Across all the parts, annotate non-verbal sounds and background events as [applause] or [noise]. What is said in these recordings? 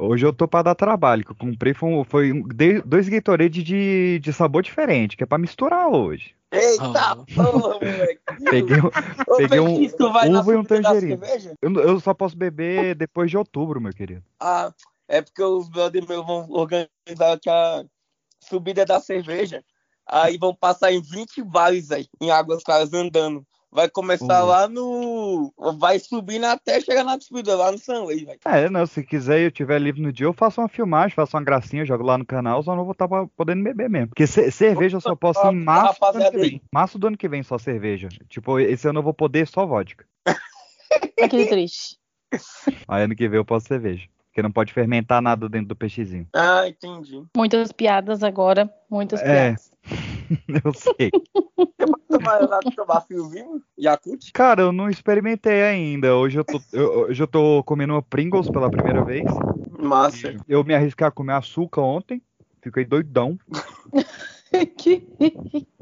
Hoje eu tô pra dar trabalho, que eu comprei foi, foi um- de- dois Gatorade de, de sabor diferente, que é pra misturar hoje. Eita Ah. porra, moleque. [laughs] Peguei, um- Ô, peguei um uva e um cerveja? eu, eu só posso beber depois de outubro, meu querido. Ah, é porque os brothers meus vão organizar aqui a subida da cerveja. Aí vão passar em 20 bares aí, em Águas Claras andando. Vai começar Uhum. lá no. Vai subindo até chegar na subida, lá no São Luís, velho. É, não, se quiser e eu tiver livre no dia, eu faço uma filmagem, faço uma gracinha, jogo lá no canal, só não vou estar podendo beber mesmo. Porque ce- cerveja eu só posso ir em março do ano que vem. Março do ano que vem só cerveja. Tipo, esse ano eu vou poder só vodka. [laughs] Que triste. Aí ano que vem eu posso cerveja. Porque não pode fermentar nada dentro do peixezinho. Ah, entendi. Muitas piadas agora, muitas É. piadas. [laughs] [laughs] Eu sei. Tu vai lá tomar fiozinho? Yakult? Cara, eu não experimentei ainda. Hoje eu tô, eu, hoje eu tô comendo uma Pringles pela primeira vez. Massa. Eu me arrisquei a comer açúcar ontem. Fiquei doidão. Que-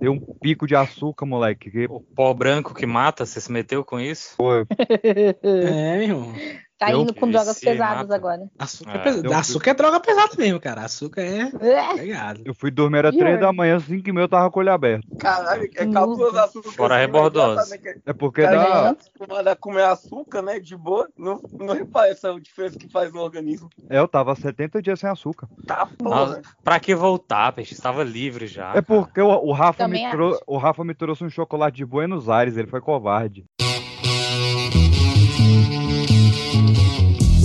Deu um pico de açúcar, moleque. Que, O pó branco que mata, você se meteu com isso? pô, [laughs] É, meu irmão. Tá Eu indo com drogas pesadas mata. agora. Açúcar É, é, eu- Açúcar é droga pesada mesmo, cara. Açúcar é É. pegado. eu fui dormir às E 3 hoje? da manhã, 5 e meia eu tava com o olho aberto. Caralho, é calculoso açúcar. Fora assim, rebordose. que- É porque Cara, dá. já tá comer açúcar, né? De boa. Não, não repara essa diferença que faz no organismo. É, eu tava 70 dias sem açúcar. Tá porra. Nossa, pra que voltar, peixe? Estava livre já. É porque o, o Rafa Também me trou- acho. o Rafa me trouxe um chocolate de Buenos Aires, ele foi covarde.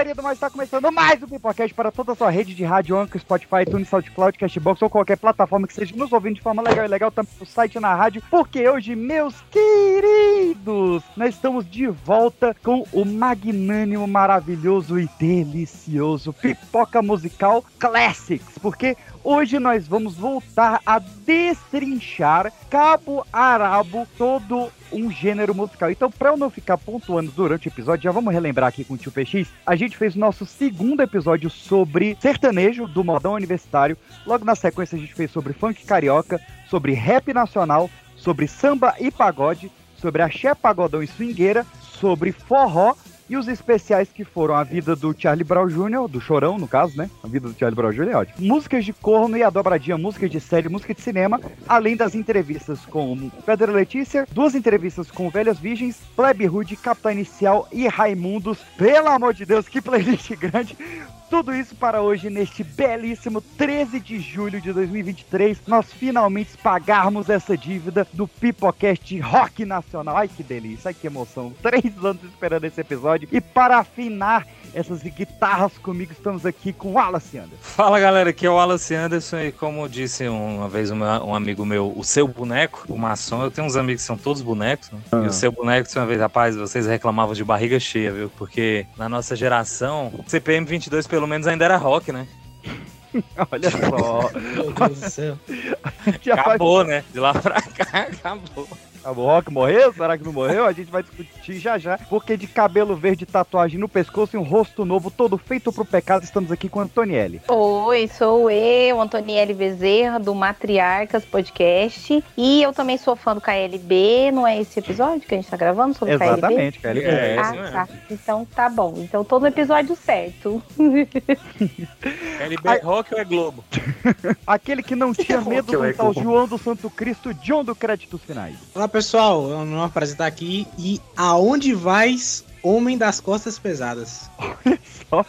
Fala galerinha do Mais, está começando mais um Pipocast para toda a sua rede de rádio, Anchor, Spotify, iTunes, SoundCloud, Cashbox ou qualquer plataforma que seja nos ouvindo de forma legal e legal também no site na rádio, porque hoje, meus queridos, nós estamos de volta com o magnânimo, maravilhoso e delicioso Pipoca Musical Classics, porque Hoje nós vamos voltar a destrinchar cabo arabo todo um gênero musical. Então, para eu não ficar pontuando durante o episódio, já vamos relembrar aqui com o Tio PX. A gente fez o nosso segundo episódio sobre sertanejo do modão universitário. Logo na sequência, a gente fez sobre funk carioca, sobre rap nacional, sobre samba e pagode, sobre axé pagodão e swingueira, sobre forró e os especiais que foram a vida do Charlie Brown Jr., do Chorão, no caso, né? A vida do Charlie Brown Jr. é ótimo. Músicas de corno e a dobradinha, músicas de série, música de cinema, além das entrevistas com Pedro Letícia, duas entrevistas com Velhas Virgens, Plebe Rude, Capitão Inicial e Raimundos. Pelo amor de Deus, que playlist [laughs] grande! Tudo isso para hoje, neste belíssimo 13 de julho de 2023, nós finalmente pagarmos essa dívida do Pipocast Rock Nacional. Ai que delícia, ai que emoção. Três anos esperando esse episódio. E para afinar essas guitarras comigo, estamos aqui com o Wallace Anderson. Fala galera, aqui é o Wallace Anderson e como disse uma vez um, um amigo meu, o seu boneco, o maçom, eu tenho uns amigos que são todos bonecos, né? Ah. E o seu boneco disse uma vez, rapaz, vocês reclamavam de barriga cheia, viu? Porque na nossa geração, CPM 22 pelo menos ainda era rock, né? [laughs] Olha só. Meu Deus do céu. [laughs] Faz- Acabou, né? De lá pra cá, [laughs] acabou. Ah, O Rock morreu? Será que não morreu? A gente vai discutir já já. Porque de cabelo verde, tatuagem no pescoço e um rosto novo, todo feito pro pecado, estamos aqui com Antonielli. Oi, sou eu, Antonielle Bezerra, do Matriarcas Podcast. E eu também sou fã do KLB. Não é esse episódio que a gente tá gravando sobre o KLB? Exatamente, ele- É, Ah, tá. Então tá bom. Então tô no episódio certo. LB [laughs] Rock ou é Globo? Aquele que não tinha [laughs] medo Que eu do tal eco. João do Santo Cristo, John do Créditos Finais. Olá, pessoal. Eu não vou apresentar aqui. E aonde vais, homem das costas pesadas? Só.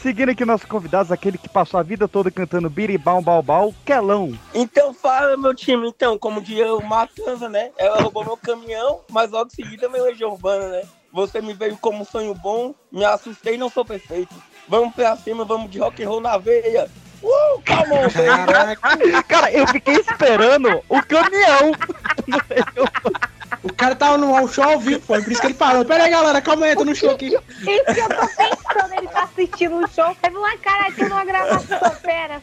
Seguindo aqui nossos convidados, aquele que passou a vida toda cantando biribau, bau, bau, Quelão. Então fala, meu time. Então, como diria o Matanza, né? Ela roubou meu caminhão, mas logo em seguida meu legião urbana, né? Você me veio como um sonho bom, me assustei, não sou perfeito. Vamos pra cima, vamos de rock and roll na veia. Uh, calma. Caraca. Cara, eu fiquei esperando o caminhão. o cara tava no show ao vivo, foi por isso que ele parou. Pera aí, galera, calma aí, tô no show aqui. Isso que eu tô pensando, ele tá assistindo um show, aí vai, caralho, tem uma gravação, pera.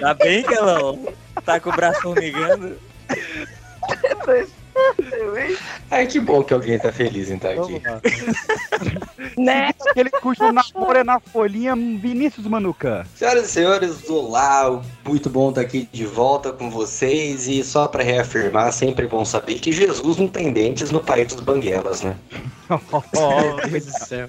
Tá bem que ela tá com o braço formigando. [laughs] [laughs] Ai, que bom que alguém tá feliz em estar Vamos aqui. [laughs] Né? Aquele custo namoro é na folhinha Vinícius Manuca. Senhoras e senhores, olá, muito bom estar aqui de volta com vocês e só pra reafirmar, sempre bom saber que Jesus não tem dentes no país dos banguelas, né? Meu Deus do céu.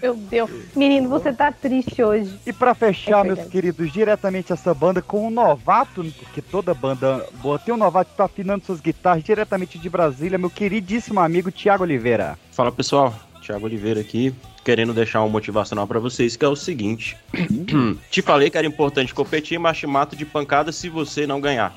Meu Deus. Menino, você tá triste hoje. E pra fechar, É meus queridos, diretamente essa banda com um novato, porque toda banda boa tem um novato que tá afinando suas guitarras diretamente de Brasília, meu queridíssimo amigo Tiago Oliveira. Fala pessoal, Thiago Oliveira aqui, querendo deixar um motivacional pra vocês, que é o seguinte: [clears throat] te falei que era importante competir, mas te mato de pancada se você não ganhar.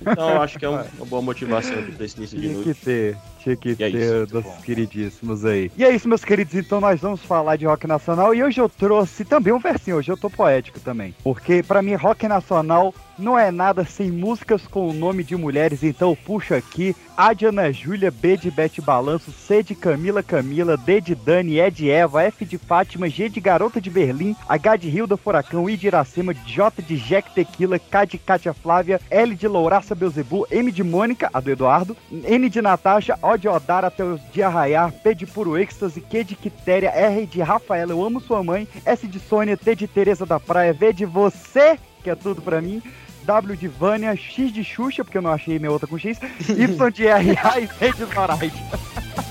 Então eu acho que é um- uma boa motivação pra esse início de noite. ter, tinha que é ter isso, dos queridíssimos aí. E é isso, meus queridos, então nós vamos falar de rock nacional e hoje eu trouxe também um versinho, hoje eu tô poético também. Porque pra mim rock nacional não é nada sem músicas com o nome de mulheres, então eu puxo aqui A de Ana Júlia, B de Bete Balanço, C de Camila Camila, D de Dani, E de Eva, F de Fátima, G de Garota de Berlim, H de Hilda Furacão, I de Iracema, J de Jack Tequila, K de Cátia Flávia, L de Louraça Beuzebu, M de Mônica, a do Eduardo, N de Natasha, O de Odara até os de Arraiar, P de Puro Êxtase, Q de Quitéria, R de Rafaela, eu amo sua mãe, S de Sônia, T de Tereza da Praia, V de você, que é tudo pra mim, W de Vânia, X de Xuxa, porque eu não achei minha outra com X, Y de R.A. e Z de Zoraide.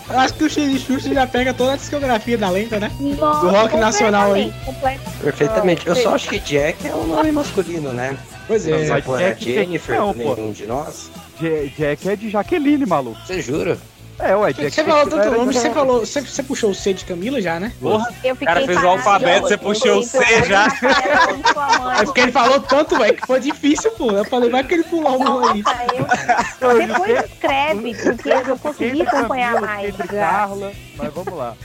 Eu acho que o X de Xuxa já pega toda a discografia da lenta, né? Nossa, Do rock nacional aí. Perfeitamente. Eu só acho que Jack é um nome masculino, né? Pois Não é. vai pôr a Jack Jennifer, não, pô. nenhum de nós. Jack é de Jaqueline, maluco. Você jura? É, ué, Jack Você falou tanto nome, você falou. Você, você puxou o C de Camila já, né? Porra, Eu o cara fiquei fez o alfabeto, você puxou o fiquei C já. [laughs] Mãe. É porque ele falou tanto, velho, que foi difícil, pô. Eu falei, vai que ele pulou um aí. Depois escreve, porque eu não consegui acompanhar mais. Já. Carla, mas vamos lá.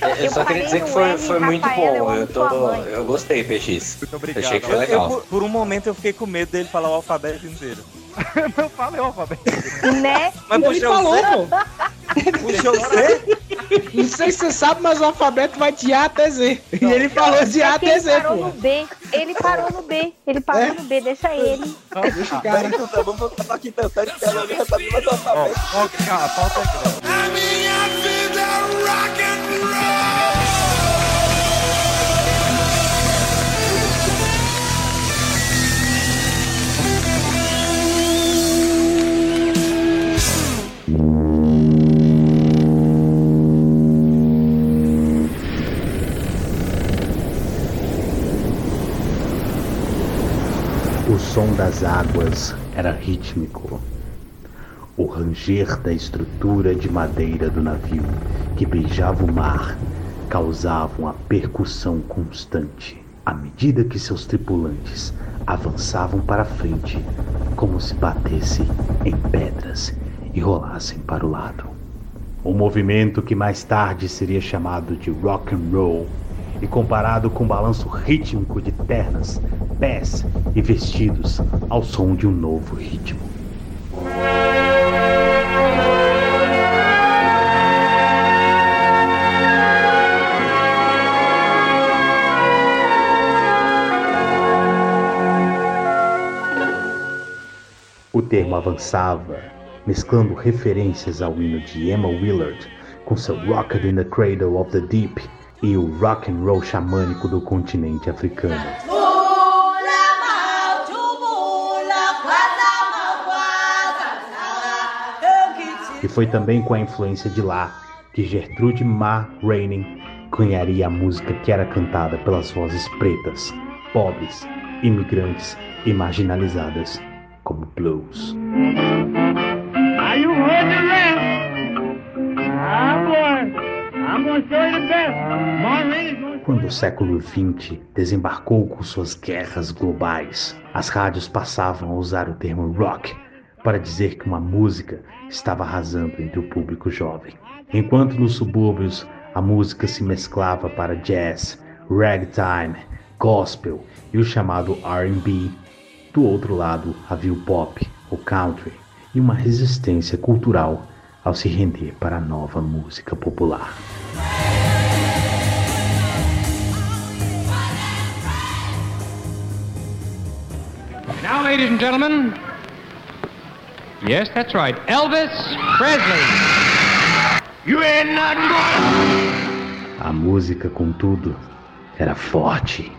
Eu, Eu só queria dizer que foi, foi muito bom. Eu, tô, eu gostei, PX. Muito obrigado. Achei que foi legal. por um momento eu fiquei com medo dele falar o alfabeto inteiro. [laughs] Não falei o alfabeto. Né? Mas Ele puxou o falou, pô. Puxou o C? Não sei se você sabe, mas o alfabeto vai de A até Z. E ele falou de A É que até ele Z, parou pô. no B. Ele parou no B. Ele parou É? no B, deixa ele. Deixa o cara. Então tá, vamos voltar aqui tentando esperar ele saber mais Ó, alfabeto. ó, calma, a pauta é grande. A minha vida é rock and roll. Som das águas era rítmico. O ranger da estrutura de madeira do navio que beijava o mar causava uma percussão constante à medida que seus tripulantes avançavam para frente, como se batessem em pedras e rolassem para o lado. O movimento que mais tarde seria chamado de rock and roll e comparado com o balanço rítmico de ternas, pés e vestidos ao som de um novo ritmo. O termo avançava, mesclando referências ao hino de Emma Willard com seu Rocket in the Cradle of the Deep e o rock and roll xamânico do continente africano. E foi também com a influência de lá que Gertrude Ma Reining cunharia a música que era cantada pelas vozes pretas, pobres, imigrantes e marginalizadas como blues. Quando o século XX desembarcou com suas guerras globais, as rádios passavam a usar o termo rock para dizer que uma música estava arrasando entre o público jovem. Enquanto nos subúrbios a música se mesclava para jazz, ragtime, gospel e o chamado R&B, do outro lado havia o pop, o country e uma resistência cultural ao se render para a nova música popular. Now, ladies and gentlemen, yes, that's right, Elvis Presley. You ain't nothing but... A música, contudo, era forte,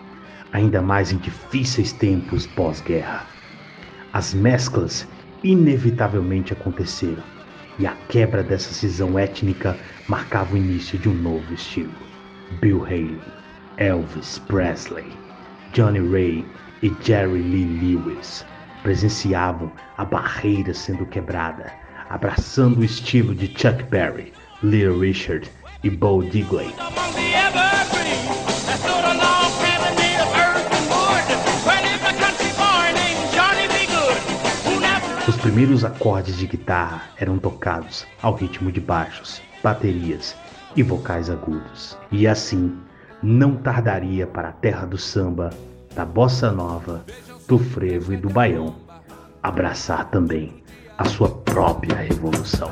ainda mais em difíceis tempos pós-guerra. As mesclas inevitavelmente aconteceram e a quebra dessa cisão étnica marcava o início de um novo estilo. Bill Haley, Elvis Presley, Johnny Ray e Jerry Lee Lewis presenciavam a barreira sendo quebrada, abraçando o estilo de Chuck Berry, Little Richard e Bo Diddley. Primeiros acordes de guitarra eram tocados ao ritmo de baixos, baterias e vocais agudos. E assim, não tardaria para a terra do samba, da bossa nova, do frevo e do baião abraçar também a sua própria revolução.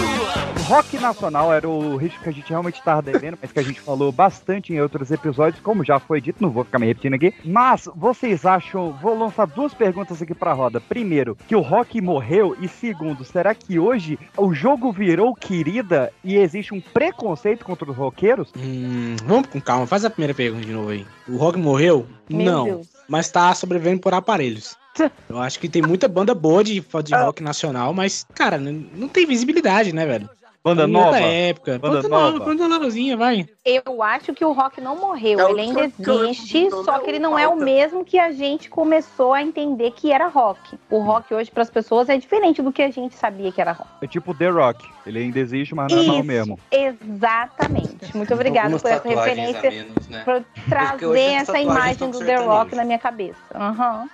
Rock nacional era o ritmo que a gente realmente estava devendo, mas que a gente falou bastante em outros episódios, como já foi dito, não vou ficar me repetindo aqui. Mas vocês acham, vou lançar duas perguntas aqui pra roda. Primeiro, que o rock morreu e segundo, será que hoje o jogo virou querida e existe um preconceito contra os roqueiros? Hum, vamos com calma, faz a primeira pergunta de novo aí. O rock morreu? Meu não, Deus. mas tá sobrevivendo por aparelhos. Eu acho que tem muita banda boa de, de rock nacional, mas, cara, não tem visibilidade, né, velho? Banda nova? época. Banda nova, banda novazinha, vai. Eu acho que o rock não morreu, É ele ainda existe, só que ele não é o mesmo que a gente começou a entender que era rock. O rock hoje para as pessoas é diferente do que a gente sabia que era rock. É tipo The Rock. Ele ainda existe, mas não é mal mesmo. Exatamente. Muito obrigada por essa referência, menos, né? por trazer essa imagem do The Rock na minha cabeça. Aham.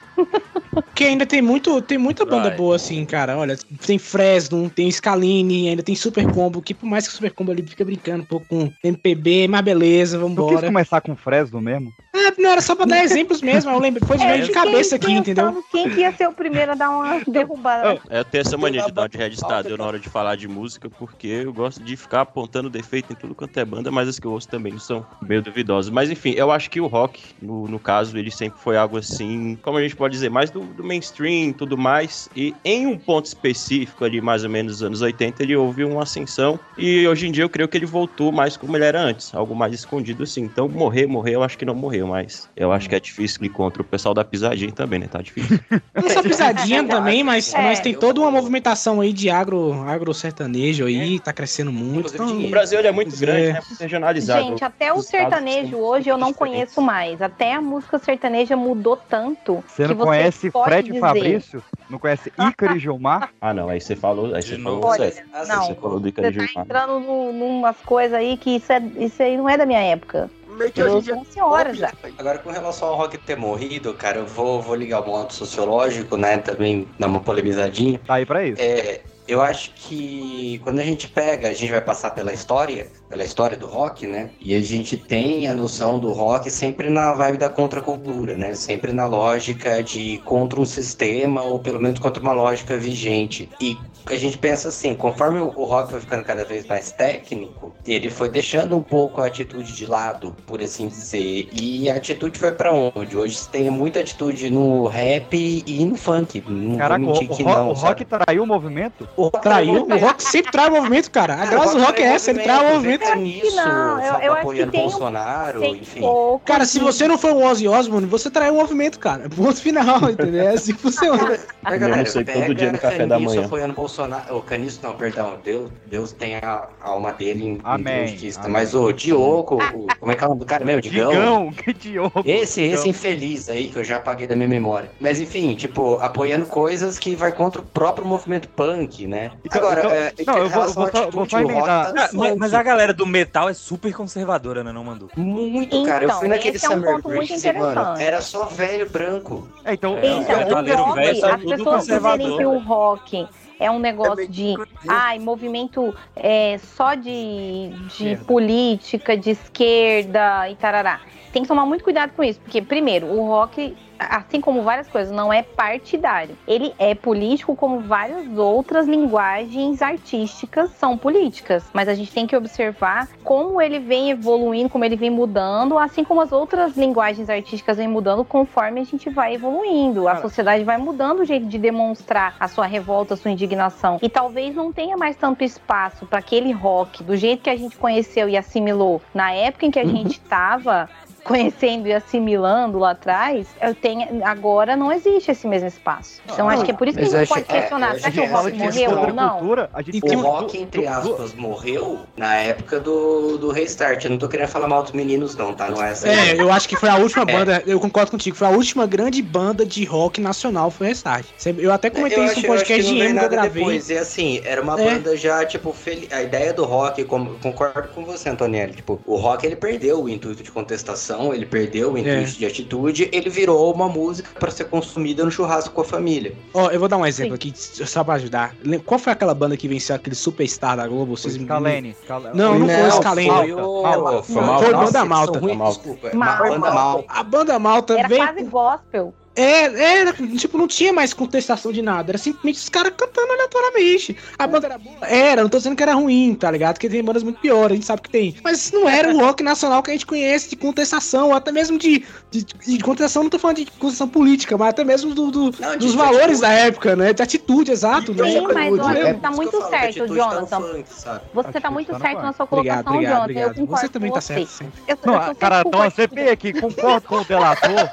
Porque ainda tem muito, tem muita banda Vai. boa assim, cara. Olha, tem Fresno, tem Scalini, ainda tem Super Combo, que por mais que o Super Combo ali fica brincando um pouco com MPB, mas beleza, Tu quis vambora. começar com Fresno mesmo? É, não era só pra dar exemplos mesmo, eu lembro, foi de É, meio de cabeça aqui, entendeu? Quem que ia ser o primeiro a dar uma [laughs] derrubada? É, eu tenho essa mania de dar uma de registrado eu na hora de falar de música, porque eu gosto de ficar apontando defeito em tudo quanto é banda, mas as que eu ouço também são meio duvidosas. Mas enfim, eu acho que o rock, no, no caso, ele sempre foi algo assim, como a gente pode dizer, mais do, do mainstream e tudo mais. E em um ponto específico, ali mais ou menos nos anos 80, ele houve uma ascensão. E hoje em dia eu creio que ele voltou mais como ele era antes, algo mais escondido assim. Então morrer, morrer, eu acho que não morreu, mas eu acho que é difícil ir contra o pessoal da pisadinha também, né? Tá difícil. Não só pisadinha [laughs] também, mas, É. mas tem toda uma movimentação aí de agro, agro sertanejo aí, tá crescendo muito. Então, O. Brasil é muito grande, é. né? Muito regionalizado. Gente, até o sertanejo hoje eu não conheço mais. Até a música sertaneja mudou tanto. Você que não conhece Fred dizer- Fabrício? Não conhece Ícaro e Gilmar? [laughs] Ah, não, aí você falou, aí De você novo. falou Olha, certo. não, Você falou do Você Icaro tá Gilmar. entrando no, numas coisas aí que isso, é, isso aí não é da minha época. Meio que Eu hoje em dia. já. Agora, com relação ao rock ter morrido, cara, eu vou, vou ligar o lado sociológico, né? Também dar uma polemizadinha. Tá aí pra isso. É, eu acho que quando a gente pega, a gente vai passar pela história, pela história do rock, né? E a gente tem a noção do rock sempre na vibe da contracultura, né? Sempre na lógica de contra um sistema, ou pelo menos contra uma lógica vigente. E a gente pensa assim, conforme o o rock foi ficando cada vez mais técnico, ele foi deixando um pouco a atitude de lado, por assim dizer. E a atitude foi pra onde? Hoje você tem muita atitude no rap e no funk. Não Caraca, vou o, mentir o não, o rock traiu o movimento? O rock traiu, o rock sempre traz movimento, cara. A graça do rock é essa, ele traz movimento. Vem nisso, não, eu- eu acho que apoiando um- Bolsonaro, Tem enfim. pouco Cara, se você não foi o Ozzy Osbourne, você traiu o movimento, cara. Ponto final, [laughs] entendeu? É assim que funciona. Eu não sei, todo dia no café da manhã. apoiando Bolsonaro. O Caniço, não, perdão. Deus, Deus tem a alma dele em, em Amém, justiça. amém. Mas o Diogo, o- como é que é o nome do cara? Meu, Digão. Digão, [laughs] que Diogo. Esse, esse Digão. infeliz aí que eu já apaguei da minha memória. Mas enfim, tipo, apoiando coisas que vai contra o próprio movimento punk, né? Então- Agora, então- é, não, eu vou- vou vou o rock emendar. tá Ah, mas, mas a galera galera do metal é super conservadora, né, não mandou? Muito, cara. Eu fui naquele esse é um Summer muito Breeze, mano. interessante. Era só velho branco. É, então, É, Então, o rock, velho é as pessoas dizerem que o rock é um negócio meio de ai, movimento é, só de, de política, de esquerda e tarará. Tem que tomar muito cuidado com isso, porque, primeiro, o rock, assim como várias coisas, não é partidário. Ele é político, como várias outras linguagens artísticas são políticas. Mas a gente tem que observar como ele vem evoluindo, como ele vem mudando, assim como as outras linguagens artísticas vêm mudando conforme a gente vai evoluindo. A Cara. sociedade vai mudando o jeito de demonstrar a sua revolta, a sua indignação. E talvez não tenha mais tanto espaço para aquele rock, do jeito que a gente conheceu e assimilou na época em que a [laughs] gente estava conhecendo e assimilando lá atrás, eu tenho, agora não existe esse mesmo espaço. Então acho que é por isso que a gente acho- pode questionar, é, será que o rock morreu é ou não? cultura, a gente O tem rock, entre aspas, morreu na época do, do Restart. Eu não tô querendo falar mal dos meninos, não, tá? Não é essa. É, eu acho que foi a última É. banda, eu concordo contigo, foi a última grande banda de rock nacional, foi Restart. Sempre- Eu até comentei eu isso acho, no podcast de não emo que eu nada gravei. depois. E assim, era uma É. banda já, tipo, fel- a ideia do rock, como, concordo com você, Antonielli. Tipo, o rock ele perdeu o intuito de contestação, ele perdeu o intuito É. de atitude, ele virou uma música pra ser consumida no churrasco com a família. Ó, eu vou dar um exemplo aqui, só pra ajudar. Qual foi aquela banda que venceu aquele Superstar da Globo? Vocês me- Scalene. Scalene. Não, não, foi o Scalene. Foi o... Malta. Foi, Foi Nossa, Banda Malta. Malta. Desculpa, Malta. Banda Malta. A banda Malta Era veio. quase gospel. É, era, tipo, não tinha mais contestação de nada. Era simplesmente os caras cantando aleatoriamente. A banda era boa? Era, não tô dizendo que era ruim, tá ligado? Porque tem bandas muito piores, a gente sabe que tem. Mas não era o rock nacional que a gente conhece de contestação, até mesmo de, de, de contestação, não tô falando de contestação política, mas até mesmo do, do- Não, de- dos de valores atitude. da época, né? De atitude, exato. Né? Sim, outra mas olha, é tá por isso muito eu certo, atitude tá Jonathan. funk, sabe? Você tá Atitude muito tá certo na sua Obrigado, colocação, obrigado, Jonathan. Eu obrigado. concordo Você também tá você. certo, sim. Eu, eu Não, sou cara, sempre a concordo. CP aqui, concordo com o delator.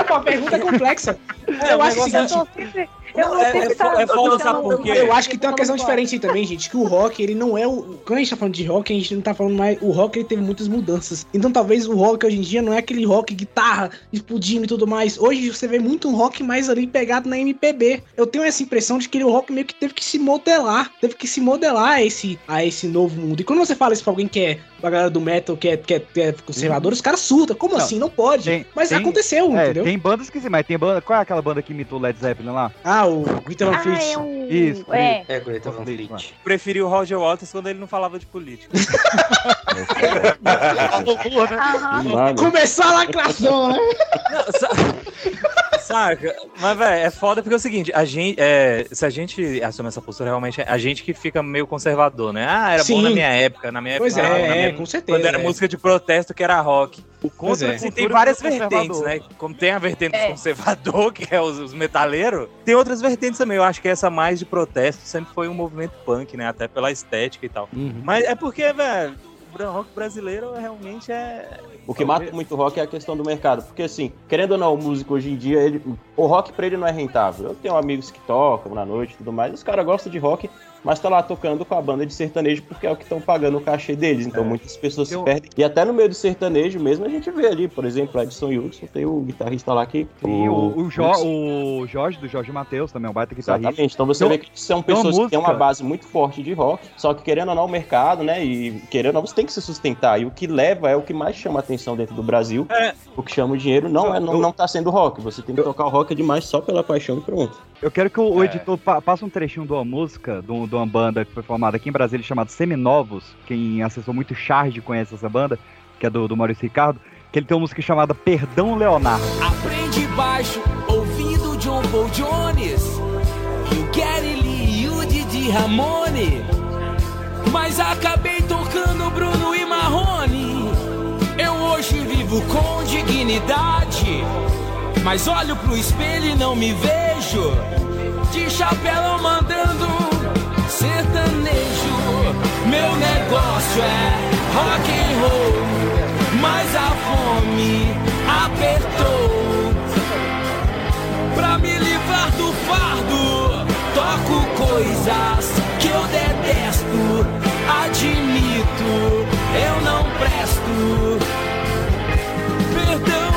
Opa, a pergunta é complexa. eu o acho o é- seguinte, Eu Não, é- sempre é tá- é foda, sabe por quê? Eu acho que tem uma questão diferente aí também, gente. Que o rock, ele não é o. Quando a gente tá falando de rock, a gente não tá falando mais. O rock, ele teve muitas mudanças. Então talvez o rock hoje em dia não é aquele rock guitarra explodindo e tudo mais. Hoje você vê muito um rock mais ali pegado na MPB. Eu tenho essa impressão de que o rock meio que teve que se modelar. Teve que se modelar a esse, a esse novo mundo. E quando você fala isso pra alguém que é. Pra galera do metal, que é, que é, que é conservador, os caras surtam. Como Não, assim? Não pode. tem- mas tem- aconteceu, É, entendeu? tem bandas que sim, mas tem banda. Qual é aquela banda que imitou Led Zeppelin lá? Ah, o Victor Van Ah, Fleet. é um... Isso, É. É, Greta Van Fleet. Preferi o Roger Waters quando ele não falava de política. Começou a lacração, né? Não, sa- Saca? Mas, velho, é foda porque é o seguinte, a gente, é, se a gente assume essa postura, realmente é a gente que fica meio conservador, né? Ah, era bom Sim. na minha época, na minha Pois época. é, na é, minha- com certeza. Quando era é. música de protesto que era rock. Pois é. E tem várias vertentes, né? Como tem a vertente É. conservador, [laughs] que é os, os metaleiros, tem outras vertentes também. Eu acho que essa mais de protesto sempre foi um movimento punk, né? Até pela estética e tal. Uhum. Mas é porque, velho, o rock brasileiro realmente é. O que mata muito o rock é a questão do mercado. Porque, assim, querendo ou não, o músico hoje em dia, ele, o rock pra ele não é rentável. Eu tenho amigos que tocam na noite e tudo mais, os caras gostam de rock, mas tá lá tocando com a banda de sertanejo porque é o que estão pagando o cachê deles. Então É. muitas pessoas Eu- se perdem. E até no meio do sertanejo mesmo a gente vê ali, por exemplo, Edson Hudson, tem o guitarrista lá que. Sim, o, o, Jo- o Jorge, do Jorge Matheus, também é um baita guitarrista. Exatamente. Então você Então, vê que são pessoas que têm uma base muito forte de rock, só que querendo ou não o mercado, né? E querendo ou não, você tem que se sustentar. E o que leva é o que mais chama atenção dentro do Brasil. É. O que chama o dinheiro não, é, não, Eu- não tá sendo rock. Você tem que tocar o rock demais só pela paixão e pronto. Eu quero que o, o É. editor pa- passe um trechinho de uma música, de, um- de uma banda que foi formada aqui em Brasília chamada Seminovos. Quem acessou muito Charge conhece essa banda, que é do, do Maurício Ricardo. Que ele tem uma música chamada Perdão Leonardo. Aprende baixo, ouvindo John Paul Jones E o Gary Lee e o Didi Ramone Mas acabei tocando Bruno e Marrone Eu hoje vivo com dignidade Mas olho pro espelho e não me vejo De chapéu mandando sertanejo Meu negócio é rock and roll Mas a fome apertou Pra me livrar do fardo, toco coisas que eu detesto. Admito, eu não presto. Perdão.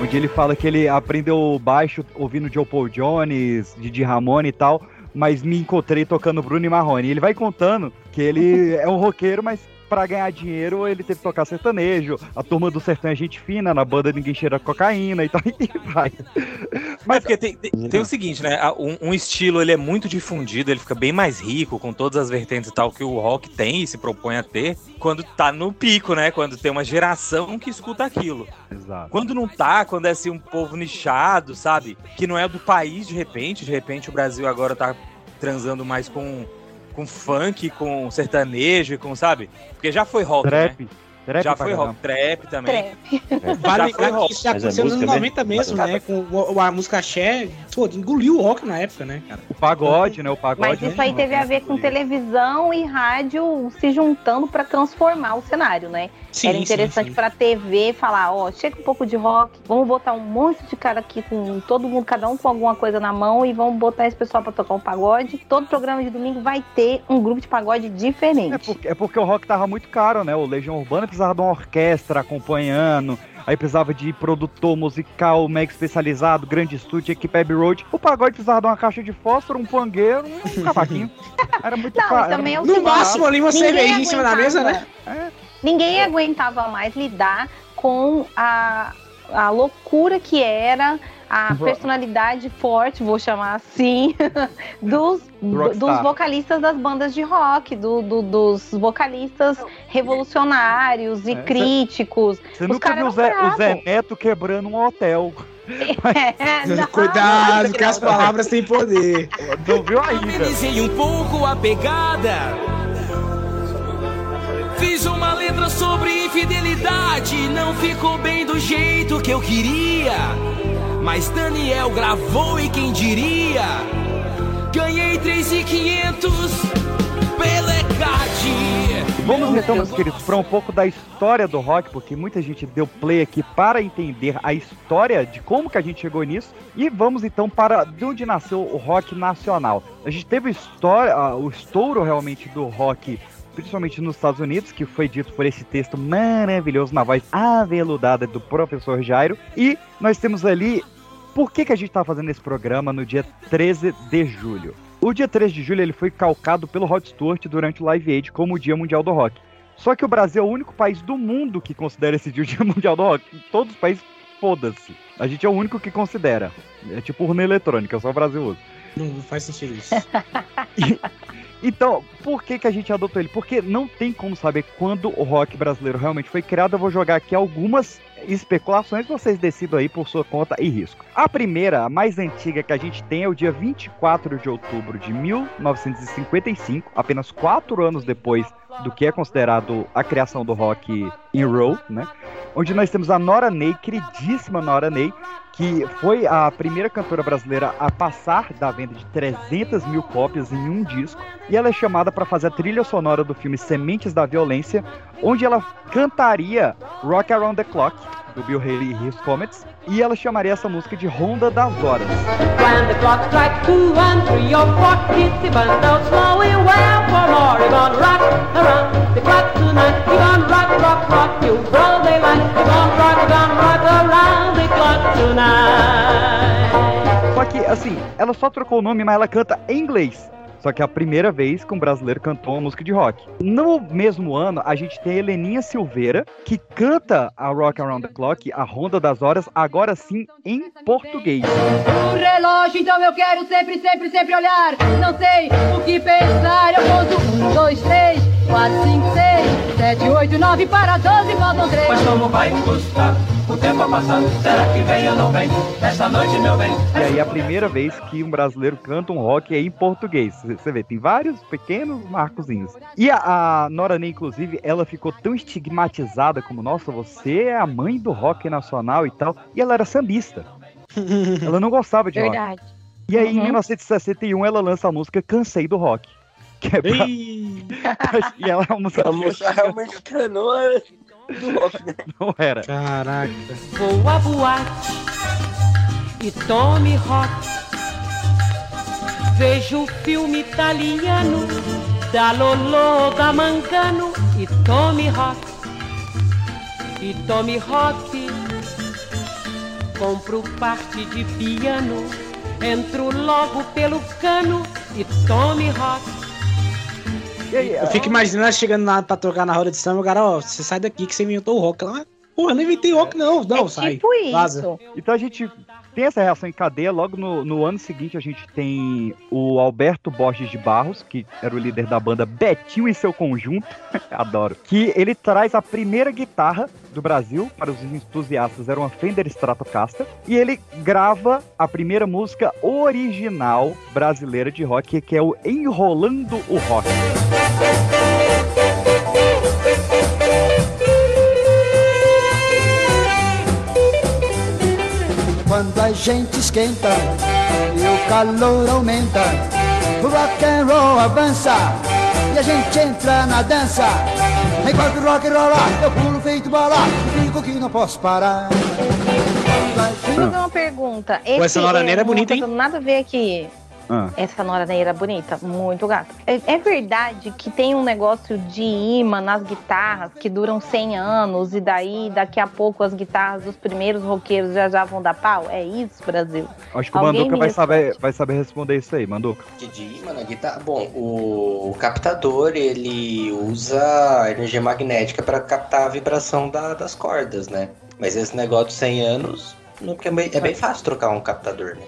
Onde ele fala que ele aprendeu baixo ouvindo Joe Paul Jones, Didi Ramone e tal. Mas me encontrei tocando Bruno e Marrone. Ele vai contando que ele é um roqueiro, mas pra ganhar dinheiro ele teve que tocar sertanejo. A turma do sertão é gente fina, na banda ninguém cheira cocaína e tal, e vai. Mas porque tem, tem- tem o seguinte, né? Um, um estilo ele é muito difundido, ele fica bem mais rico, com todas as vertentes e tal que o rock tem e se propõe a ter, quando tá no pico, né? Quando tem uma geração que escuta aquilo. Exato. Quando não tá, quando é assim um povo nichado, sabe? Que não é do país de repente, de repente o Brasil agora tá transando mais com, com funk, com sertanejo com, sabe? Porque já foi rock, Trap. né? Trap já foi rock, trap também. [laughs] Vale Já foi lembrar rock. que isso já é aconteceu nos anos música 90 mesmo, né? Com o- a música Axé, pô, engoliu o rock na época, né, cara? O pagode, né? O pagode. Mas isso aí teve a ver com televisão e rádio se juntando pra transformar o cenário, né? Sim, Era sim, interessante sim. pra TV falar, ó, chega um pouco de rock, vamos botar um monte de cara aqui com todo mundo, cada um com alguma coisa na mão e vamos botar esse pessoal pra tocar um pagode. Todo programa de domingo vai ter um grupo de pagode diferente. É porque, é porque o rock tava muito caro, né? O Legião Urbana precisava de uma orquestra acompanhando. Aí precisava de produtor musical mega especializado, grande estúdio, equipe Abbey Road. O pagode precisava de uma caixa de fósforo, um pangueiro, um [laughs] cavaquinho. Era muito Não, caro. e também é o No seguinte, máximo ali uma cervejinha em cima da mesa, né? aguentava- Ninguém aguentava mais lidar com a, a loucura que era a personalidade forte, vou chamar assim, [laughs] dos, dos vocalistas das bandas de rock, do, do- dos vocalistas revolucionários e É, críticos. Você Os nunca viu o Zé, o Zé. Neto quebrando um hotel. [laughs] É, Cuidado, que as palavras têm poder. Não viu ainda. Amenizei um pouco a pegada. Fiz uma letra sobre infidelidade. Não ficou bem do jeito que eu queria. Mas Daniel gravou e quem diria? Ganhei 3,500 pela ECAD. Vamos então, meus queridos, para um pouco da história do rock, porque muita gente deu play aqui para entender a história de como que a gente chegou nisso. E vamos então para de onde nasceu o rock nacional. A gente teve história, ah, o estouro realmente do rock, principalmente nos Estados Unidos, que foi dito por esse texto maravilhoso na voz aveludada do professor Jairo. E nós temos ali por que, que a gente está fazendo esse programa no dia 13 de julho. O dia 3 de julho ele foi calcado pelo Rod Stewart durante o Live Aid como o Dia Mundial do Rock. Só que o Brasil é o único país do mundo que considera esse dia o Dia [laughs] Mundial do Rock. Todos os países, foda-se. A gente é o único que considera. É tipo urna eletrônica, só o Brasil usa. Não faz sentido isso. [laughs] Então, por que, que a gente adotou ele? Porque não tem como saber quando o rock brasileiro realmente foi criado. Eu vou jogar aqui algumas especulações, vocês decidam aí por sua conta e risco. A primeira, a mais antiga que a gente tem é o dia 24 de outubro de 1955, apenas quatro anos depois do que é considerado a criação do rock in roll, né? Onde nós temos a Nora Ney, queridíssima Nora Ney, que foi a primeira cantora brasileira a passar da venda de 300 mil cópias em um disco, e ela é chamada para fazer a trilha sonora do filme Sementes da Violência, onde ela cantaria Rock Around the Clock, do Bill Haley e His Comets, e ela chamaria essa música de Ronda das Horas. Só que, assim, ela só trocou o nome, mas ela canta em inglês. Só que é a primeira vez que um brasileiro cantou uma música de rock. No mesmo ano, a gente tem a Heleninha Silveira, que canta a Rock Around the Clock, a Ronda das Horas, agora sim em português. O relógio, então eu quero sempre, sempre, sempre olhar. Não sei o que pensar. Eu conto um, dois, três, quatro, cinco, seis, sete, oito, nove para doze, faltam três. Mas como vai custar? O tempo a passar, será que vem ou não vem? Esta noite, meu bem. E aí é a primeira vez que um brasileiro canta um rock é em português. Você vê, tem vários pequenos marcozinhos. E a, a Nora Ney, inclusive, ela ficou tão estigmatizada como, nossa, você é a mãe do rock nacional e tal. E ela era sambista. [laughs] ela não gostava de rock. Verdade. E aí, em Uhum. 1961, ela lança a música Cansei do Rock. Que é pra... e ela é uma música A moça realmente é, do rock, né? não era. Caraca. Vou à boate e tome rock. Vejo o filme italiano da Lolo da Mangano e tome rock. E tome rock. Compro parte de piano Entro logo pelo cano e tome rock. Eu fico imaginando ela chegando lá pra tocar na roda de samba, o cara, ó, você sai daqui que você inventou o rock. Ela, pô, eu não inventei rock, não. Não, sai. tipo Vaza. Então a gente tem essa reação em cadeia. Logo no, no ano seguinte, a gente tem o Alberto Borges de Barros, que era o líder da banda Betinho e seu conjunto. [laughs] Adoro. Que ele traz a primeira guitarra do Brasil para os entusiastas. Era uma Fender Stratocaster. E ele grava a primeira música original brasileira de rock, que é o Enrolando o Rock. Quando a gente esquenta e o calor aumenta, o rock and roll avança e a gente entra na dança. Enquanto o rock rola, eu pulo feito bala digo que não posso parar. Deixa eu fazer uma pergunta. Esse, essa noraneira é bonita, não tá nada a ver aqui. Ah. Essa noraneira bonita, muito gata. É, é verdade que tem um negócio de imã nas guitarras que duram 100 anos e daí daqui a pouco as guitarras dos primeiros roqueiros já já vão dar pau? É isso, Brasil? Acho que o Alguém Manduca me vai saber, vai saber responder isso aí, Manduca. De imã na guitarra. Bom, o, o captador ele usa energia magnética para captar a vibração da- das cordas, né? Mas esse negócio de 100 anos não, porque é, bem, é bem fácil trocar um captador, né?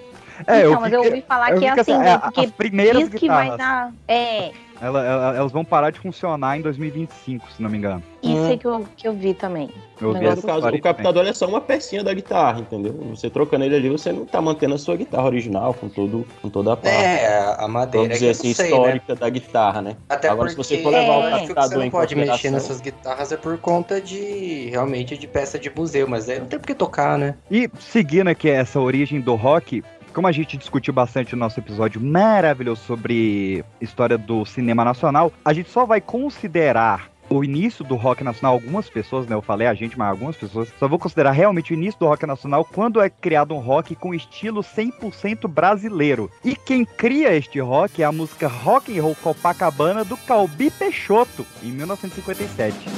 É, então, eu mas eu ouvi falar eu que é que assim, essa- né? é, Porque as primeiras diz que vai guitarras. dar. É, Ela- ela- elas vão parar de funcionar em 2025, se não me engano. isso aí que eu, que eu vi também. Eu vi caso, o captador é só uma pecinha da guitarra, entendeu? Você trocando ele ali, você não tá mantendo a sua guitarra original com, todo, com toda a parte. É, a- madeira Vamos dizer assim, sei, histórica da guitarra, né? Até Agora, porque se você for levar o acho que captador você não em pode mexer nessas guitarras é por conta de realmente de peça de museu, mas aí não tem por que tocar, né? E seguindo aqui essa origem do rock, como a gente discutiu bastante no nosso episódio maravilhoso sobre história do cinema nacional, a gente só vai considerar o início do rock nacional, algumas pessoas, né? Eu falei a gente, mas algumas pessoas, só vou considerar realmente o início do rock nacional quando é criado um rock com estilo 100% brasileiro. E quem cria este rock é a música Rock and Roll Copacabana do Calbi Peixoto, em 1957.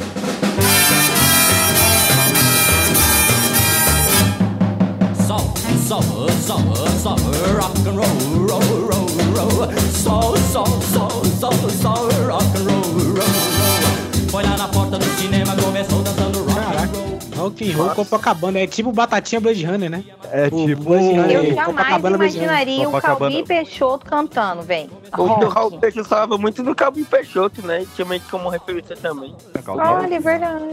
Soul, soul, soul, soul, rock and roll, roll, roll, roll. Soul, soul, soul, soul, soul, rock and roll, roll, roll. Foi lá na porta do cinema, começou dançando. Rock and roll Copacabana. É tipo Batatinha Blade Runner, né? É O tipo. Blade Runner, Eu jamais imaginaria o. Calbi Peixoto cantando, velho. O Raul Peixoto falava muito do Calvin Peixoto, né? Tinha ele como referência também. Olha, é verdade.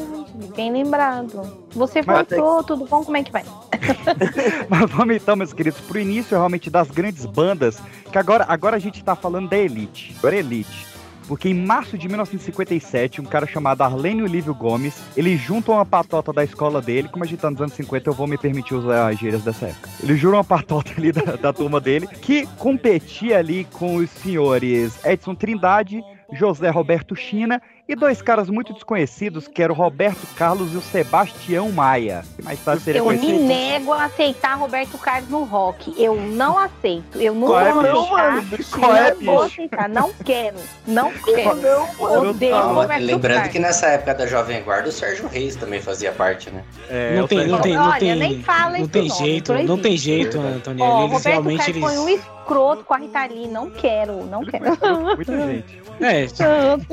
Bem lembrado. Você voltou, tudo bom? Como é que vai? [laughs] [laughs] Mas vamos então, meus queridos, pro início realmente das grandes bandas, que agora, agora a gente tá falando da Elite. Agora é Elite. Porque em março de 1957, um cara chamado Arlênio Lívio Gomes, ele junta uma patota da escola dele, como a gente tá nos anos 50, eu vou me permitir usar as gírias dessa época. Ele jura uma patota ali da, da turma dele, que competia ali com os senhores Edson Trindade, José Roberto China e dois caras muito desconhecidos, que eram o Roberto Carlos e o Sebastião Maia. Que mais tarde seria Eu me conhecido nego a aceitar Roberto Carlos no rock. Eu não aceito. Eu não Qual é, vou bicho? aceitar. Qual é, não vou bicho? aceitar. Não quero. Não [laughs] quero. Odeio Calma, Roberto lembrando Carlos. que nessa época da Jovem Guarda, o Sérgio Reis também fazia parte, né? É, Não tem, não tem, não Olha, tem. nem fala Não tem nome, jeito, proibido. não tem jeito, Antônio. Ó, Eles Roberto realmente Carlos eles. foi um escroto com a Rita Lee. Não quero, não quero. Muita gente. É,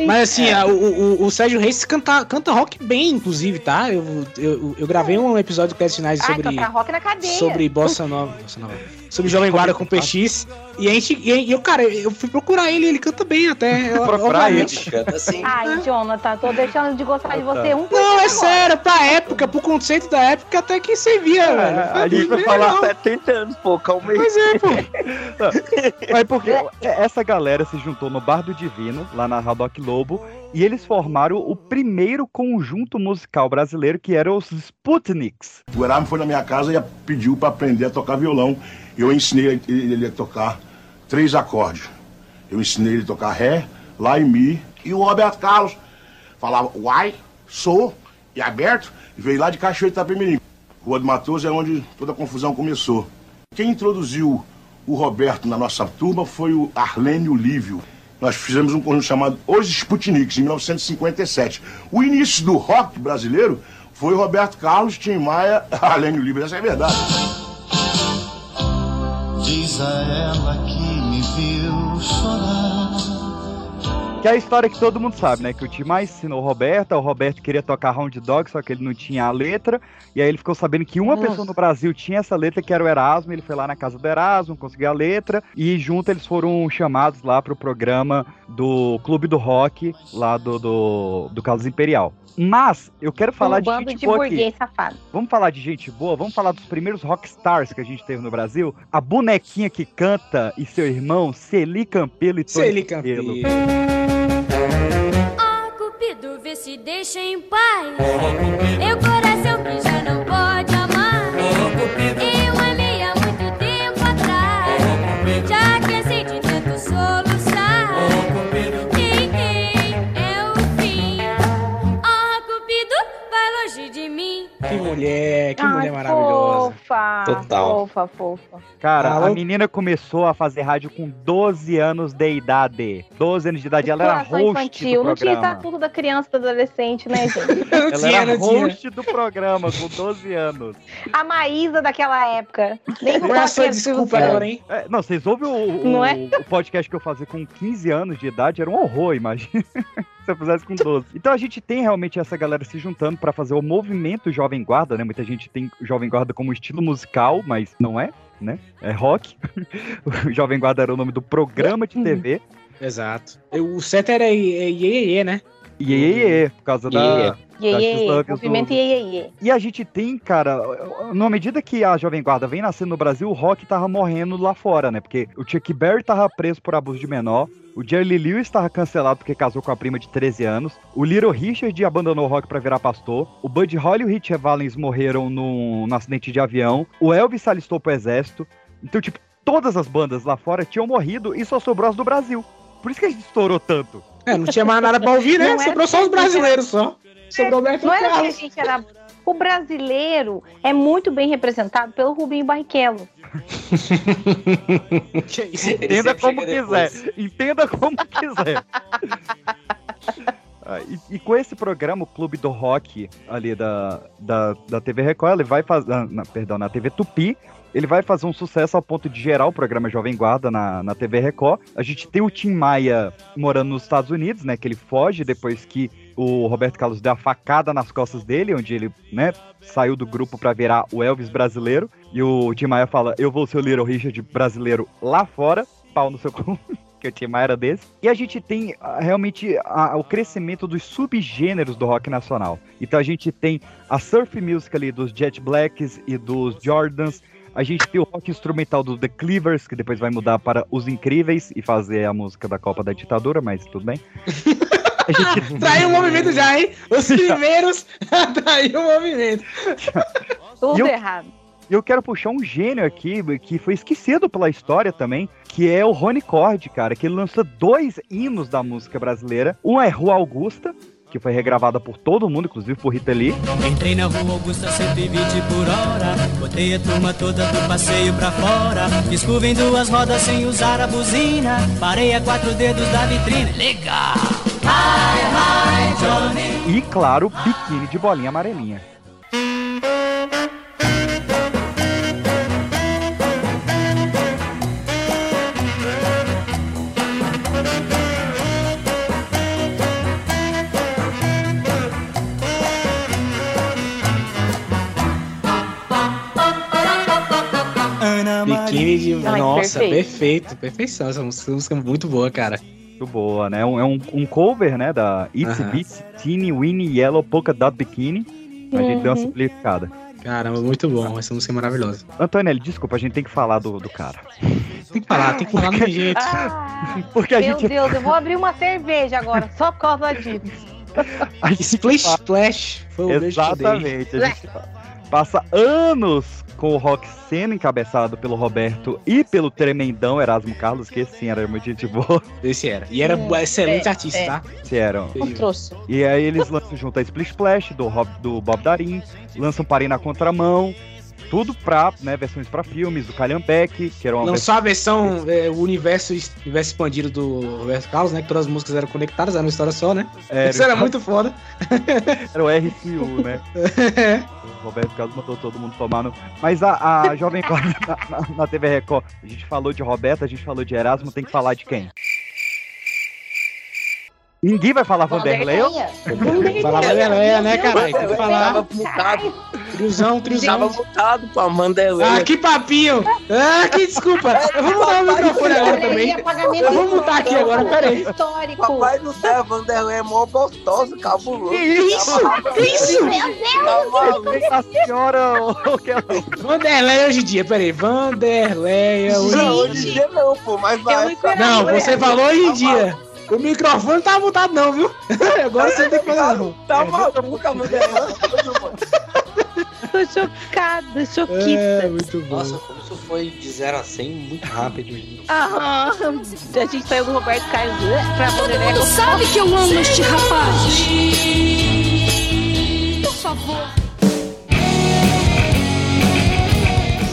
mas assim, a- o, o, o Sérgio Reis canta, canta rock bem, inclusive, tá? Eu, eu, eu gravei um episódio do Cast Finais Ai, sobre, cantar rock na cadeia. sobre Bossa Nova. Bossa Nova. Sobre Jovem Guarda com PX. E a gente. E eu, cara, eu fui procurar ele, ele canta bem até. [laughs] Eu- Procurar ele. Canta assim. [laughs] Ai, Jonathan, tô deixando de gostar de você um por Não, é agora. sério, pra época, pro conceito da época, até que servia, velho. a gente vai falar legal. 70 anos, pô, calma aí. Pois é, pô. [laughs] Mas porque essa galera se juntou no Bar do Divino, lá na Radoc Lobo, e eles formaram o primeiro conjunto musical brasileiro, que era os Sputniks. O Erasmo foi na minha casa e pediu para aprender a tocar violão. Eu ensinei ele a tocar três acordes. Eu ensinei ele a tocar Ré, Lá e Mi. E o Roberto Carlos falava Uai, Sou e Aberto. E veio lá de Cachoeira de Itapemirim. Rua do Matoso é onde toda a confusão começou. Quem introduziu o Roberto na nossa turma foi o Arlênio Lívio. Nós fizemos um conjunto chamado Os Sputniks, em 1957. O início do rock brasileiro foi Roberto Carlos, Tim Maia, [laughs] Arlênio Lívio. Essa é a verdade. Diz a ela que me viu chorar. Que é a história que todo mundo sabe, né? Que o Tim mais ensinou o Roberto, o Roberto queria tocar Round Dog, só que ele não tinha a letra. E aí ele ficou sabendo que uma Nossa. pessoa no Brasil tinha essa letra, que era o Erasmo. Ele foi lá na casa do Erasmo, conseguiu a letra. E junto eles foram chamados lá pro programa do Clube do Rock, lá do, do, do Carlos Imperial. Mas eu quero falar um de gente de boa aqui. safado. Vamos falar de gente boa? Vamos falar dos primeiros rockstars que a gente teve no Brasil? A bonequinha que canta e seu irmão, Celi Campelo e Tony Celi Campelo. Ó, Cupido, vê se deixa em paz. Eu coração que já não pode amar. Eu amei mulher, que Ai, mulher maravilhosa. Fofa. Total. Fofa, fofa. Cara, Alô? a menina começou a fazer rádio com 12 anos de idade. 12 anos de idade. Ela era host infantil. do Não tinha programa. tudo da criança, do adolescente, né, gente? [laughs] Ela era host do programa com 12 anos. A Maísa daquela época. Nem Qual é a sua qualquer desculpa agora, hein? É, não, vocês ouvem o, o- Não é? o podcast que eu fazia com 15 anos de idade? Era um horror, imagina. Se eu fizesse com 12. Então a gente tem realmente essa galera se juntando pra fazer o movimento Jovem Guarda, né? Muita gente tem Jovem Guarda como estilo musical, mas não é, né? É rock. [laughs] o Jovem Guarda era o nome do programa de TV. Exato. O certo era Iê, Iê, Iê, né? Aí, é, por causa da. Iê, X-Love movimento do- iê, iê, iê. E a gente tem, cara, na medida que a Jovem Guarda vem nascendo no Brasil, o rock tava morrendo lá fora, né? Porque o Chuck Berry tava preso por abuso de menor, o Jerry Lee Lewis tava cancelado porque casou com a prima de 13 anos, o Little Richard abandonou o rock pra virar pastor, o Bud Holly e o Rich Valens morreram num, num acidente de avião, o Elvis se alistou pro exército. Então, tipo, todas as bandas lá fora tinham morrido e só sobrou as do Brasil. Por isso que a gente estourou tanto. É, não tinha mais nada pra ouvir, né? Sobrou só os brasileiros só. Sobrou o Roberto Não era que a Carlos. gente era. O brasileiro é muito bem representado pelo Rubinho Barrichello. Entenda como quiser. Entenda como quiser. Ah, e, e com esse programa, o Clube do Rock, ali da, da, da TV Record, ele vai fazer. ah, Perdão, na TV Tupi, ele vai fazer um sucesso ao ponto de gerar o programa Jovem Guarda na, na TV Record. A gente tem o Tim Maia morando nos Estados Unidos, né? Que ele foge depois que o Roberto Carlos deu a facada nas costas dele, onde ele, né, saiu do grupo pra virar o Elvis brasileiro. E o Tim Maia fala: Eu vou ser o Little Richard brasileiro lá fora, pau no seu cu. [laughs] Que o Tim Maia era desse. E a gente tem ah, realmente a- o crescimento dos subgêneros do rock nacional. Então a gente tem a surf music ali dos Jet Blacks e dos Jordans. A gente tem o rock instrumental do The Cleavers, que depois vai mudar para Os Incríveis e fazer a música da Copa da Ditadura, mas tudo bem. [laughs] A gente [laughs] Traiu o movimento já, hein? Os [laughs] primeiros traiu o movimento. Tudo eu- errado. E eu quero puxar um gênio aqui, que foi esquecido pela história também, que é o Rony Cord, cara, que ele lançou dois hinos da música brasileira. Um é Rua Augusta, que foi regravada por todo mundo, inclusive por Rita Lee. Entrei na rua Augusta 120 por hora Botei a turma toda do passeio pra fora Fiz curva em duas rodas sem usar a buzina Parei a quatro dedos da vitrine Legal! Hi, hi, Johnny E, claro, Biquíni de Bolinha Amarelinha. Biquíni de. Ai, Nossa, perfeito. perfeito. Perfeição. Essa música, música é muito boa, cara. Muito boa, né? Um- É um, um cover, né, da It's Aham. Beats Teeny Winnie Yellow Polka Dot Bikini. A gente deu uma Uhum. simplificada. Caramba, muito bom. Essa música é maravilhosa. Antônio, desculpa, a gente tem que falar do, do cara. Tem que falar, tem que falar, tem jeito. [laughs] Porque a Meu gente Deus, eu vou abrir uma cerveja agora, só por causa disso. A gente Splish Splash foi o beijo que eu dei. Exatamente. A gente passa anos com o rock sendo encabeçado pelo Roberto e pelo tremendão Erasmo Carlos, que esse sim era muito gente boa. Esse era. E era É, excelente é, artista, é. tá? Se eram. E aí eles lançam junto a Splish Splash, do, Rob, do Bob Darin, lançam Parei na Contramão, tudo pra, né, versões pra filmes, do Calhambeck, que era uma Lançou a versão, é, o universo, universo expandido do Roberto Carlos, né? Que todas as músicas eram conectadas, era uma história só, né? Era- Isso era muito foda. Era o RCU, né? [laughs] O Roberto Carlos mandou todo mundo tomar no. Mas a, a Jovem Guarda na, na- na TV Record, a gente falou de Roberto, a gente falou de Erasmo, tem que falar de quem? Ninguém vai falar Vanderlei? Falar Vanderleia, né, caralho? Tem que falar. Triozão, triozão. Tava mutado pra Mandelé. Ah, que papinho! Ah, que desculpa! Eu vou mudar o microfone agora também. Eu vou mutar aqui agora, peraí. Histórico. Papai do céu, Vanderlei é mó gostoso, cabuloso. Que isso? Que isso? A senhora, o que Vanderleia hoje em dia, peraí. Vanderleia hoje Não, em hoje em dia. dia não, pô, mas vai. Não, você falou hoje em dia. O microfone não tava mutado, não, viu? [laughs] Agora você tem que fazer não. Tá maluco, Vanderlei. Tô chocada, choquita. É, muito bom. Nossa, como isso foi de 0 a 100 muito rápido. Aham. A gente saiu do Roberto Carlos pra Vanderlei. mundo sabe que eu amo este rapaz. Por favor.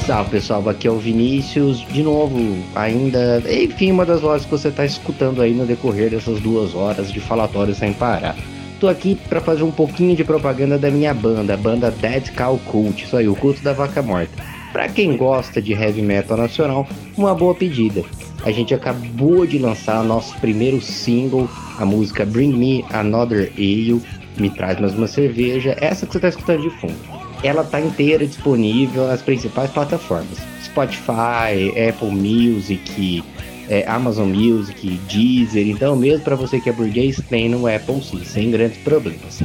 Salve pessoal, aqui é o Vinícius, de novo, ainda, enfim, uma das vozes que você está escutando aí no decorrer dessas duas horas de falatório sem parar. Tô aqui para fazer um pouquinho de propaganda da minha banda, a banda Dead Cow Cult, isso aí, o culto da vaca morta. Pra quem gosta de heavy metal nacional, uma boa pedida. A gente acabou de lançar nosso primeiro single, a música Bring Me Another Ale, Me Traz Mais Uma Cerveja, essa que você tá escutando de fundo ela tá inteira disponível nas principais plataformas: Spotify, Apple Music, é, Amazon Music, Deezer. Então, mesmo para você que é burguês, tem no Apple sim, sem grandes problemas.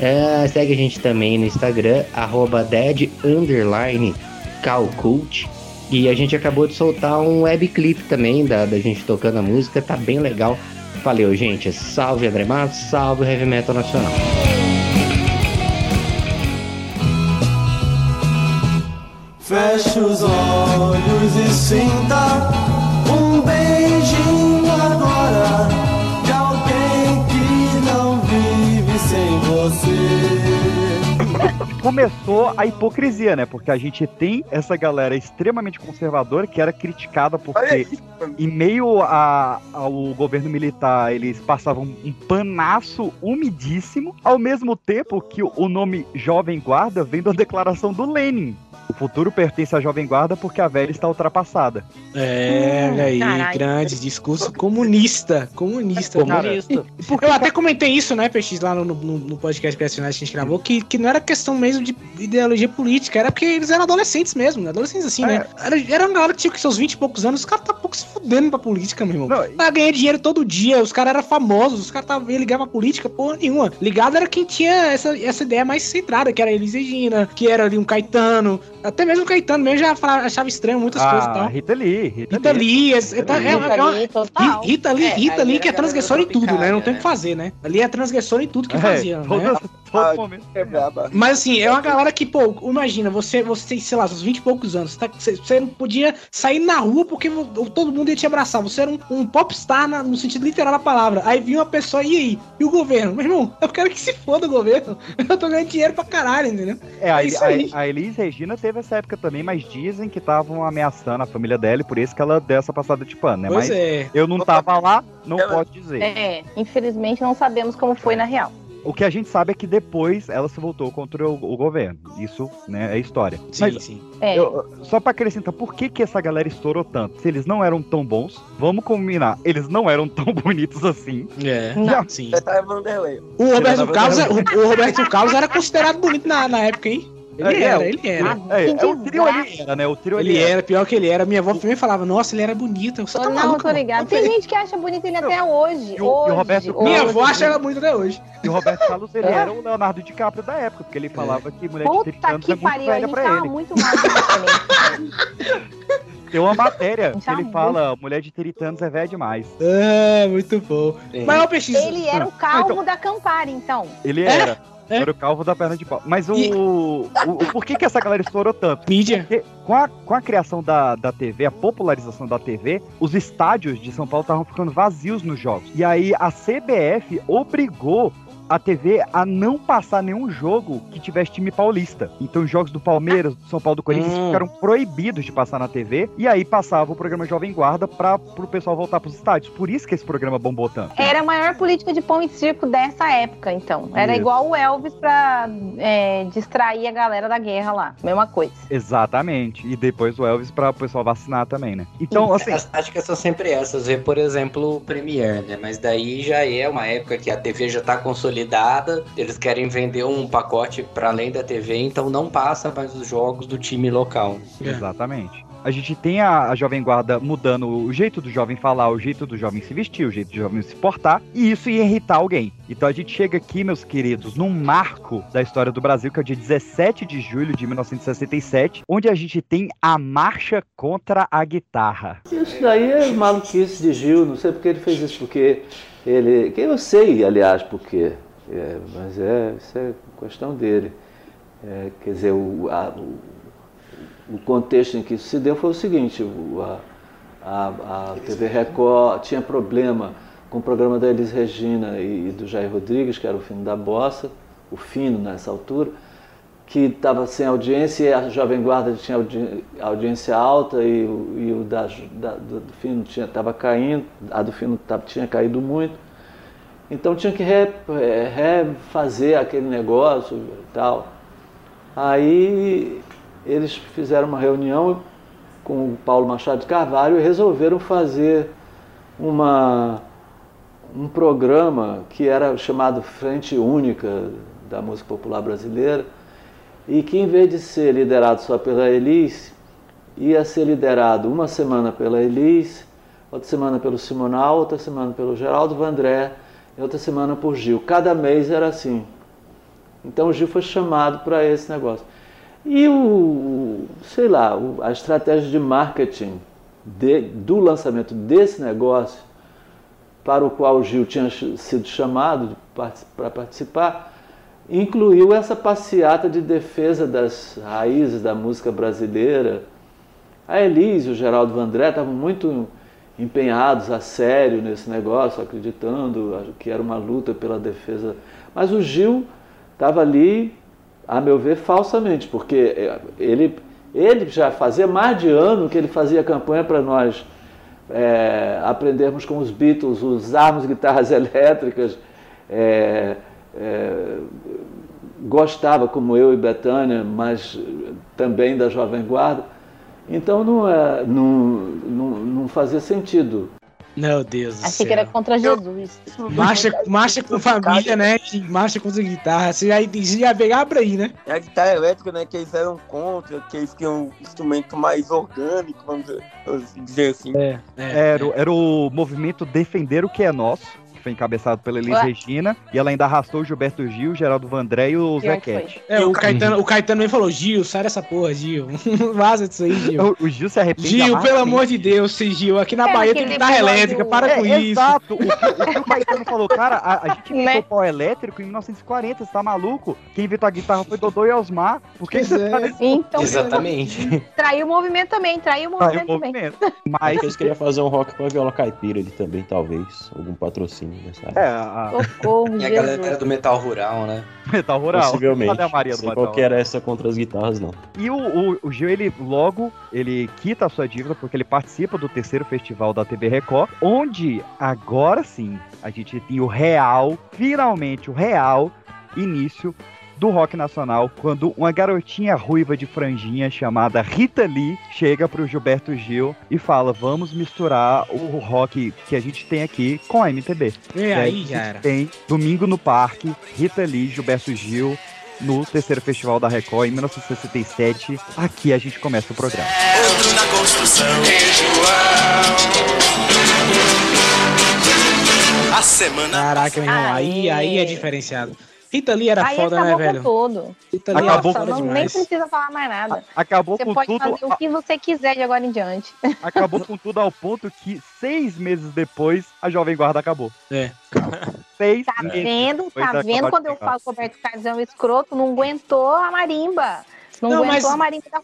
É, segue a gente também no Instagram, arroba. E a gente acabou de soltar um webclip também da, da gente tocando a música, tá bem legal. Valeu, gente. Salve André Matos, salve Heavy Metal Nacional. Feche os olhos e sinta um beijinho agora de alguém que não vive sem você. Começou a hipocrisia, né? Porque a gente tem essa galera extremamente conservadora que era criticada porque, em meio a- ao governo militar, eles passavam um panaço umidíssimo, ao mesmo tempo que o- o nome Jovem Guarda vem da declaração do Lenin. O futuro pertence à Jovem Guarda porque a velha está ultrapassada. É, olha aí, caralho. grande discurso comunista. Comunista. Comunista. porque eu até comentei isso, né, PX, lá no, no, no podcast Criacionais que a gente gravou, que, que não era questão mesmo de ideologia política, era porque eles eram adolescentes mesmo, né? Adolescentes assim, né? Era, era uma galera que tinha que seus 20 e poucos anos, os caras tá pouco se fudendo pra política, meu irmão. Pra ganhar dinheiro todo dia, os caras eram famosos, os caras tavam ligavam pra política, porra nenhuma. Ligado era quem tinha essa, essa ideia mais centrada, que era Elis Regina, que era ali um Caetano, até mesmo o Caetano mesmo já falava- achava estranho muitas coisas e Ah, tal. Rita Lee. Rita, Rita Lee, é, é, Rita é, Lee. é é Rita Lee. Rita Lee, É, que é transgressora em tudo, né? Não tem o que fazer, né? Ali é transgressora em tudo que É, fazia, né? todo- todo [laughs] momento. É braba. Mas assim, é uma galera que, pô, imagina, você, você tem, sei lá, seus 20 e poucos anos, tá- você, você não podia sair na rua porque todo mundo ia te abraçar. Você era um, um popstar na- no sentido literal da palavra. Aí vinha uma pessoa, e aí? E o governo? Meu irmão, eu quero que se foda o governo. [laughs] Eu tô ganhando dinheiro pra caralho, entendeu? É, a, isso aí. a, a Elis Regina teve essa época também, mas dizem que estavam ameaçando a família dela e por isso que ela deu essa passada de pano, né? Pois mas é. eu não tava lá, não posso dizer. É, infelizmente não sabemos como foi na real. O que a gente sabe é que depois ela se voltou contra o, o governo. Isso, né, é história. Sim, Mas, sim. É. eu- só pra acrescentar, por que que essa galera estourou tanto? Se eles não eram tão bons, vamos combinar, eles não eram tão [laughs] bonitos assim. É, Já- sim. Tá é. O Roberto Ele Carlos, era- o, o Roberto Carlos era considerado bonito na, na época, hein? Ele É, era, é, ele era. É, é, o trio ele era, né? O trio Ele era, pior que ele era. Minha avó também falava, nossa, ele era bonito. Você tá não, maluco, tô ligado. [laughs] Tem gente que acha bonito ele até hoje. E o- e o hoje, Roberto- Minha avó acha ela bonita até hoje. E o Roberto Carlos, ele É? era o Leonardo DiCaprio da época, porque ele falava que mulher de Puta 30 anos que é muito velha gente pra tava ele. muito mal [laughs] Tem uma matéria que ele fala, mulher de 30 anos é velha demais. É, muito bom. Mas, ô, PX... Ele era o calvo Então, da Campari, então. Ele É? era. O calvo da perna de pau. Mas o, o, o- por que, que essa galera estourou tanto? Mídia. Porque com a, com a criação da, da TV, a popularização da TV, os estádios de São Paulo estavam ficando vazios nos jogos. E aí a CBF obrigou a TV a não passar nenhum jogo que tivesse time paulista. Então, os jogos do Palmeiras, do São Paulo do Corinthians Hum. ficaram proibidos de passar na TV. E aí passava o programa Jovem Guarda para pro pessoal voltar pros estádios. Por isso que esse programa bombou tanto. Era a maior política de pão e circo dessa época, então. Era Isso. igual o Elvis pra é, distrair a galera da guerra lá. Mesma coisa. Exatamente. E depois o Elvis para o pessoal vacinar também, né? Então, assim. As táticas são sempre essas. Vê, por exemplo, o Premiere, né? Mas daí já é uma época que a TV já tá consolidada, eles querem vender um pacote para além da TV, então não passa mais os jogos do time local. Exatamente. A gente tem a, a Jovem Guarda mudando o jeito do jovem falar, o jeito do jovem se vestir, o jeito do jovem se portar, e isso ia irritar alguém. Então a gente chega aqui, meus queridos, num marco da história do Brasil, que é o dia 17 de julho de 1967, onde a gente tem a Marcha contra a Guitarra. Isso daí é maluquice de Gil, não sei porque ele fez isso, porque ele. Que eu sei, aliás, porque. É, mas é, isso é questão dele. É, quer dizer, o, a- o, o contexto em que isso se deu foi o seguinte, o- a, a, a TV Record tinha problema com o programa da Elis Regina e, e do Jair Rodrigues, que era o Fino da Bossa, o Fino nessa altura, que estava sem audiência e a Jovem Guarda tinha audi- audiência alta e, o- e o da, da- do, do Fino estava caindo, a do Fino tava- tinha caído muito. Então tinha que re- eh, refazer aquele negócio e tal. Aí eles fizeram uma reunião com o Paulo Machado de Carvalho e resolveram fazer uma, um programa que era chamado Frente Única da Música Popular Brasileira e que em vez de ser liderado só pela Elis, ia ser liderado uma semana pela Elis, outra semana pelo Simonal, outra semana pelo Geraldo Vandré e outra semana por Gil. Cada mês era assim. Então o Gil foi chamado para esse negócio. E o, sei lá, a estratégia de marketing de- do lançamento desse negócio, para o qual o Gil tinha sido chamado para participar, incluiu essa passeata de defesa das raízes da música brasileira. A Elise e o Geraldo Vandré estavam muito empenhados a sério nesse negócio, acreditando que era uma luta pela defesa. Mas o Gil estava ali, a meu ver, falsamente, porque eh, ele, ele já fazia mais de ano que ele fazia campanha para nós eh, aprendermos com os Beatles, usarmos guitarras [laughs] elétricas, eh, eh, gostava, como eu e Betânia, mas também da Jovem Guarda. Então não, é, não, não, não fazia sentido. Meu Deus do Achei que era céu. contra Jesus. Marcha, marcha com família, né? E marcha contra guitarra. Você já dizia pegar pra aí, né? É a guitarra elétrica, né? Que eles eram contra, que eles queriam um instrumento mais orgânico, vamos dizer assim. É, Era, o- era o movimento Defender o que é Nosso, que foi encabeçado pela Elis Ué. Regina, e ela ainda arrastou o Gilberto Gil, o Geraldo Vandré e o Zé que. Cat. É, o Caetano, o Caetano também falou, Gil, sai dessa porra, Gil. [laughs] Vaza disso aí, Gil. O, o Gil se arrepende. Gil, pelo amargamente. amor de Deus, Gil, aqui na Pena Bahia que tem guitarra pegou elétrica, para É, com isso. Exato. O que, o que o Caetano falou, cara, a, a gente inventou Né? o pau elétrico em 1940, você tá maluco? Quem inventou a guitarra foi Dodô e Osmar. Por que Pois você é. tá nesse Então, Exatamente. traiu o movimento também, traiu o movimento o também. movimento? Acho Mas que eles queriam fazer um rock com a viola caipira ali também, talvez. Algum patrocínio nessa área. é, a, Socorro, E a galera do metal rural, né? metal rural. Possivelmente. Cadê a Maria do Sei metal qual que era essa contra as guitarras, não. E o, o, o Gil, ele logo, ele quita a sua dívida porque ele participa do terceiro festival da TV Record, onde agora sim a gente tem o real, finalmente o real início do rock nacional, quando uma garotinha ruiva de franjinha chamada Rita Lee chega pro Gilberto Gil e fala: Vamos misturar o rock que a gente tem aqui com a MPB. E E aí, a gente já era. Tem Domingo no Parque, Rita Lee, Gilberto Gil, no terceiro festival da Record em 1967. Aqui a gente começa o programa. Construção. A semana. Caraca, meu irmão, aí, aí é diferenciado. Rita Lee era Aí foda, né, acabou velho? com tudo. Rita Lee Acabou Nossa, foda não, nem precisa falar mais nada. Acabou Você com pode tudo. fazer o que você quiser de agora em diante. [laughs] Acabou com tudo ao ponto que seis meses depois a Jovem Guarda acabou. É. Seis Tá meses vendo? depois Tá vendo quando eu falo que o Roberto Carlos é um escroto? Não aguentou a marimba. Não, Não, aguentou mas- a marimba da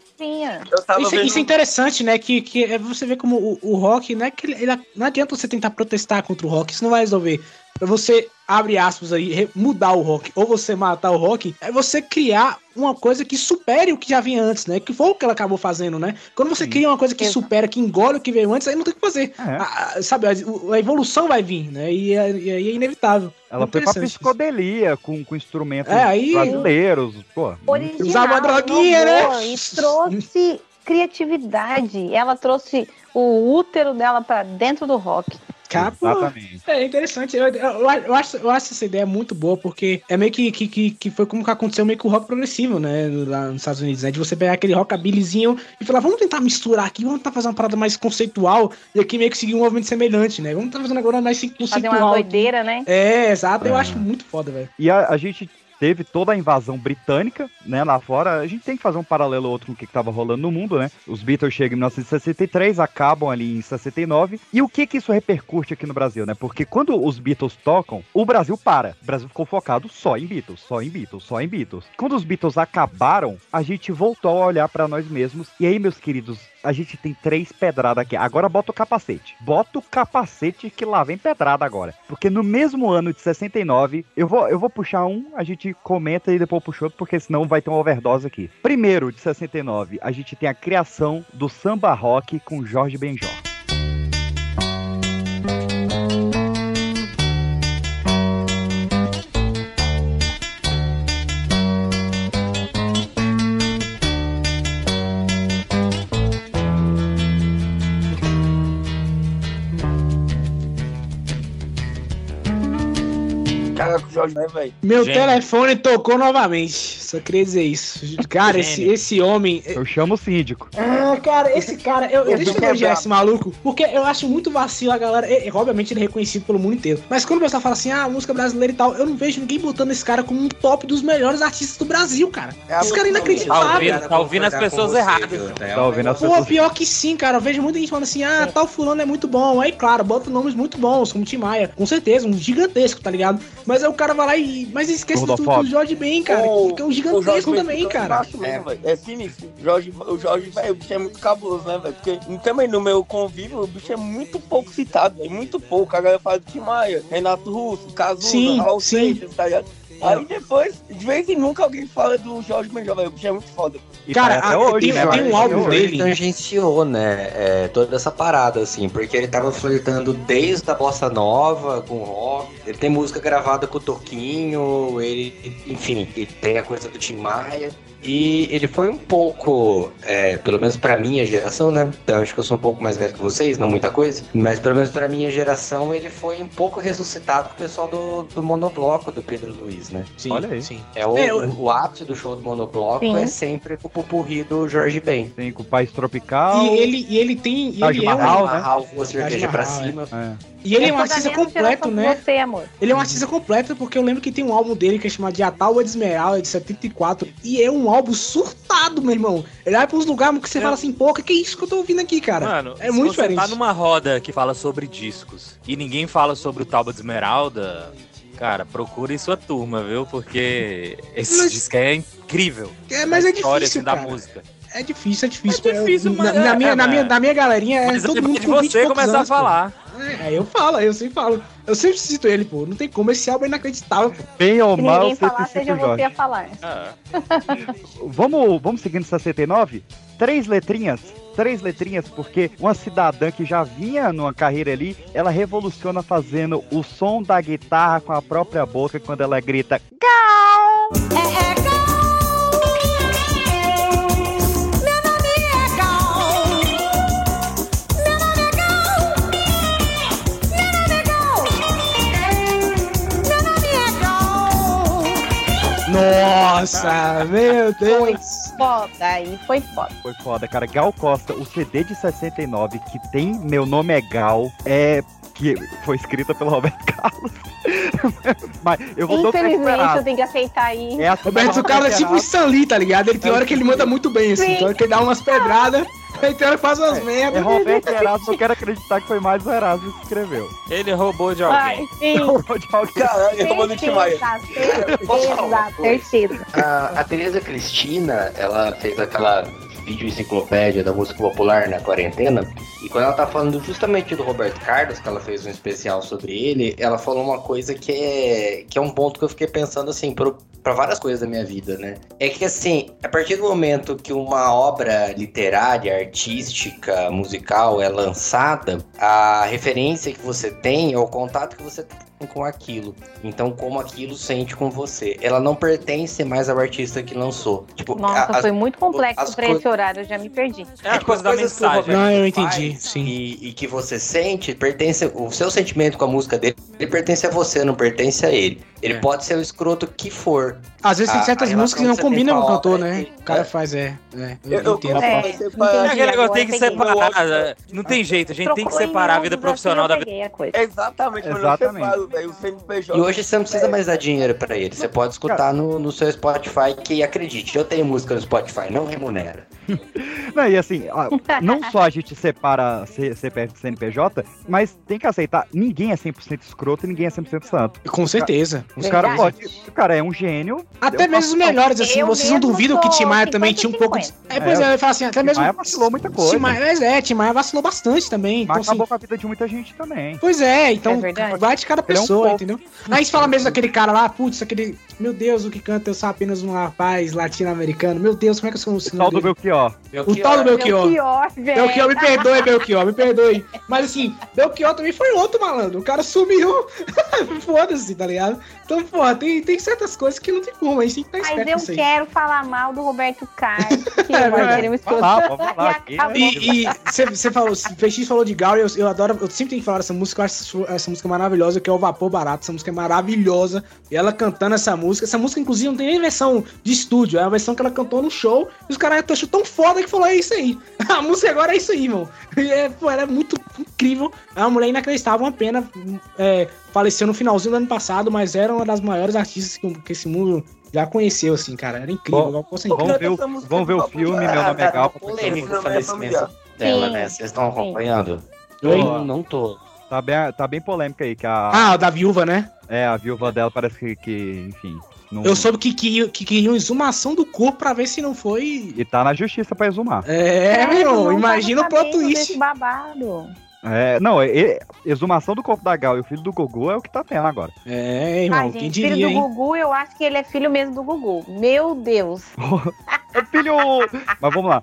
tava Isso, vendo... isso é interessante, né? Que, que é você vê como o, o rock, não é que ele, ele- não adianta você tentar protestar contra o rock, isso não vai resolver. Pra você, abre aspas aí, mudar o rock ou você matar o rock, é você criar uma coisa que supere o que já vinha antes, né? Que foi o que ela acabou fazendo, né? Quando você cria uma coisa que supera, que engole o que veio antes, aí não tem o que fazer. A- a- sabe, a, a evolução vai vir, né? E, é- e aí é inevitável. Ela foi pra psicodelia com, com instrumentos É, aí- brasileiros, pô. Original, Usava uma droguinha, né? E trouxe criatividade. Ela trouxe o útero dela pra dentro do rock. Capa. Exatamente. É interessante. Eu, eu- eu acho, eu acho essa ideia muito boa, porque é meio que, que, que, que foi como que aconteceu meio que o rock progressivo, né? Lá nos Estados Unidos, né? De você pegar aquele rockabillyzinho e falar, vamos tentar misturar aqui, vamos tentar fazer uma parada mais conceitual e aqui meio que seguir um movimento semelhante, né? Vamos tentar fazendo agora mais Fazer conceitual. uma doideira, né? É, exato. Eu É. acho muito foda, velho. E a, a gente teve toda a invasão britânica, né, lá fora. A gente tem que fazer um paralelo ou outro com o que estava rolando no mundo, né? Os Beatles chegam em 1963, acabam ali em 69. E o que que isso repercute aqui no Brasil, né? Porque quando os Beatles tocam, o Brasil para. O Brasil ficou focado só em Beatles, só em Beatles, só em Beatles. Quando os Beatles acabaram, a gente voltou a olhar para nós mesmos. E aí, meus queridos, a gente tem três pedradas aqui. Agora bota o capacete. Bota o capacete que lá vem pedrada agora. Porque no mesmo ano de 69, eu vou, eu vou puxar um, a gente comenta e depois puxa outro, porque senão vai ter uma overdose aqui. Primeiro, de 69, a gente tem a criação do samba rock com Jorge Benjor. Jorge, né, velho? Meu Gênio. telefone tocou novamente. Só queria dizer isso. Cara, esse, esse homem. Eu chamo o síndico. Ah, cara, esse cara, eu, eu Esse deixa eu é elogiar brabo. esse maluco, porque eu acho muito vacilo a galera. e- e, obviamente ele é reconhecido pelo mundo inteiro. Mas quando o pessoal fala assim, ah, música brasileira e tal, eu não vejo ninguém botando esse cara como um top dos melhores artistas do Brasil, cara. esse cara é Tá inacreditável. ouvindo, tá ouvindo as pessoas erradas. Tá ouvindo as Pô, pessoas. pior que sim, cara. Eu vejo muita gente falando assim, ah, tal fulano é muito bom. Aí, claro, bota nomes muito bons, como Tim Maia. Com certeza, um gigantesco, tá ligado? Mas aí o cara vai lá e. Mas esquece do, do. Jorge Ben, cara. O- que é um gigantesco também, cara. mesmo, velho. É sinistro. Jorge, o Jorge, velho, o bicho é muito cabuloso, né, velho? Porque também no meu convívio, o bicho é muito pouco citado, velho. Muito pouco. A galera fala de Tim Maia, Renato Russo, Cazuza, Raul. Seixas, tá ligado? Aí depois, de vez em nunca alguém fala do Jorge Benjol, velho. O bicho é muito foda. Cara, a- tem, tem um álbum Ele dele. tangenciou, né, é, toda essa parada, assim, porque ele tava flertando desde a bossa nova com rock, ele tem música gravada com o Toquinho, ele, enfim, ele tem a coisa do Tim Maia, e ele foi um pouco, é, pelo menos pra minha geração, né, então acho que eu sou um pouco mais velho que vocês, não muita coisa, mas pelo menos pra minha geração ele foi um pouco ressuscitado com o pessoal do, do monobloco do Pedro Luiz, né. Sim, Olha aí. sim. É o, É, eu- o ápice do show do monobloco Sim. é sempre o pupurri do Jorge Ben. Tem com o País Tropical. E ele, e ele tem. E ele é um- Mahal, né? Mahal, voa cerveja pra Mahal, é. cima. E ele é um sou da artista completo, né? Você, amor. Ele é um artista completo porque eu lembro que tem um álbum dele que é chamado de Atalua de Esmeralda, de 74, e é um álbum surtado, meu irmão. Ele vai pra uns lugares que você fala assim, pô, que que é isso que eu tô ouvindo aqui, cara? Mano, é se muito você diferente. tá numa roda que fala sobre discos e ninguém fala sobre o Tauba de Esmeralda, cara, procure sua turma, viu? Porque esse Mas- disco é incrível. É, mas Na é história, difícil, assim, da cara. música. É difícil, é difícil. É difícil, na, mas na é, minha, na, é, minha, mas- na minha galerinha é Mas todo depende mundo de com 20 você começar a anos, pô. É, eu falo, eu sempre falo. Eu sempre cito ele, pô. Não tem como, esse álbum é inacreditável, pô. Bem ou Se mal, ninguém falar, seja Jorge. você a falar. [laughs] Vamos, vamos seguindo 69? Três letrinhas. Três letrinhas, porque uma cidadã que já vinha numa carreira ali, ela revoluciona fazendo o som da guitarra com a própria boca quando ela grita Gal! É, Nossa, meu Deus. Foda, aí foi foda. Foi foda, cara. Gal Costa, o CD de 69, que tem Meu Nome é Gal, é. que foi escrita pelo Roberto [laughs] Carlos. Mas eu vou Infelizmente, eu tenho que aceitar aí. É a Roberto Carlos é tipo o Stan Lee, tá ligado? Ele tem hora que ele manda muito bem, assim. Sim. Tem hora que ele dá umas pedradas, que faz umas É merdas. Roberto Erasmo, eu quero acreditar que foi mais o Erasmo que escreveu. Ele roubou de Ai, alguém. sim. Roubou de alguém. Caralho, eu vou no Tim Maia. Certeza, certeza. A, a Tereza Cristina, ela fez aquela vídeo enciclopédia da música popular na quarentena. E quando ela tá falando justamente do Roberto Carlos, que ela fez um especial sobre ele, ela falou uma coisa que é, que é um ponto que eu fiquei pensando assim, pro, pra várias coisas da minha vida, né? É que assim, a partir do momento que uma obra literária, artística, musical é lançada, a referência que você tem o contato que você tem com aquilo. Então, como aquilo sente com você. Ela não pertence mais ao artista que lançou. Tipo, Nossa, a- foi as- muito complexo as pra esse horário, eu já me perdi. É a coisa da que mensagem. Roberto Não, eu entendi, sim. E, e que você sente, pertence. O seu sentimento com a música dele, ele pertence a você, não pertence a ele. Ele É. pode ser o escroto que for. Às vezes tem certas músicas que não combinam com o cantor, né? é que- O cara é. faz, é. é eu, Eu, eu entendo. É, É agora tem que separar. Não tem jeito, a gente tem que separar a vida miúdos, profissional assim, da eu vida. Exatamente, mas Exatamente. Velho. O CNPJ. E hoje você não precisa mais dar dinheiro pra ele. Você pode escutar no, no seu Spotify, que acredite, eu tenho música no Spotify, não remunera. [laughs] Não, e assim, ó, não só a gente separa CPF e CNPJ, mas tem que aceitar, ninguém é 100% escroto e ninguém é 100% santo. Com certeza. Os caras podem. O cara é um gênio. Até mesmo os melhores, assim, Eu vocês não duvidam que sou Tim Maia também tinha um pouco de. 50-50. É, pois é, eu falar assim, até Tim mesmo. Maia vacilou muita coisa. Tim Maia, mas é, Tim Maia vacilou bastante também. Então, Mas assim, acabou com a vida de muita gente também. Pois é, então É vai de cada Ele é um pessoa, entendeu? Aí você fala mesmo daquele cara lá, putz, aquele. Meu Deus, o que canta eu sou apenas um rapaz latino-americano. Meu Deus, como é que eu sou um O tal do Belchior. O tal do Belchior. Belchior, velho. Belchior, me perdoe, Belchior, me perdoe. Mas assim, Belchior também foi outro malandro. O cara sumiu. [laughs] Foda-se, tá ligado? Então, porra, tem, tem certas coisas que não tem como, a gente tem que estar Mas esperto eu quero falar mal do Roberto Carlos, que [laughs] É, vamos lá, Acabou. E você falou, o Peixinho falou de Gauri, eu, eu adoro, eu sempre tenho que falar dessa música, eu acho essa, essa música maravilhosa, que é o Vapor Barato, essa música é maravilhosa, e ela cantando essa música, essa música inclusive não tem nem versão de estúdio, é a versão que ela cantou no show, e os caras achou tão foda que falou, é isso aí, [laughs] a música agora é isso aí, irmão, e é, pô, ela é muito incrível, é uma mulher inacreditável, uma pena, é, faleceu no finalzinho do ano passado, mas era uma das maiores artistas que, que esse mundo já conheceu, assim, cara, era incrível, Bom. Vamos ver o, vamos ver o filme, meu nome é Gal. polêmico Não, o falecimento dela, né? Vocês estão acompanhando? Eu não tô. Tá bem, tá bem polêmica aí, que a, Ah, o da viúva, né? É, a viúva dela parece que, que enfim... Não, Eu soube que, que, que queriam exumação do corpo pra ver se não foi. E tá na justiça pra exumar. É, meu irmão, imagina o plot twist. Babado. É, não, é, é- exumação do corpo da Gal e o filho do Gugu é o que tá tendo agora. É, irmão, Ai, quem gente, diria, filho do hein? Gugu, eu acho que ele é filho mesmo do Gugu. Meu Deus. [laughs] É filho! Mas vamos lá.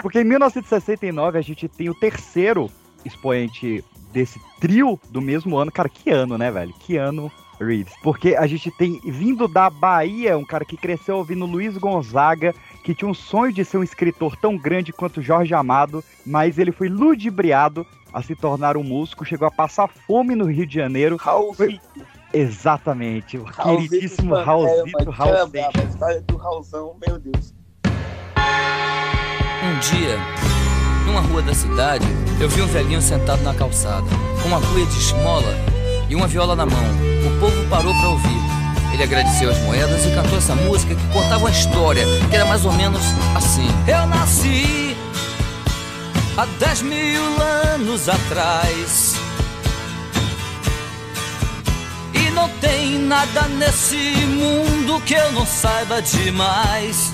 Porque em 1969 a gente tem o terceiro expoente desse trio do mesmo ano. Cara, que ano, né, velho? Que ano Reeves. Porque a gente tem, vindo da Bahia, um cara que cresceu ouvindo Luiz Gonzaga, que tinha um sonho de ser um escritor tão grande quanto Jorge Amado, mas ele foi ludibriado a se tornar um músico, chegou a passar fome no Rio de Janeiro. Raul Foi-. Exatamente, o Raulzito queridíssimo Raulzito mas Raul cara, Seixas. A história do Raulzão, meu Deus. Um dia, numa rua da cidade, eu vi um velhinho sentado na calçada, com uma cuia de esmola e uma viola na mão. O povo parou para ouvir. Ele agradeceu as moedas e cantou essa música que contava uma história, que era mais ou menos assim. Eu nasci há 10 mil anos atrás. E não tem nada nesse mundo que eu não saiba demais.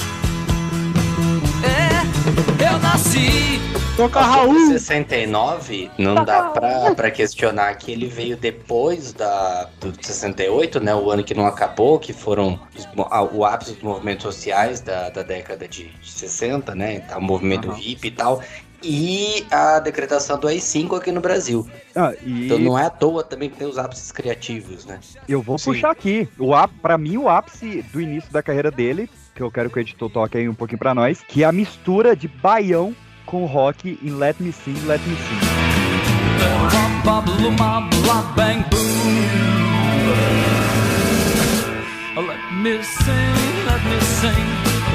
Eu nasci. Toca Raul. 69, não dá pra, pra questionar que ele veio depois da, do 68, né? O ano que não acabou, que foram os ah, o ápice dos movimentos sociais da, da década de, de 60, né? Tá, o movimento hippie e tal. E a decretação do AI-5 aqui no Brasil. Ah, e Então não é à toa também que tem os ápices criativos, né? eu vou Sim. puxar aqui. O áp, pra mim, o ápice do início da carreira dele, que eu quero que o editor toque aí um pouquinho pra nós, que é a mistura de baião com rock em Let Me Sing, Let Me Sing. Let me sing, let me sing,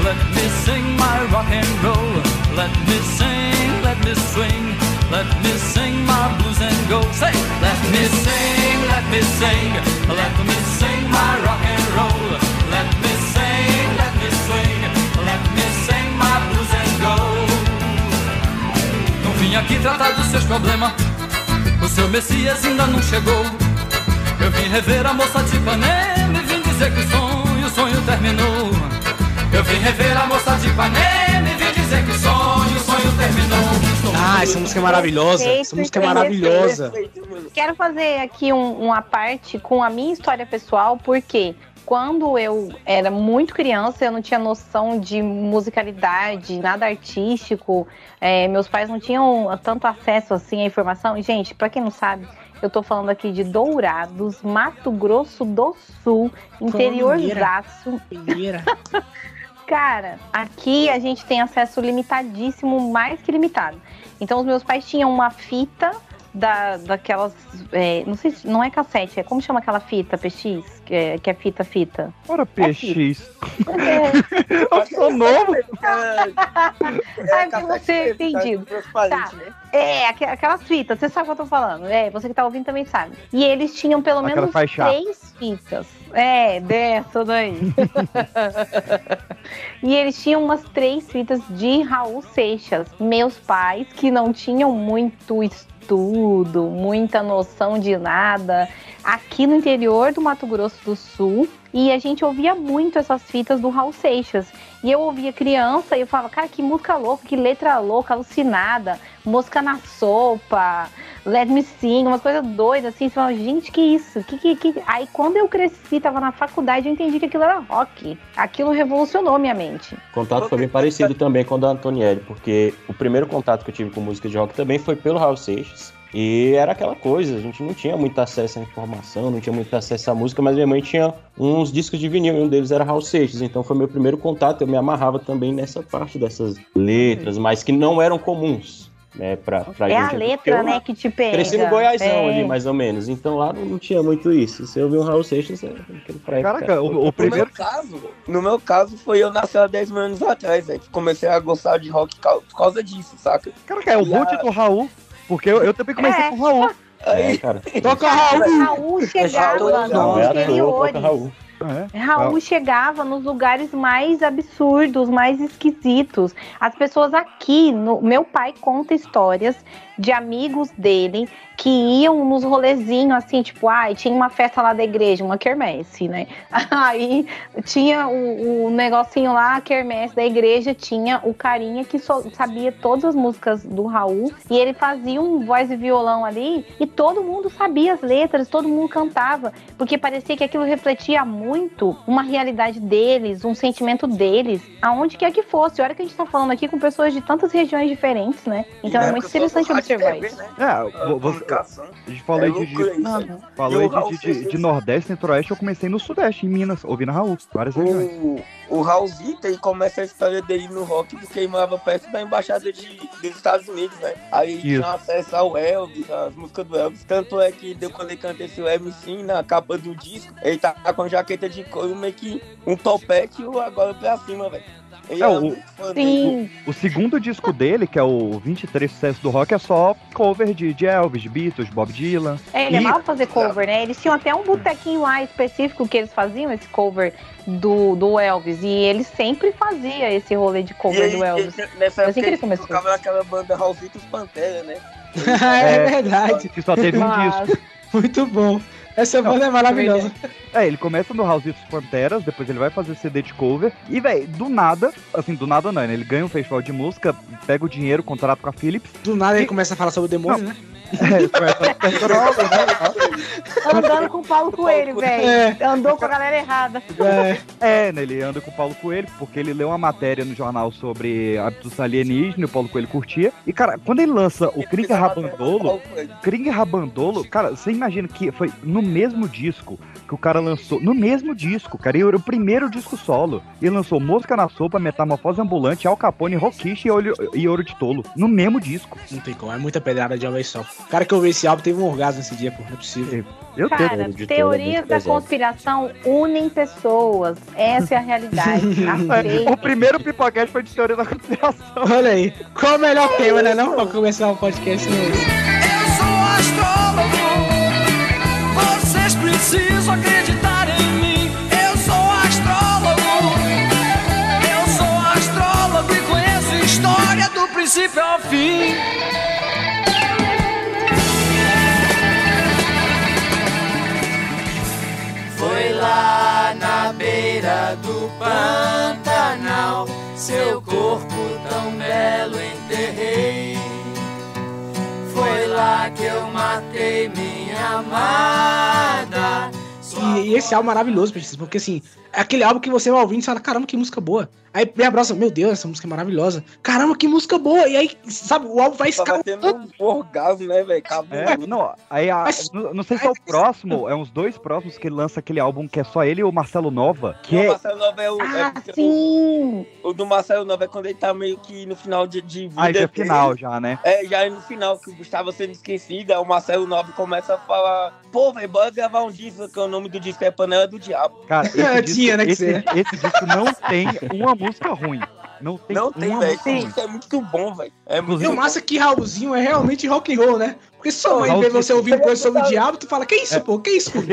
let me sing my rock and roll. Let me sing, let me swing, let me sing my blues and go. Say, let me sing, let me sing, let me sing my rock and roll. Let me vim aqui tratar dos seus problemas. O seu Messias ainda não chegou. Eu vim rever a moça de Ipanema e vim dizer que o sonho, o sonho terminou. Eu vim rever a moça de Ipanema e vim dizer que o sonho, Ah, essa música é maravilhosa. Essa música é maravilhosa. Quero fazer aqui um, uma parte com a minha história pessoal, porque quando eu era muito criança, eu não tinha noção de musicalidade, nada artístico. é, meus pais não tinham tanto acesso assim à informação. E, gente, pra quem não sabe, eu tô falando aqui de Dourados, Mato Grosso do Sul, interiorzaço. [laughs] Cara, aqui a gente tem acesso limitadíssimo, mais que limitado. Então, os meus pais tinham uma fita da, daquelas. é, não sei se. Não é cassete, é como chama aquela fita, PX? Que é, que é fita, fita. Ora, PX. É. Eu [laughs] sou novo. Ai, porque você é entendido. Tá. É, aqu- aquelas fitas, você sabe o que eu tô falando. É, você que tá ouvindo também sabe. E eles tinham pelo Aquela menos faixa. três fitas. É, dessa daí. [laughs] e eles tinham umas três fitas de Raul Seixas. Meus pais, que não tinham muito estudo, muita noção de nada, aqui no interior do Mato Grosso do Sul. E a gente ouvia muito essas fitas do Raul Seixas. E eu ouvia criança e eu falava, cara, que música louca, que letra louca, alucinada, mosca na sopa, let me sing, umas coisas doidas assim. Você fala, gente, que isso? Que, que, que... Aí quando eu cresci, tava na faculdade, eu entendi que aquilo era rock. Aquilo revolucionou minha mente. O contato foi bem parecido também com o da Antonielli, porque o primeiro contato que eu tive com música de rock também foi pelo Raul Seixas. E era aquela coisa, a gente não tinha muito acesso à informação, não tinha muito acesso à música, mas minha mãe tinha uns discos de vinil, e um deles era Raul Seixas, então foi meu primeiro contato, eu me amarrava também nessa parte dessas letras, mas que não eram comuns, né, pra, pra é gente. a letra, eu né, que te pega. Cresci no Goiásão É. ali, mais ou menos, então lá não, tinha muito isso. Se eu ouvir um Raul Seixas, é aquele pra Caraca, o, o No primeiro. meu caso, no meu caso foi eu nascer há 10 mil anos atrás, velho. que Comecei a gostar de rock por causa disso, saca? Caraca, é o E a- boot do Raul. Porque eu, eu também comecei É. com o Raul. É, cara. Toca Raul Raul! chegava nos interiores. toca Raul. É. Raul chegava nos lugares mais absurdos, mais esquisitos. As pessoas aqui, no, meu pai conta histórias de amigos dele que iam nos rolezinhos assim, tipo, ai, tinha uma festa lá da igreja, uma quermesse, né? [laughs] Aí tinha o, o negocinho lá, a quermesse da igreja, tinha o carinha que só sabia todas as músicas do Raul e ele fazia um voz e violão ali e todo mundo sabia as letras, todo mundo cantava, porque parecia que aquilo refletia muito uma realidade deles, um sentimento deles, aonde quer que fosse. Olha que a gente tá falando aqui com pessoas de tantas regiões diferentes, né? Então é muito interessante É, você, a gente falou É aí de, loucura de, isso. Uhum. falou E aí o Raul de, de, de, de Nordeste, Centro-Oeste, eu comecei no Sudeste, em Minas, ouvindo Raul, várias regiões. O, o Raulzito, ele começa a história dele no rock porque ele morava perto da embaixada de, dos Estados Unidos, né? Aí Isso. tinha acesso ao Elvis, às músicas do Elvis. Tanto é que deu quando ele canta esse MC na capa do disco, ele tá com jaqueta de couro, meio que um topete e o agora pra cima, velho. Ele É, era o- dele. O, o segundo disco dele, que é o 23 Sucesso do Rock, é só cover de, de Elvis, de Beatles, Bob Dylan. É, ele E- amava fazer cover, né? Eles tinham até um botequinho lá específico que eles faziam esse cover do, do Elvis. E ele sempre fazia esse rolê de cover ele- do Elvis. ele- nessa Foi assim época que ele ele começou. tocava naquela banda os Pantera, né? [laughs] é verdade. Que só teve um Mas- disco. [laughs] Muito bom. Essa banda é maravilhosa. É, ele começa no House dos Panteras, depois ele vai fazer CD de cover. E, velho, do nada, assim, do nada não, né? Ele ganha um festival de música, pega o dinheiro, contrato com a Philips. Do nada ele começa a falar sobre o demônio, droga, né? Andando com o Paulo Coelho, velho. Andou com a galera errada. É, né, ele anda com o Paulo Coelho, porque ele leu uma matéria no jornal sobre hábitos alienígenas, e o Paulo Coelho curtia. E, cara, quando ele lança o Kring Rabandolo, Kring Rabandolo, cara, você imagina que foi no mesmo disco que o cara lançou, no mesmo disco, cara, e era o primeiro disco solo. Ele lançou Mosca na Sopa, Metamorfose Ambulante, Al Capone, Rockish e, Olho- e Ouro de Tolo, no mesmo disco. Não tem como, é muita pedrada de uma vez só. O cara que ouviu esse álbum teve um orgasmo esse dia, pô. Não é possível. Eu Cara, teorias da conspiração unem pessoas. Essa é a realidade. [laughs] O primeiro Pipocast foi de teoria da conspiração. Olha aí. Qual o melhor tema, né? Não pra começar o podcast é esse. Eu sou astrólogo. Vocês precisam acreditar em mim. Eu sou astrólogo. Eu sou astrólogo e conheço história do princípio ao fim. Foi lá na beira do Pantanal, seu corpo tão belo enterrei. Foi lá que eu matei minha amada e, e esse álbum é maravilhoso, Peixes, porque assim, é aquele álbum que você vai ouvindo e fala, caramba, que música boa. Aí vem a próxima, meu Deus, essa música é maravilhosa. Caramba, que música boa. E aí, sabe, o álbum vai Tava tendo um orgasmo, né, velho? É, não, aí a- não, não sei se é o próximo, é uns dois próximos que ele lança aquele álbum que é só ele e o Marcelo Nova, que O é, Marcelo Nova é o. é porque sim! O, o do Marcelo Nova é quando ele tá meio que no final de, de vida. ah, já é final já, né? É, já é no final que o Gustavo sendo esquecido, aí o Marcelo Nova começa a falar: pô, velho, bora gravar um disco, que o nome do disco é Panela do Diabo. Cara, [laughs] esse, Tinha, disco, né, que esse, esse disco não tem uma música ruim. Não tem, Não tem, velho. disco é muito bom, velho. É muito E o massa é que Raulzinho é realmente rock and roll, né? Porque vê Seixas- você ouvindo coisa sobre o diabo, tu fala, que isso, pô? Que isso, pô? [laughs]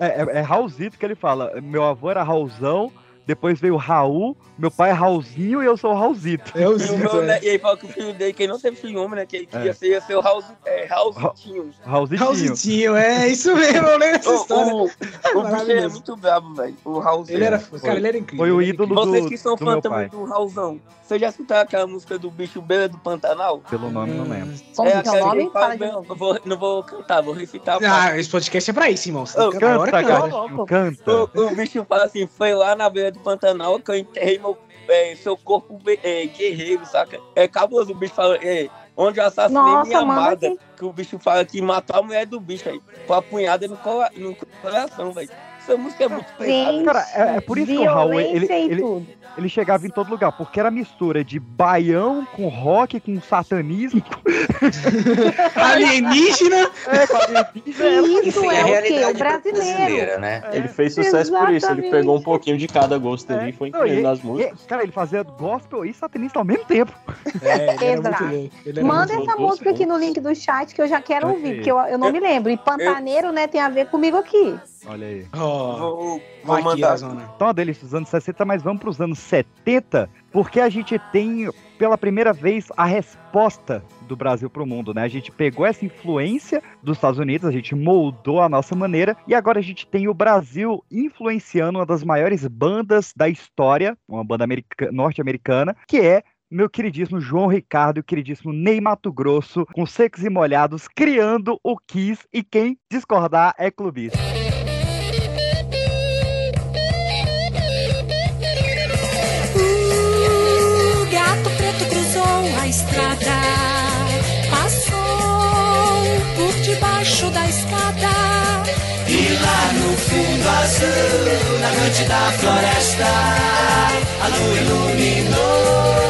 É, é, é Raulzito que ele fala. Meu avô era Raulzão, depois veio Raul, meu pai é Raulzinho e eu sou o Raulzito. É o E, o meu, né, e aí fala que o filho dele, quem não teve filho homem, né? Que ele queria É. ser, ia ser o Raul, é, Raulzinho. Raulzitinho. Raulzitinho, é isso mesmo, eu lembro dessa O, história. o, o bicho é muito brabo, velho. O Raulzinho. Ele era, cara, ele era incrível. Foi o ídolo. Vocês do, que são do fã meu também do Raulzão, vocês já escutaram aquela música do bicho Beira do Pantanal? Pelo nome, não lembro. Como que é o nome? que fala de novo. vou, não vou cantar, vou recitar. Ah, esse podcast é pra isso, irmão. Você canta agora, Canta, canta. garotinho, canta. O, o bicho fala assim, foi lá na beira do Pantanal que eu enterrei meu, é, seu corpo é, guerreiro, saca? É cabuloso, o bicho fala, é, onde eu assassinei Nossa, minha amada. aqui. Que o bicho fala que matou a mulher do bicho aí, com a punhada no, no coração, velho. Essa música é muito pesada. Cara, é, é por isso que o Raul, ele, ele, tudo. ele chegava em todo lugar, porque era mistura de baião com rock, com satanismo. [laughs] Alienígena. É, com alienígena. E isso é a o quê? O brasileiro. né? Ele fez sucesso por isso, ele Exatamente. pegou um pouquinho de cada gosto ali e foi incluindo e- nas músicas. cara, ele fazia gospel e satanista ao mesmo tempo. É, ele era Exato. muito louco. Ele era Manda muito essa música aqui no link do chat que eu já quero ouvir, porque eu, eu não me lembro. E Pantaneiro, né, tem a ver comigo aqui. Olha aí. Ó, Vou, vou mandar. Arizona. Então, uma delícia dos anos 60, mas vamos para os anos 70, porque a gente tem, pela primeira vez, a resposta do Brasil para o mundo, né? A gente pegou essa influência dos Estados Unidos, a gente moldou a nossa maneira, e agora a gente tem o Brasil influenciando uma das maiores bandas da história, uma banda america- norte-americana, que é meu queridíssimo João Ricardo e o queridíssimo Ney Mato Grosso, com secos e molhados, criando o Kiss, e quem discordar é clubista. Debaixo da escada. E lá no fundo azul, na noite da floresta, a lua iluminou.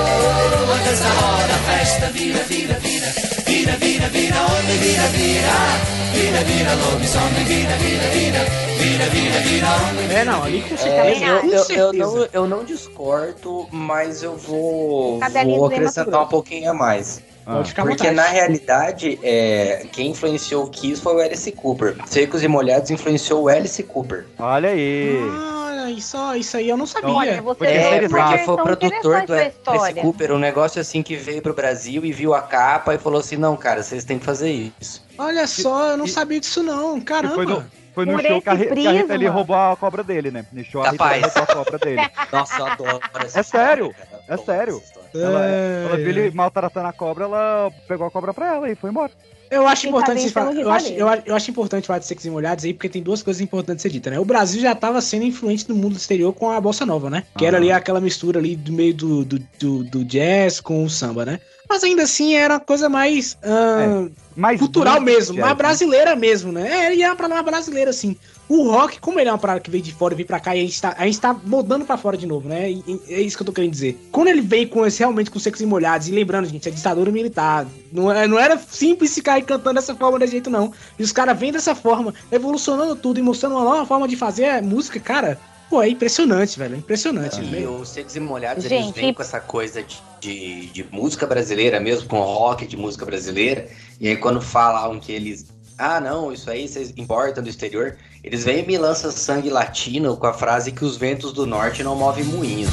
A dança roda, a festa vira, vira, vira, vira, vira, vira, homem, vira, vira. Vira, vira, lobisomem, vira, vira, vira, vira, vira, vira, homem. É, não, ali com É, certeza. eu, com eu, eu certeza. não, eu não discordo, mas eu vou, vou acrescentar um pouquinho a mais. Pode ficar Porque na realidade, é, quem influenciou o Kiss foi o Alice Cooper. Secos e Molhados influenciou o Alice Cooper. Olha aí. Ah, isso, isso aí eu não sabia. Olha, você Porque É, porque foi o produtor do Alice. Cooper, um negócio assim que veio pro Brasil e viu a capa e falou assim, não, cara, vocês têm que fazer isso. Olha só, eu não sabia disso não. E foi no, Caramba. foi no Por show que a, que a Rita ele roubou a cobra dele, né? No show a Rita roubou a cobra dele. [laughs] Nossa, eu adoro essa É sério, cara. É sério. Ela, É. ela viu ele maltratando a cobra, ela pegou a cobra pra ela e foi embora. Eu acho Quem importante tá vocês falar- vencendo eu acho, rivaleza. eu, acho- eu acho importante falar de secos e molhados aí, porque tem duas coisas importantes a ser dita, né? O Brasil já estava sendo influente no mundo exterior com a bossa nova, né? Que era ali aquela mistura ali do meio do, do, do, do jazz com o samba, né? Mas ainda assim era uma coisa mais ah, Mais cultural mesmo, jazz, mais né? brasileira mesmo, né? É, e era uma parada mais brasileira, assim. O rock, como ele é uma parada que veio de fora e veio pra cá, e a gente tá, a gente tá mudando pra fora de novo, né? E- e é isso que eu tô querendo dizer. Quando ele veio com esse, realmente com secos e molhados, e lembrando, gente, é ditadura militar. Não, é, não era simples ficar aí cantando dessa forma desse jeito, não. E os caras vêm dessa forma, evolucionando tudo e mostrando uma nova forma de fazer música, cara. Pô, é impressionante, velho. É impressionante. E velho. os Secos e Molhados, eles Gente, vêm e- com essa coisa de, de, de música brasileira mesmo, com rock de música brasileira. E aí quando falam que eles... Ah, não, isso aí vocês importam do exterior. Eles vêm e me lançam sangue latino com a frase que os ventos do norte não movem moinhos.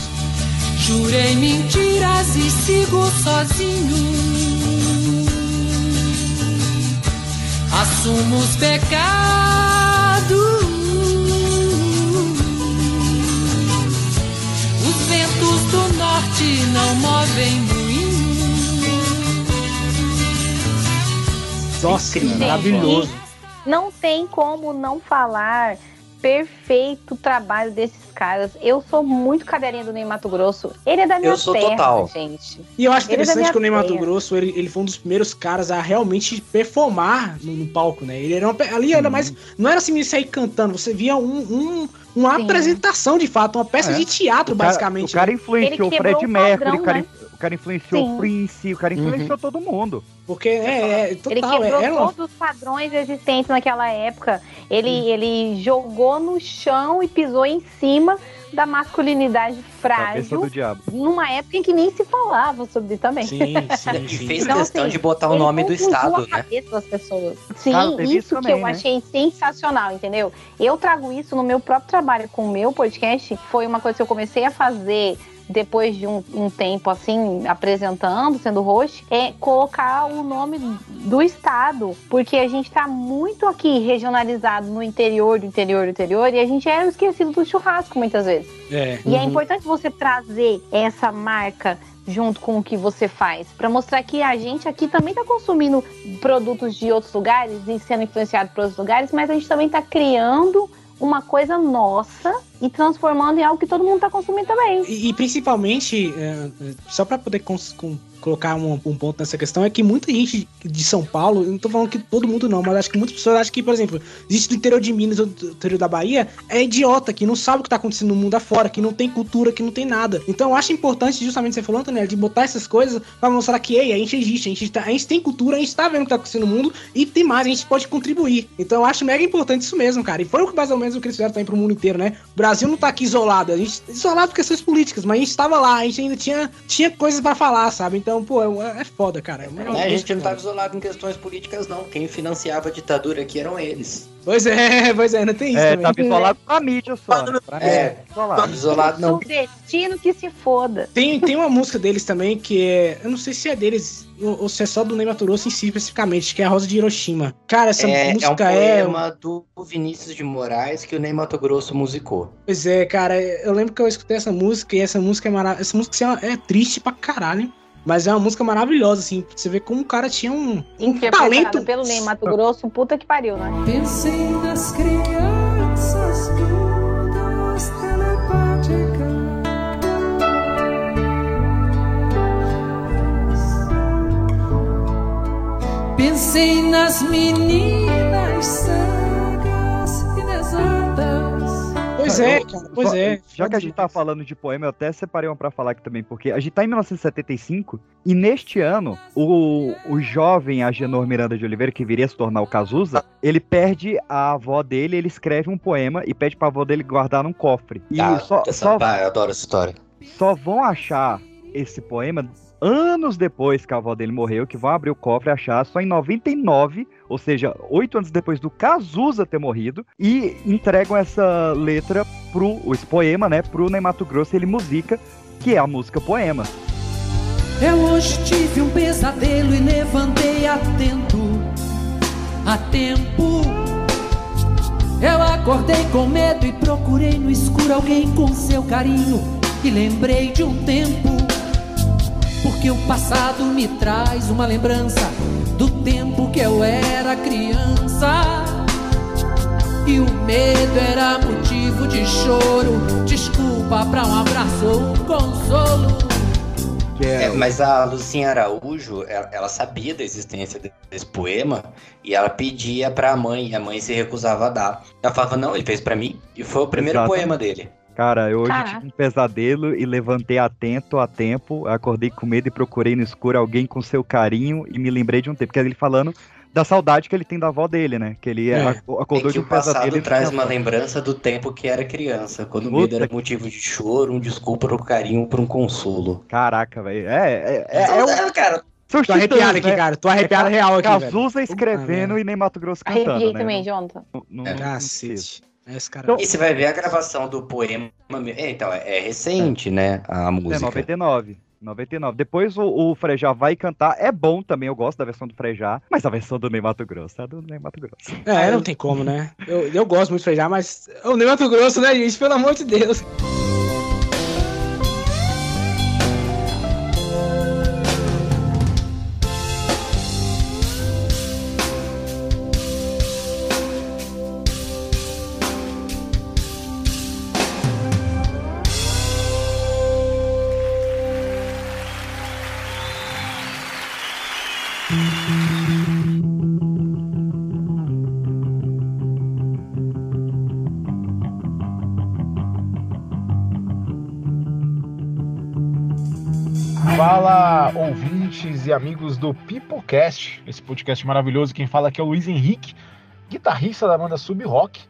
Jurei mentiras e sigo sozinho. Assumo os pecados. Os ventos do norte não movem moinho. Nossa, incrível. maravilhoso. Não tem como não falar perfeito trabalho desses caras. Eu sou muito cadelinha do Ney Mato Grosso. Ele é da minha Eu sou terra, total. gente. E eu acho Ele é interessante minha que o Ney Mato. Grosso, ele, ele foi um dos primeiros caras a realmente performar no, no palco, né? Ele era uma, ali era mais. Não era assim sair cantando, você via um, um- uma apresentação de fato, uma peça É. de teatro, O cara- basicamente. O cara né? influenciou o Fred o Mercury, padrão, o cara, né? O cara influenciou Sim. o Prince, o cara influenciou todo mundo. Porque é, é Ele total, quebrou é, todos os padrões existentes naquela época. Ele, Hum. ele jogou no chão e pisou em cima da masculinidade frágil. do diabo. Numa época em que nem se falava sobre também. Sim, sim, [laughs] E sim. fez Então, questão assim, de botar o ele nome do estado, a né? cabeça das pessoas. Sim, teve isso isso que também, eu né? achei sensacional, entendeu? Eu trago isso no meu próprio trabalho com o meu podcast. Foi uma coisa que eu comecei a fazer depois de um, um tempo assim, apresentando, sendo host, é colocar o nome do estado. Porque a gente tá muito aqui regionalizado no interior do interior do interior e a gente é o esquecido do churrasco muitas vezes. É. E é Uhum. importante você trazer essa marca junto com o que você faz, Pra mostrar que a gente aqui também tá consumindo produtos de outros lugares e sendo influenciado por outros lugares, mas a gente também tá criando uma coisa nossa e transformando em algo que todo mundo tá consumindo também. E, e principalmente, é, é, só para poder com- colocar um, um ponto nessa questão, é que muita gente de São Paulo, não tô falando que todo mundo não, mas acho que muitas pessoas acham que, por exemplo, existe do interior de Minas ou do interior da Bahia, é idiota, que não sabe o que tá acontecendo no mundo afora, que não tem cultura, que não tem nada. Então eu acho importante, justamente você falou, Antonelli, de botar essas coisas pra mostrar que, ei, a gente existe, a gente, tá- a gente tem cultura, a gente tá vendo o que tá acontecendo no mundo e tem mais, a gente pode contribuir. Então eu acho mega importante isso mesmo, cara. E foi o que mais ou menos o que eles fizeram também pro mundo inteiro, né? O Brasil não tá aqui isolado, a gente isolado por questões políticas, mas a gente tava lá, a gente ainda tinha, tinha coisas pra falar, sabe? Então, pô, é, é foda, cara. É coisa a gente não estava isolado em questões políticas, não. Quem financiava a ditadura aqui eram eles. Pois é, [laughs] pois é, ainda tem isso É, também. tava isolado pra mídia só. né? Pra É, isolado. isolado não. Destino que se foda. Tem, tem uma música deles também que é. Eu não sei se é deles ou, ou se é só do Ney Mato Grosso em si especificamente, que é a Rosa de Hiroshima. Cara, essa É, é um música é. poema do Vinícius de Moraes que o Ney Mato Grosso musicou. Pois é, cara, eu lembro que eu escutei essa música e essa música é maravilhosa. Essa música assim, é triste pra caralho. Mas é uma música maravilhosa, assim. pra Você vê como o cara tinha um, um talento. pelo Ney Mato Grosso, puta que pariu, né? Pensei nas crianças todas telepáticas. Pensei nas meninas Pois é, cara, pois Só- é. Já que a gente tá falando de poema, eu até separei uma pra falar aqui também, porque a gente tá em 1975 e neste ano, o, o jovem Agenor Miranda de Oliveira, que viria a se tornar o Cazuza, ele perde a avó dele, ele escreve um poema e pede pra avó dele guardar num cofre. E Ah, só, essa, só, pá, eu adoro essa história. só vão achar esse poema anos depois que a avó dele morreu, que vão abrir o cofre e achar só em 99, ou seja, oito anos depois do Cazuza ter morrido, e entregam essa letra pro, esse poema, né, pro Ney Mato Grosso, ele musica, que é a música poema. Eu hoje tive um pesadelo e levantei atento, a tempo. Eu acordei com medo e procurei no escuro alguém com seu carinho. E lembrei de um tempo, porque o passado me traz uma lembrança do tempo que eu era criança. E o medo era motivo de choro, desculpa pra um abraço ou um consolo. É, mas a Lucinha Araújo, ela, ela sabia da existência de- desse poema e ela pedia pra mãe, e a mãe se recusava a dar. Ela falava, não, ele fez pra mim. E foi o primeiro Exatamente. poema dele. Cara, eu hoje Caraca. tive um pesadelo e levantei atento a tempo, acordei com medo e procurei no escuro alguém com seu carinho e me lembrei de um tempo, que é ele falando da saudade que ele tem da avó dele, né? Que ele É. ac- acordou É de que um o passado pesadelo traz uma lembrança do tempo que era criança, quando o Puta medo era motivo de choro, um desculpa, um carinho, por um consolo. Caraca, velho. É, é, é, é, Então, o- cara, Tô arrepiado titãs, aqui, né? cara. Tô arrepiado É real aqui, velho. Cazuza escrevendo e Ney Mato Grosso cantando, Arrepiei né? também, Jonathan. Não- não- É. não. Esse cara. Então- E você vai ver a gravação do poema. É, então, é, é recente, né? A É, música. 99. 99. Depois o, o Frejá vai cantar. É bom também, eu gosto da versão do Frejá. Mas a versão do Ney Mato Grosso é do Ney Mato Grosso. É, não tem como, né? Eu, eu gosto muito de feijão, mas o Ney Mato Grosso, né, gente? Pelo amor de Deus. Ouvintes e amigos do Peoplecast, esse podcast maravilhoso. Quem fala aqui é o Luiz Henrique, guitarrista da banda Sub Rock.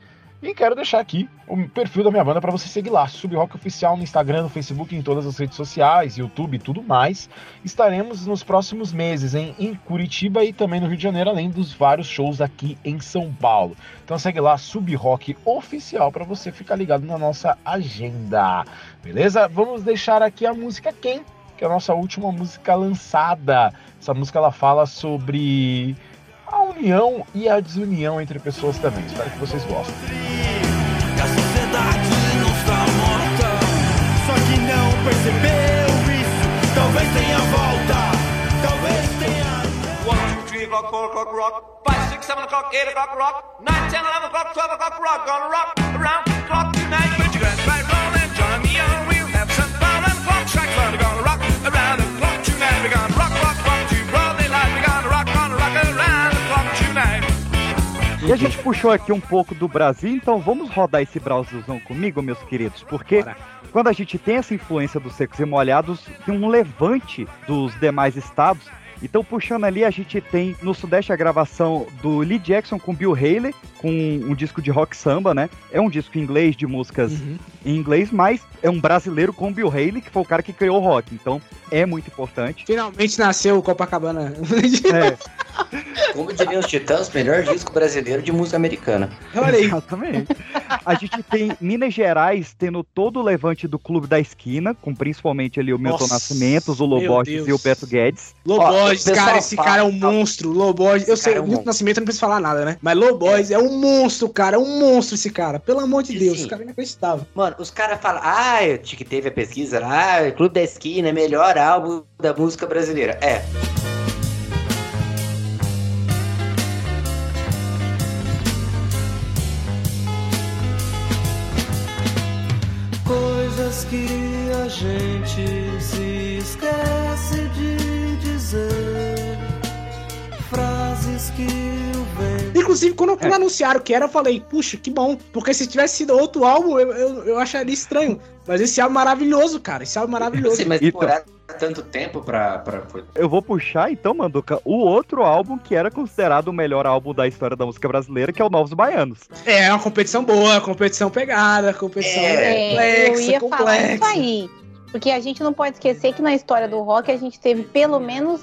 E quero deixar aqui o perfil da minha banda para você seguir lá, Sub Rock Oficial no Instagram, no Facebook, em todas as redes sociais, YouTube e tudo mais. Estaremos nos próximos meses em, em Curitiba e também no Rio de Janeiro, além dos vários shows aqui em São Paulo. Então segue lá, Sub Rock Oficial, para você ficar ligado na nossa agenda. Beleza? Vamos deixar aqui a música Quem, que é a nossa última música lançada. Essa música ela fala sobre a união e a desunião entre pessoas também. Espero que vocês gostem. A sociedade não está morta, só que não percebeu isso. Talvez tenha volta, talvez tenha. One, two, three o'clock, four o'clock, rock. Five, six, seven o'clock, eight o'clock, rock. Nine, ten, eleven o'clock, twelve o'clock, rock. Gonna rock around the clock tonight. Put your glass right roll and join me on. We'll have some fun and clock fun. We're gonna rock around the clock tonight. We're gonna rock, rock, rock to broad daylight. We're gonna rock, gonna rock around the clock tonight. E a gente puxou aqui um pouco do Brasil, então vamos rodar esse Brasilzão comigo, meus queridos, porque quando a gente tem essa influência dos secos e molhados, tem um levante dos demais estados. Então, puxando ali, a gente tem no Sudeste a gravação do Lee Jackson com Bill Haley, com um disco de rock samba, né? É um disco em inglês, de músicas em inglês, mas é um brasileiro com Bill Haley, que foi o cara que criou o rock. Então, é muito importante. Finalmente nasceu o Copacabana. É. [laughs] Como diriam os Titãs, melhor disco brasileiro de música americana. Olha aí. Exatamente. A gente tem Minas Gerais tendo todo o levante do Clube da Esquina, com principalmente ali o Milton Nossa, Nascimentos, o Loborges e o Beto Guedes. Lobois, O cara, esse fala- cara é um monstro. Lobois, eu sei, cara é um Milton Nascimento eu não preciso falar nada, né? Mas Lobois é um monstro, cara. É um monstro esse cara. Pelo amor de Deus, esse cara é inacreditável. Mano, os caras falam, ah, eu te- que teve a pesquisa lá, ah, Clube da Esquina é melhor álbum da música brasileira. É. Coisas que a gente se esquece Inclusive, quando, É. quando anunciaram que era, eu falei, puxa, que bom. Porque se tivesse sido outro álbum, eu, eu, eu acharia estranho. Mas esse álbum é maravilhoso, cara. Esse álbum é maravilhoso. [laughs] Sim, mas Então- tanto tempo pra. pra... Eu vou puxar então, Manduca, o outro álbum que era considerado o melhor álbum da história da música brasileira, que é o Novos Baianos. É, é uma competição boa, competição pegada, competição É, complexa, eu ia falar complexa. isso aí. Porque a gente não pode esquecer que na história do rock a gente teve pelo menos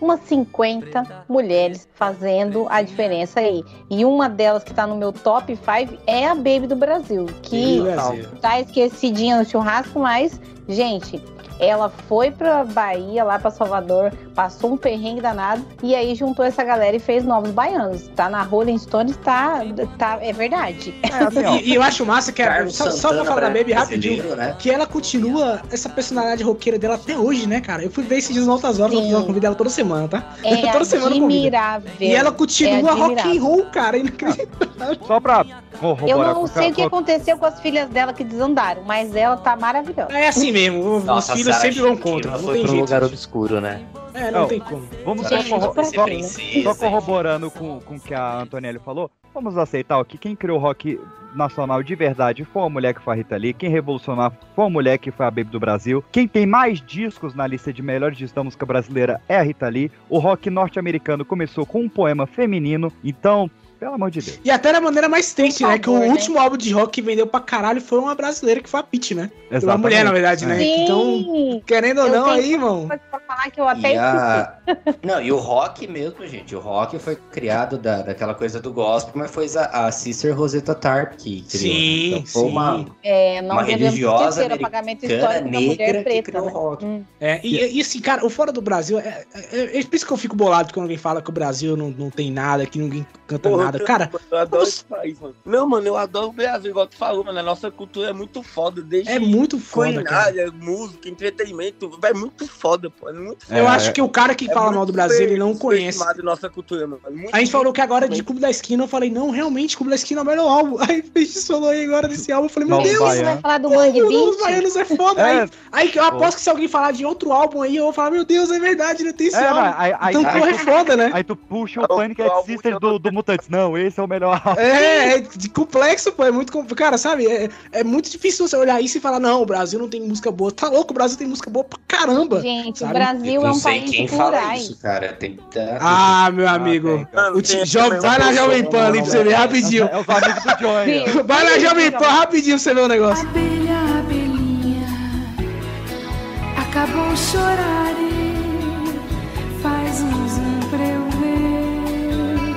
umas 50 mulheres fazendo a diferença aí. E uma delas que tá no meu top 5 é a Baby do Brasil, que Brasil. tá esquecidinha no churrasco, mas, gente, ela foi pra Bahia, lá pra Salvador, passou um perrengue danado e aí juntou essa galera e fez novos baianos. Tá na Rolling Stones, tá, tá é verdade. [laughs] E, e eu acho massa que era, só, só pra falar da Baby rapidinho, né? que ela continua essa personalidade roqueira dela até hoje, né, cara? Eu fui ver esses dias altas horas, eu convido ela toda semana, tá? É [laughs] toda semana admirável. E ela continua É rock and roll, cara, inacreditável. Só pra Eu não sei o que aconteceu com as filhas dela que desandaram, mas ela tá maravilhosa. É assim mesmo, os Nossa, filhos Sarah sempre vão contra, não foi tem pra um jeito. lugar obscuro, né? É, não Não, tem como. Vamos só, corro- só- só corroborando com, com o que a Antonelli falou. Vamos aceitar que quem criou o rock nacional de verdade foi uma mulher que foi a Rita Lee. Quem revolucionou foi uma mulher que foi a Baby do Brasil. Quem tem mais discos na lista de melhores discos da música brasileira é a Rita Lee. O rock norte-americano começou com um poema feminino. Então, pelo amor de Deus. E até da maneira mais triste, né? Que o favor, né? último álbum de rock que vendeu pra caralho foi uma brasileira, que foi a Pitty, né? Foi uma Exatamente. mulher, na verdade, né? Sim. Então, querendo ou não, aí, irmão. Pra falar que eu até E a... [laughs] Não, e o rock mesmo, gente. O rock foi criado da, daquela coisa do gospel, mas foi a, a Sister Rosetta Tarp que criou. Sim, então, foi sim. uma, É, não uma religiosa esquecer o pagamento americana histórico da mulher negra que preta. criou o Né? rock. Hum. É, e, e assim, cara, o fora do Brasil, é, é, é por isso que eu fico bolado quando alguém fala que o Brasil não, não tem nada, que ninguém canta Porra, nada. eu- Cara, eu adoro esse país, mano. Não, mano, eu adoro o Brasil, igual tu falou, mano. A nossa cultura é muito foda. Desde É muito foda, culinária, música, entretenimento. É muito foda, pô. É muito eu acho que o cara que É fala mal do Brasil, ele não conhece. nossa cultura, mano. Muito A gente falou que agora é de Clube da Esquina, eu falei, não, realmente, Clube da Esquina é o melhor álbum. [laughs] Aí a gente falou aí agora desse álbum, eu falei, meu Deus, Baianos. Vai falar do Pô, Mangue Os Novos 20? Baianos é foda. É. Aí, aí que eu aposto que se alguém falar de outro álbum aí, eu vou falar, meu Deus, é verdade, não tem esse É, álbum. mas aí, aí, então, porra, é foda, né? Aí tu puxa o Panic at Sister do, do Mutantes. Não, esse é o melhor álbum. É, é de complexo, pô, é muito complexo. Cara, sabe, é, é muito difícil você olhar isso e falar, não, o Brasil não tem música boa. Tá louco, o Brasil tem música boa pra caramba. Gente, sabe? o Brasil Brasil é não um sei país quem fala isso, cara. Tem tanta Ah, meu amigo. O ti- jo- vai na Jovem Pan ali pra você ver rapidinho. É os amigos do Joy. [laughs] Vai na Jovem Pan rapidinho pra você ver o negócio. Abelha, abelhinha, acabou chorar e faz um zum pra eu ver.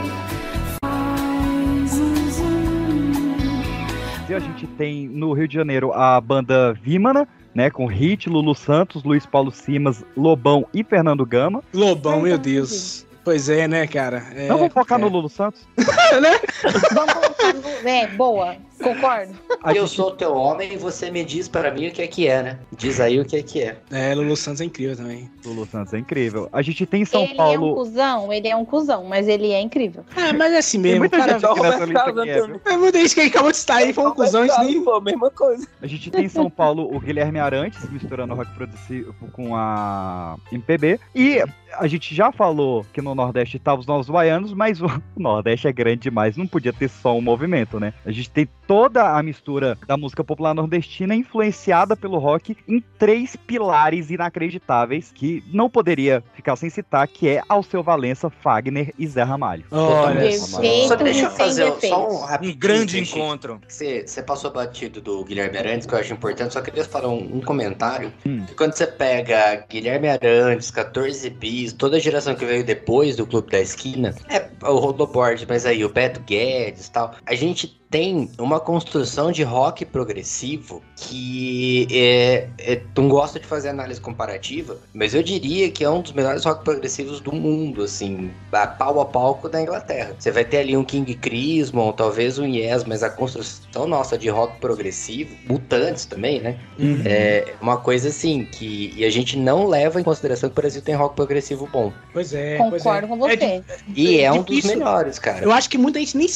Faz um zum. E a gente tem no Rio de Janeiro a banda Vimana, né? Com Hit, Lulu Santos, Luiz Paulo Simas, Lobão e Fernando Gama. Lobão, meu Deus. Pois é, né, cara? É, Não vamos focar no Lulu Santos? [laughs] Vamos colocar no... É, boa. Concordo. Eu sou teu homem e você me diz para mim o que é que é, né? Diz aí o que é que é. É, Lulu Santos é incrível também. Lulu Santos é incrível. A gente tem em São ele é um Paulo. cuzão, ele é um cuzão, mas ele é incrível. Ah, mas é assim mesmo, muita cara. gente aqui nessa lista que é? É muita gente que acabou de estar aí, foi um cuzão, isso nem. Pô, mesma coisa. A gente tem em São Paulo o Guilherme Arantes, misturando rock progressivo com a MPB. E a gente já falou que no Nordeste estavam os Novos Baianos, mas o [laughs] Nordeste é grande demais, não podia ter só um movimento, né? A gente tem toda a mistura da música popular nordestina influenciada pelo rock em três pilares inacreditáveis que não poderia ficar sem citar, que é Alceu Valença, Fagner e Zé Ramalho. Só deixa eu fazer só um rapidinho. Um grande gente. encontro. Você, você passou batido do Guilherme Arantes, que eu acho importante, só queria falar um, um comentário. Hum. Quando você pega Guilherme Arantes, 14 bis, toda a geração que veio depois do Clube da Esquina, é o Rodoboard, mas aí o Beto Guedes e tal, a gente tem uma construção de rock progressivo que é, é, não gosto de fazer análise comparativa, mas eu diria que é um dos melhores rock progressivos do mundo, assim, a pau a palco da Inglaterra. Você vai ter ali um King Crimson, talvez um Yes, mas a construção nossa de rock progressivo, Mutantes também, né? Uhum. É uma coisa assim que e a gente não leva em consideração que o Brasil tem rock progressivo bom. Pois é. pois é. Concordo com você. É E é um dos melhores, cara. Eu acho que muita gente nem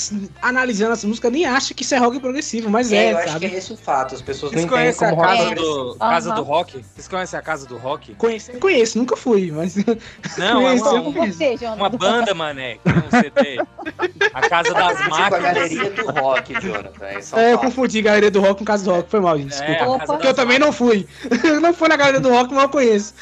analisando essa música nem acha que isso é rock progressivo, mas é, eu acho sabe? que é esse o fato. As pessoas Vocês conhecem a casa do, casa Aham. do rock? Vocês conhecem a casa do rock? Conheço, conheço, nunca fui, mas. [laughs] Não, é conheço, uma, eu conheço. uma banda, mané, que um CD. A Casa das Tipo a Máquinas. galeria do rock, Jonathan. É, É, eu confundi Galeria do Rock com Casa do Rock, foi mal, gente. Desculpa. É, a Casa Porque eu também não fui. [laughs] Eu não fui na Galeria do Rock, mas eu conheço.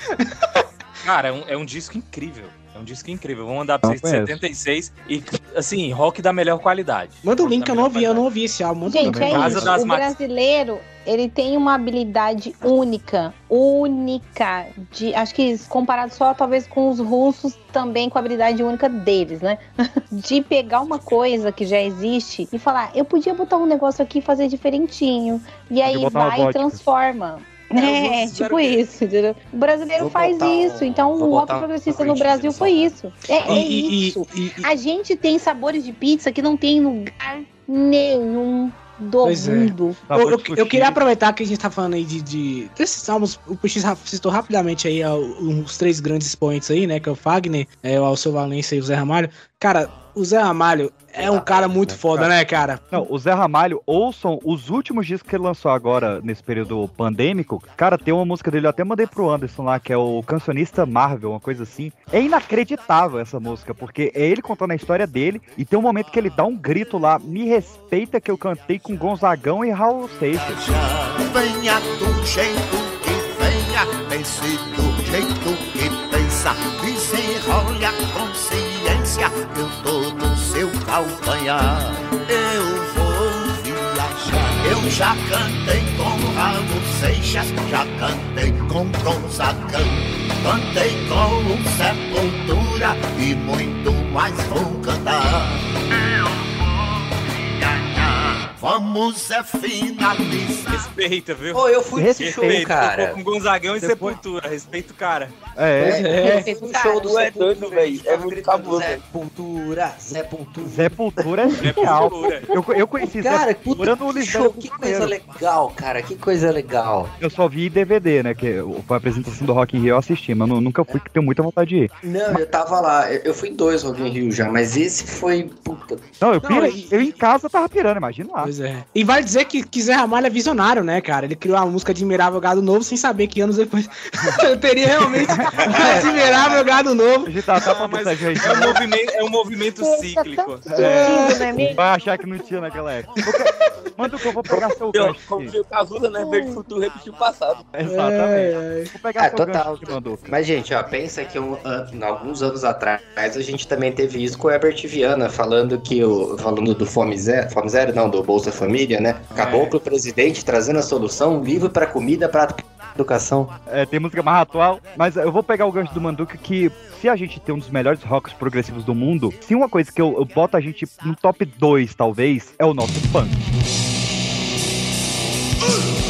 Cara, é um, é um disco incrível. É um disco incrível. Vou mandar pra Não vocês de conheço. 76. E, assim, rock da melhor qualidade. Manda o link que eu não ouvi, eu não ouvi esse álbum. Gente, é Casa isso. das O Máquinas. brasileiro, ele tem uma habilidade única, única, de, acho que comparado só talvez com os russos, também com a habilidade única deles, né? [laughs] De pegar uma coisa que já existe e falar, eu podia botar um negócio aqui e fazer diferentinho. E aí vai e transforma. É, os É, tipo isso, entendeu? O brasileiro Vou faz botar um- isso, então o rock progressista no Brasil foi isso. É, é E- isso. e- e- A gente tem sabores de pizza que não tem em lugar nenhum do Pois é. mundo. Tá, eu, eu- eu queria aproveitar que a gente tá falando aí de, de desses álbuns, o ra- citou rapidamente aí ó, os três grandes expoentes aí, né, que é o Fagner, é, o Alceu Valença e o Zé Ramalho. Cara, o Zé Ramalho é um cara muito foda, né, cara? Não, o Zé Ramalho, ouçam os últimos discos que ele lançou agora, nesse período pandêmico. Cara, tem uma música dele, eu até mandei pro Anderson lá, que é o Cancionista Marvel, uma coisa assim. É inacreditável essa música, porque é ele contando a história dele, e tem um momento que ele dá um grito lá, me respeita que eu cantei com Gonzagão e Raul Seixas. Venha do jeito que venha, pense do jeito que pensa. Desenrole a consciência, eu tô no seu calcanhar. Eu vou viajar. Eu já cantei com Raul Seixas, já cantei com Gonzagão. Cantei com Sepultura e muito mais vou cantar. Eu. Vamos é finalizar. Respeita, viu? Pô, eu fui nesse show, cara. Tocou com Gonzagão e Sepultura. Respeita o cara. É, É. Um show do Tu é Sepultura, doido, velho. É muito cabuloso. Zé Pultura, Zé Pultura. Zé Pultura é genial. Sepultura. Eu, eu conheci Cara, Zé puta no que Lisboa show, que coisa legal, cara, que coisa legal. Eu só vi DVD, né? Que foi a apresentação do Rock in Rio, eu assisti, mas nu- nunca fui, que tenho muita vontade de ir. Não, eu tava lá, eu fui em dois Rock in Rio já, mas esse foi, puta, Não, eu, Não, pirei, e- eu em casa tava pirando, imagina lá. Pois é. E vai dizer que, que Zé Ramalho é visionário, né, cara? Ele criou a música Admirável Gado Novo sem saber que anos depois [laughs] eu teria realmente [laughs] Admirável Gado Novo. A gente tá pra mas é um movimento, é um movimento cíclico. É, vai achar que não tinha naquela época. Manda que eu vou pegar seu Eu, gancho. como diria o Cazuza, né? Ver o futuro repetir o passado. Exatamente. Vou pegar É, seu total. gancho que mandou. Mas, gente, ó, pensa que um, alguns anos atrás a gente também teve isso com o Herbert Viana, falando que o. Falando do Fome Zero, Fome Zero não, do Bolsa Família, né? Caboclo presidente trazendo a solução, livre para comida, para educação. É, tem música mais atual, mas eu vou pegar o gancho do Manduca que se a gente tem um dos melhores rocks progressivos do mundo, se uma coisa que eu, eu boto a gente no top 2, talvez, é o nosso punk. A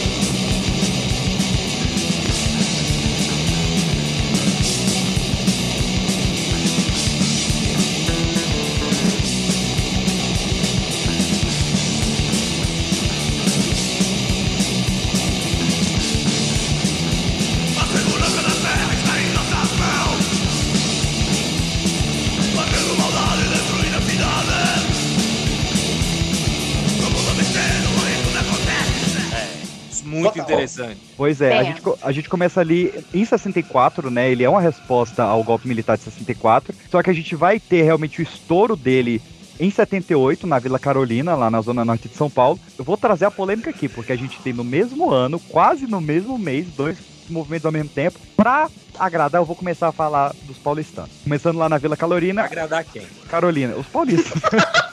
interessante. Pois é, a gente, a gente começa ali em 64, né? Ele é uma resposta ao golpe militar de 64. Só que a gente vai ter realmente o estouro dele em 78, na Vila Carolina, lá na zona norte de São Paulo. Eu vou trazer a polêmica aqui, porque a gente tem no mesmo ano, quase no mesmo mês, dois movimentos ao mesmo tempo. Pra agradar, eu vou começar a falar dos paulistanos. Começando lá na Vila Carolina. Agradar quem? Carolina, os paulistas. [laughs]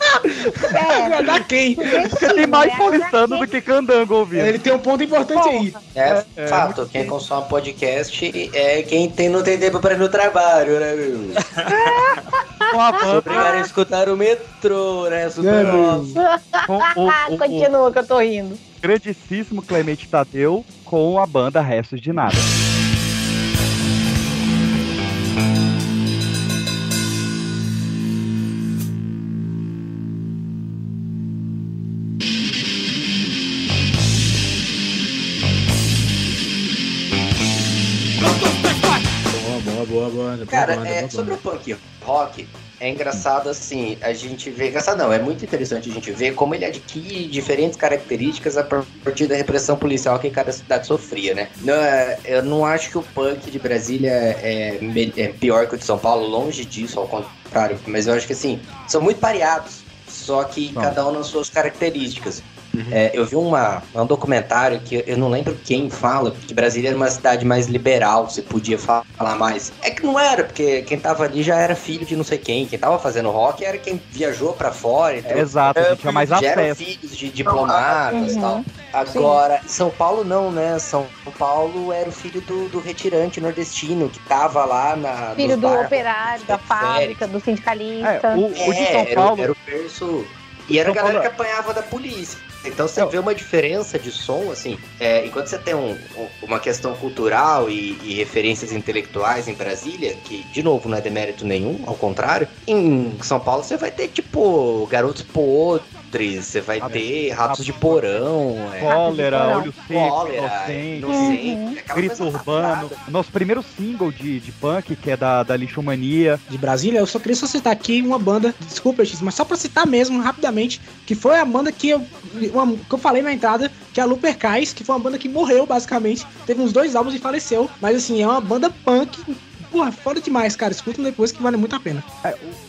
É, agradar quem? Porque tem mais paulistano do que candango ouvindo. Ele tem um ponto importante aí. É, É, fato, quem consome podcast é quem tem, não tem tempo para ir no trabalho, né, meu? [laughs] Obrigado a escutar o metrô, né? Super nosso. Continua que eu tô rindo. grandíssimo Clemente Tadeu com a banda Restos de Nada. Cara, banda, é, sobre o punk rock, é engraçado assim, a gente vê. Engraçado não, é muito interessante a gente ver como ele adquire diferentes características a partir da repressão policial que cada cidade sofria, né? Não, é, eu não acho que o punk de Brasília é, é pior que o de São Paulo, longe disso, ao contrário. Mas eu acho que assim, são muito pareados, só que cada um nas suas características. É, eu vi uma, um documentário que eu não lembro quem fala, que Brasília era uma cidade mais liberal, você podia fa- falar mais. É que não era, porque quem tava ali já era filho de não sei quem, quem tava fazendo rock era quem viajou pra fora. Então, Exato, a gente tinha mais já eram acesso. filhos de diplomatas e Uhum. tal. Agora, São Paulo não, né? São Paulo era o filho do, do retirante nordestino, que tava lá na. Filho do bairros operário, da fábrica, do sindicalista. É, o- o de São era, Paulo- Era o berço. E era a São galera Paulo- que apanhava da polícia. Então você vê uma diferença de som, assim. é, enquanto você tem um- um- uma questão cultural e, e referências intelectuais em Brasília, que, de novo, não é demérito nenhum, ao contrário, em São Paulo você vai ter, tipo, garotos podres, você vai ter ratos de porão. é, Cólera, olho seco, cólera, inocente, inocente, aquela grito urbano. Nosso primeiro single de, de punk, que é da, da Lixomania. De Brasília, eu só queria só citar aqui uma banda, desculpa, X, mas só pra citar mesmo, rapidamente, que foi a banda que eu, uma- que eu falei na entrada, que é a Lupercais, que foi uma banda que morreu, basicamente. Teve uns dois álbuns e faleceu, mas assim, é uma banda punk, porra, foda demais, cara. Escutam depois que vale muito a pena.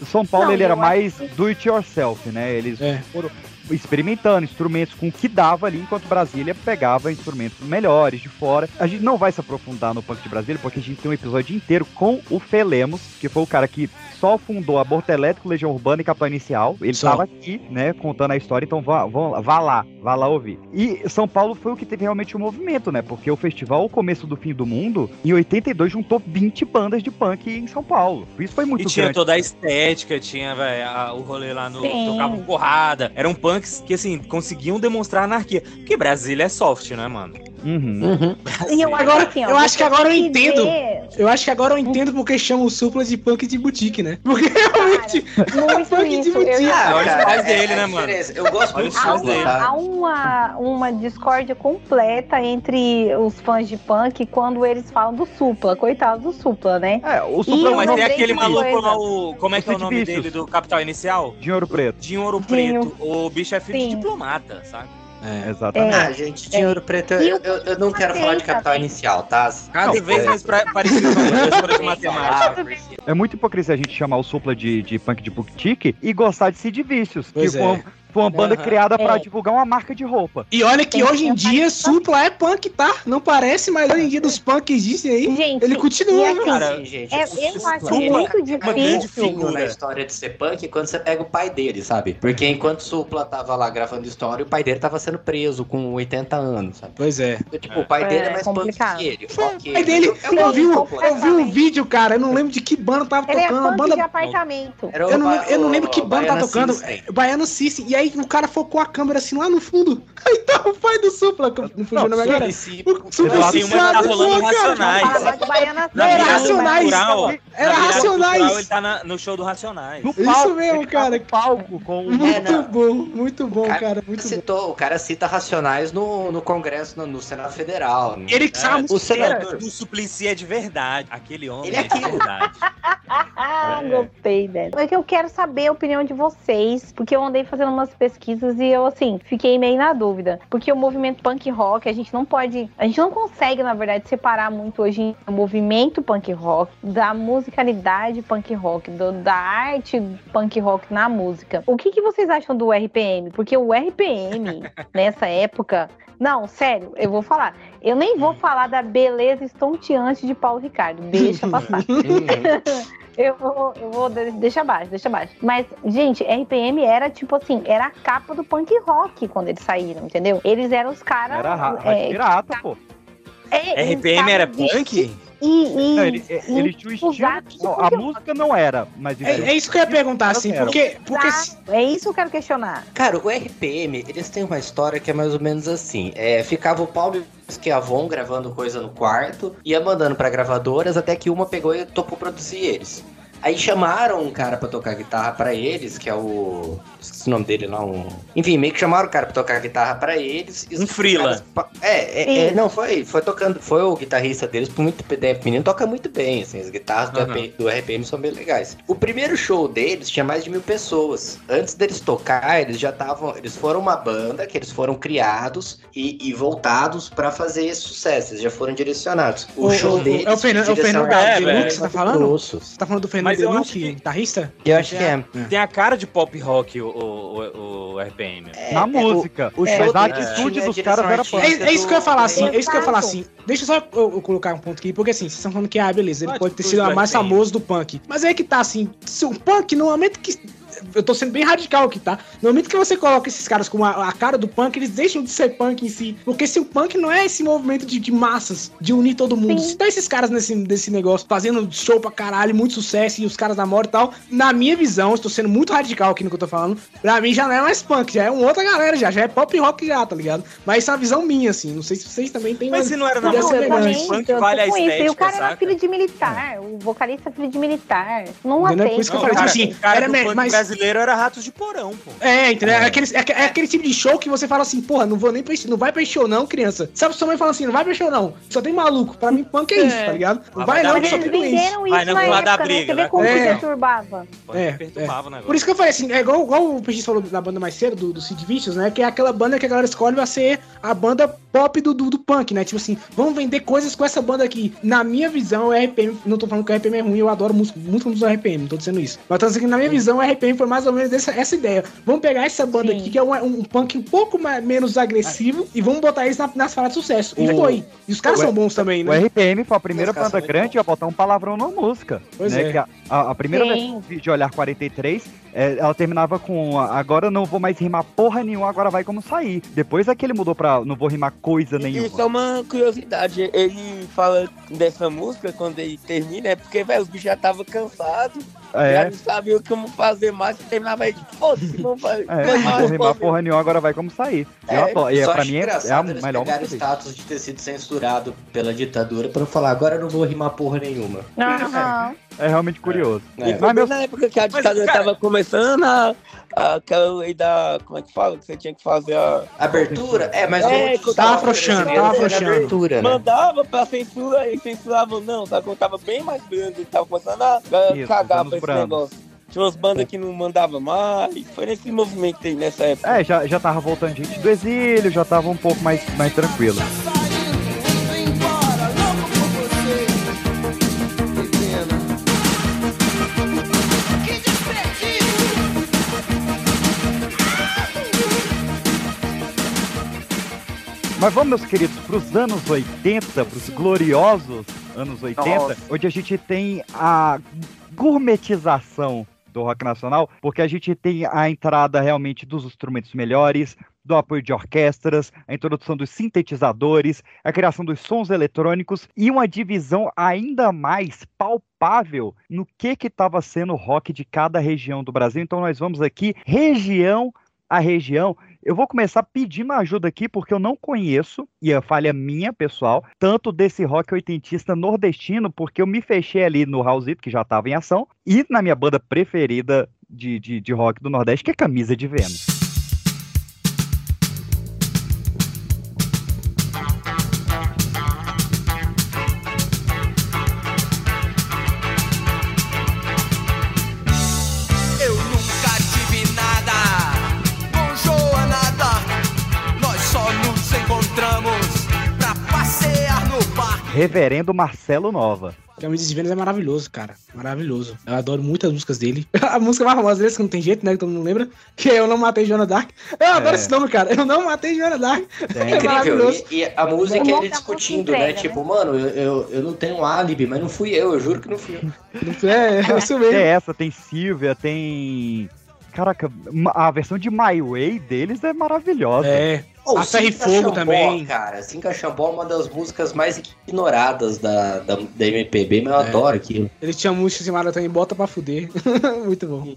O São Paulo Não, ele era mais do it yourself, né? Eles foram experimentando instrumentos com o que dava ali, enquanto Brasília pegava instrumentos melhores de fora. A gente não vai se aprofundar no punk de Brasília, porque a gente tem um episódio inteiro com o Felemos, que foi o cara que só fundou Aborto Elétrico, Legião Urbana e Capitão Inicial. Ele Só. estava aqui, né, contando a história, então vá, vá, vá lá, vá lá ouvir. E São Paulo foi o que teve realmente o movimento, né? Porque o festival O Começo do Fim do Mundo, em 82, juntou 20 bandas de punk em São Paulo. Isso foi muito E tinha grande. toda a estética, tinha véi, a- o rolê lá no. Sim. Tocavam porrada. Eram punks que, assim, conseguiam demonstrar anarquia. Porque Brasília é soft, né, mano? Uhum. E eu Agora, acho assim, ó, eu acho que agora eu entendo. ver- Eu acho que agora eu entendo porque chamam o Supla de punk de boutique, né? Porque realmente Muito punk de isso, eu boutique. ia- olha os pais dele, né, mano? Eu gosto muito do pais Supla, dele. Há uma, uma discórdia completa entre os fãs de punk quando eles falam do Supla. Coitado do Supla, né? É, o Supla Mas tem aquele de maluco coisa. lá, o. Como é que é o nome dele do Capital Inicial? De ouro preto. Dinho Ouro Dinho. Preto. O bicho é filho de Sim. diplomata, sabe? É. Exatamente. Ah, gente, de ouro preto, eu, eu, eu não quero falar de capital inicial, tá? Cada Não, vez é- mais pra- parecido com a professora de matemática. É muito hipocrisia a gente chamar o Supla de, de punk de boutique e gostar de Sid Vicious, que Pois foi, é. Foi uma banda Aham. criada pra É. divulgar uma marca de roupa. E olha que Tem que hoje em dia Supla é punk, tá? Não parece, mas hoje em dia dos punk que existem aí, Gente, ele continua. assim, Cara, gente, é- o eu acho ele muito é uma grande difícil. figura na história de ser punk é quando você pega o pai dele, sabe? Porque enquanto Supla tava lá gravando história, o pai dele tava sendo preso com 80 anos, sabe? Pois é. Então, tipo, o pai dele é É mais complicado. punk que ele. O pai dele, É eu vi, um, completo. eu vi um vídeo, cara, eu não lembro de que banda tava Ele é tocando. a punk banda de apartamento. Era o Eu não, eu não lembro o que banda tá Baiana tocando. É, Baiano System. E aí o cara focou a câmera assim lá no fundo. [laughs] Aí tá o pai do Supla. Não fugiu na minha cara. Esse- O Supla se tá rolando. Racionais. Não, era Racionais. Era Racionais. Ele tá na- no show do Racionais. No Isso mesmo, tá cara. palco com o Muito É, bom, muito bom, Cara, cara. Muito bom. citou, o cara cita Racionais no, no Congresso, no, no Senado Federal. né? Ele que sabe o senador. O Suplicy é de verdade. Aquele homem Ele é é de verdade. Ah, [laughs] É. gostei dessa. É que eu quero saber a opinião de vocês, porque eu andei fazendo umas pesquisas e eu, assim, fiquei meio na dúvida. Porque o movimento punk rock, a gente não pode. A gente não consegue, na verdade, separar muito hoje o movimento punk rock da musicalidade punk rock, do- da arte punk rock na música. O que, que vocês acham do RPM? Porque o RPM, [laughs] nessa época. Não, sério, eu vou falar. Eu nem vou falar da beleza estonteante de Paulo Ricardo. Deixa [laughs] passar. [laughs] Eu vou, eu vou, de- deixa abaixo, deixa abaixo. Mas, gente, RPM era tipo assim, era a capa do punk rock quando eles saíram, entendeu? Eles eram os caras. Era ra é, é, pirata, pô. é, RPM era punk? E, e, Não, ele, e ele tinha o estilo. não, a música não era, mas. É, é isso que eu ia perguntar, assim, porque. porque Exato, É isso que eu quero questionar. Cara, o RPM, eles têm uma história que é mais ou menos assim. É, ficava o Paulo e o Esquiavon gravando coisa no quarto, ia mandando pra gravadoras, até que uma pegou e topou produzir eles. Aí chamaram um cara pra tocar guitarra pra eles, que é o. Esqueci o nome dele lá, um. Enfim, meio que chamaram o cara pra tocar guitarra pra eles. e Um freela. caras É, é, é, não, foi, foi tocando. Foi o guitarrista deles por muito tempo. O menino toca muito bem, assim, as guitarras do, Aham. RPM, do RPM são bem legais. O primeiro show deles tinha mais de mil pessoas. Antes deles tocar, eles já estavam. Eles foram uma banda que eles foram criados e, e voltados pra fazer sucesso. Eles já foram direcionados. O, O- show o- deles. é o Fernando- é o Fernando era- Deluxe, era você tá falando? Você tá falando do Fernando Mas eu acho que- guitarrista? Eu acho que é. Tem a cara de pop rock o, o, o, RPM. Na é, música. o- o show a deles atitude dos direção caras era punk. É, é isso que eu ia falar assim, é isso que eu ia falar assim. Deixa eu só eu, colocar um ponto aqui, porque assim, vocês estão falando que, ah, beleza, ele Pode ter sido do o mais famoso do punk. Mas é que tá assim, se o punk, no momento que. Eu tô sendo bem radical aqui, tá? No momento que você coloca esses caras com a, a cara do punk, eles deixam de ser punk em si. Porque se o punk não é esse movimento de, de massas, de unir todo mundo, Sim. se tá esses caras nesse, nesse negócio, fazendo show pra caralho, muito sucesso, e os caras namoram e tal, na minha visão, estou sendo muito radical aqui no que eu tô falando, pra mim já não é mais punk, já é uma outra galera já, já é pop rock já, tá ligado? Mas isso é uma visão minha, assim, não sei se vocês também têm Mas uma se não era na semelhante. também. Punk vale a isso. E o estética, cara era saca? filho de militar. O vocalista é filho de militar. Não Entendeu? aceita. Por isso que eu Não, falei, cara, tipo assim, cara era do me- funk mas- brasileiro era Ratos de Porão, pô. É, entendeu? É, aquele, é, é aquele tipo de show que você fala assim, porra, não vou nem pra esse- não vai pra esse show não, criança. Sabe, sua mãe fala assim, não vai pra esse show não. Só tem maluco. Pra mim, punk é, isso, É. tá ligado? Não vai vai dar não, que só tem isso. venderam isso Vai não na falar da época, né? briga, Você vê como que É. perturbava. Pode É, perturbava o Por negócio. isso que eu falei assim, é igual, igual o PX falou da banda mais cedo, do, do Sid Vicious, né? Que é aquela banda que a galera escolhe pra ser a banda pop do, do, do punk, né? Tipo assim, vamos vender coisas com essa banda aqui. Na minha visão, o RPM, não tô falando que o RPM é ruim, eu adoro música, muito música do RPM, não tô dizendo isso. Mas tô dizendo que na minha visão, o RPM foi mais ou menos essa, essa ideia. Vamos pegar essa banda Sim. aqui, que é um, um punk um pouco mais, menos agressivo, e vamos botar eles na, nas falas de sucesso. E O- foi. E os caras o- são bons também, O né? RPM foi a primeira banda grande a botar um palavrão na música. Pois né? é. Que a, a- a primeira Sim. versão de Olhar 43, é, ela terminava com agora não vou mais rimar porra nenhuma, agora vai como sair. Depois é que ele mudou pra não vou rimar coisa nenhuma. só uma curiosidade, ele fala dessa música quando ele termina, é porque, velho, os bichos já tava cansado É. Já não sabia o que vamos fazer mais, terminava aí, foda-se, [laughs] vamos fazer. É, não vou rimar porra nenhuma, agora vai como sair. Eu adoro. E é, pra mim é, é a melhor pegaram o música. status de ter sido censurado pela ditadura pra não falar, agora eu não vou rimar porra nenhuma. Aham. [laughs] É realmente curioso. E foi bem na época que a ditadura tava começando a, a- aquela lei da. Como é que fala? Que você tinha que fazer a. Abertura? É, mas é, não- tava afrouxando, tava afrouxando. Abertura, né? Mandava pra censura e censuravam não, tá? Quando tava bem mais grande, tava começando a, Isso, cagar pra esse brandos. negócio. Tinha umas bandas que não mandavam mais. Foi nesse movimento aí nessa época. É, já, já tava voltando gente do exílio, já tava um pouco mais, mais tranquilo. Mas vamos, meus queridos, pros anos 80, pros gloriosos anos 80, Nossa. onde a gente tem a gourmetização do rock nacional, porque a gente tem a entrada realmente dos instrumentos melhores, do apoio de orquestras, a introdução dos sintetizadores, a criação dos sons eletrônicos e uma divisão ainda mais palpável no que que estava sendo o rock de cada região do Brasil. Então nós vamos aqui região a região. Eu vou começar pedindo ajuda aqui, porque eu não conheço, e a falha minha, pessoal, tanto desse rock oitentista nordestino, porque eu me fechei ali no Raulzito, que já estava em ação, e na minha banda preferida de, de, de rock do Nordeste, que é Camisa de Vênus. Reverendo Marcelo Nova. Camisa de Vênus é maravilhoso, cara. Maravilhoso. Eu adoro muitas músicas dele. [laughs] A música mais famosa dele, que não tem jeito, né? Que todo mundo lembra. Que é Eu Não Matei Joana Dark. Eu adoro É. esse nome, cara. Eu Não Matei Joana Dark. É É incrível. E, e a música é ele discutindo, né? entrega, Tipo, mano, eu, eu, eu não tenho um álibi, mas não fui eu, eu juro que não fui eu. É, é isso mesmo. Tem essa, tem Silvia, tem. Caraca, a versão de My Way deles é maravilhosa. É. Ô, A Ferro e Fogo Xambó, também. Cara, Cinca Xambó é uma das músicas mais ignoradas da, da, da MPB, mas eu É. adoro aquilo. Ele tinha música chamada também Bota Pra Fuder. [laughs] Muito bom.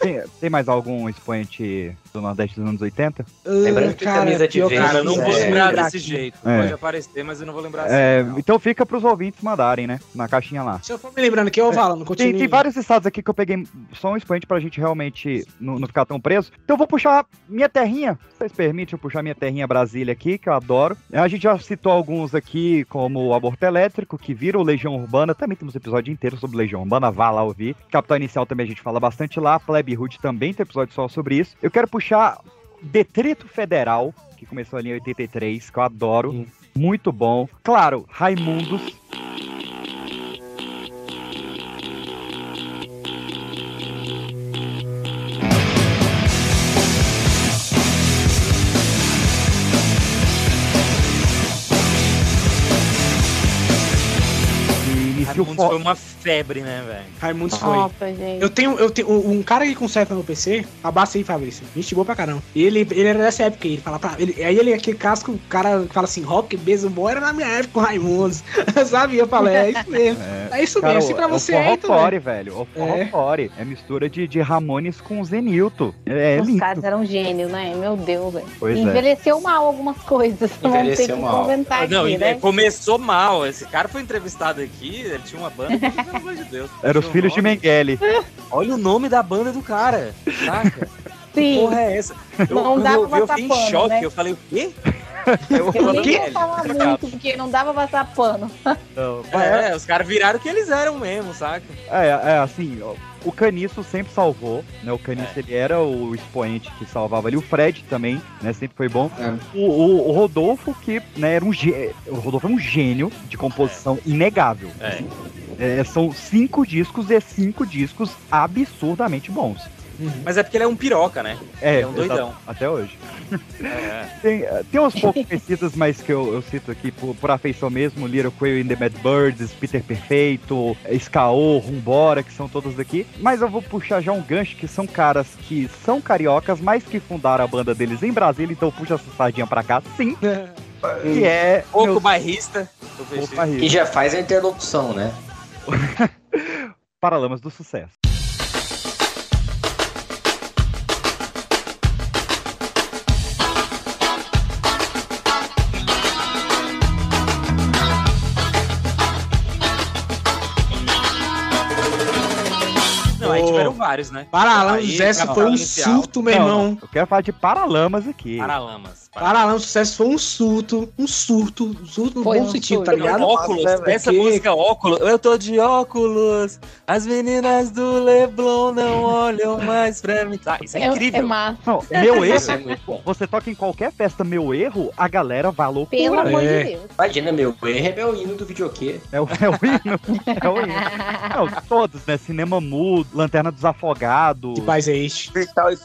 Tem, tem mais algum expoente do Nordeste dos anos 80? Lembrando que cara, camisa de Vênus Cara, eu não vou é- lembrar lembrar desse jeito. É. Pode aparecer, mas eu não vou lembrar É, assim. então fica pros ouvintes mandarem, né? Na caixinha lá. Se eu for me lembrando aqui, eu falo, não Tem, continue. tem vários estados aqui que eu peguei só um expoente pra gente realmente não, não ficar tão preso. Então eu vou puxar minha terrinha. Vocês permitem eu puxar minha terrinha Brasília aqui, que eu adoro. A gente já citou alguns aqui, como o Aborto Elétrico, que vira o Legião Urbana. Também temos episódio inteiro sobre Legião Urbana, vá lá ouvir. Capital Inicial também a gente fala bastante lá. Plebe Hood também tem episódio só sobre isso. Eu quero puxar Detrito Federal, que começou ali em 83, que eu adoro. Muito bom. Claro, Raimundos. Raimundos fo- foi uma febre, né, velho? Raimundos foi. Gente. Eu tenho, eu tenho um cara que conserta meu PC, abaça aí, Fabrício. Gente boa pra caramba. E ele, ele era dessa época, ele fala pra. Ele, aí ele, aquele casco, o cara fala assim, rock, beisebol era na minha época com Raimundos. [laughs] Sabe? Eu falei, é isso mesmo. É, isso Cara, mesmo. Se pra o- você o é, forrocore, é. velho. O É. forrocore. É. mistura de, de Ramones com Zenilton. É Os lindo. caras eram gênios, né? Meu Deus, velho. Pois é. Envelheceu mal algumas coisas. [laughs] Envelheceu que mal. comentar Não, aqui, né? começou mal. Esse cara foi entrevistado aqui, ele tinha uma banda, pelo amor de Deus. [laughs] Era os filhos de nome. Mengele. [laughs] Olha o nome da banda do cara, saca? Sim. Que porra é essa? Eu, Não dá eu pra eu passar fiquei em pano, choque. né? Eu falei, o quê? [laughs] Eu nem vou Mengele. falar muito, porque não dava pra passar pano. É, os caras viraram o que eles eram mesmo, saca? É, é assim, ó, o Caniço sempre salvou, né? O Caniço ele era o expoente que salvava ali. O Fred também, né? Sempre foi bom. O, o- o Rodolfo, que né, era um gê... O Rodolfo é um gênio de composição inegável. É. É, são cinco discos e cinco discos absurdamente bons. Mas é porque ele é um piroca, né? É, Ele é um doidão. Até hoje. É. [laughs] Tem, eh, tem uns poucos conhecidos, mas que eu, eu cito aqui por, por afeição mesmo: Little Quail in the Mad Birds, Peter Perfeito, Skaô, Rumbora, que são todos aqui. Mas eu vou puxar já um gancho, que são caras que são cariocas, mas que fundaram a banda deles em Brasília, então puxa essa sardinha pra cá, sim. [laughs] que é. Pouco meu- bairrista. Que já faz a interlocução, né? [laughs] Paralamas do Sucesso. Vários, né? Paralamas pra foi um inicial. surto, meu irmão. Eu quero falar de Paralamas aqui. Paralamas. Paralamas do sucesso foi um surto, um surto, um surto no Foi bom um sentido, surto. tá ligado? Óculos, Nossa, essa porque- música óculos, eu tô de óculos, as meninas do Leblon não olham mais pra mim. Ah, isso é, É, é incrível. massa. Não, [laughs] meu erro, Isso é muito bom. você toca em qualquer festa meu erro, a galera vai Pelo loucura. amor É. de Deus. Imagina, meu erro é meu hino do videokê. É o, é o hino. É o hino. Não, todos, né? Cinema mudo, Lanterna dos Afogados. Que paz é este? Vital e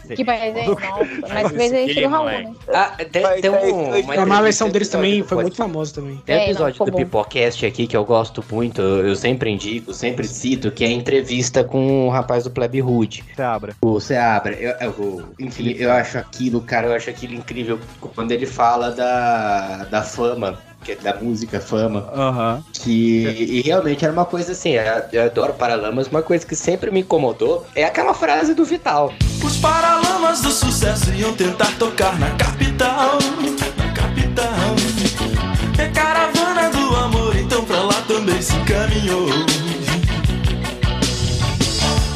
ser. Que país é? Nossa, mas fez aí Aquele do Raul, né? Ah, tem, Vai, tem vai, um, vai, uma. A versão deles também foi muito famosa também. Tem um É, episódio do. Pipocast aqui que eu gosto muito, eu sempre indico, sempre cito, que é a entrevista com o rapaz do Plebe Hood. Você abra. O Seabra, eu, eu- enfim, eu acho aquilo, cara, eu acho aquilo incrível quando ele fala da, da fama, que é da música fama, Aham. que e realmente era uma coisa assim, eu, eu adoro Paralamas, uma coisa que sempre me incomodou é aquela frase do Vital. Os paralamas do sucesso iam tentar tocar na capital, na capital. É caravana do amor, então pra lá também se encaminhou.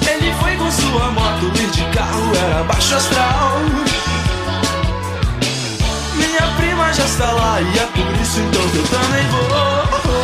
Ele foi com sua moto, ir de carro era baixo astral. Já está lá e é por isso então que eu também vou.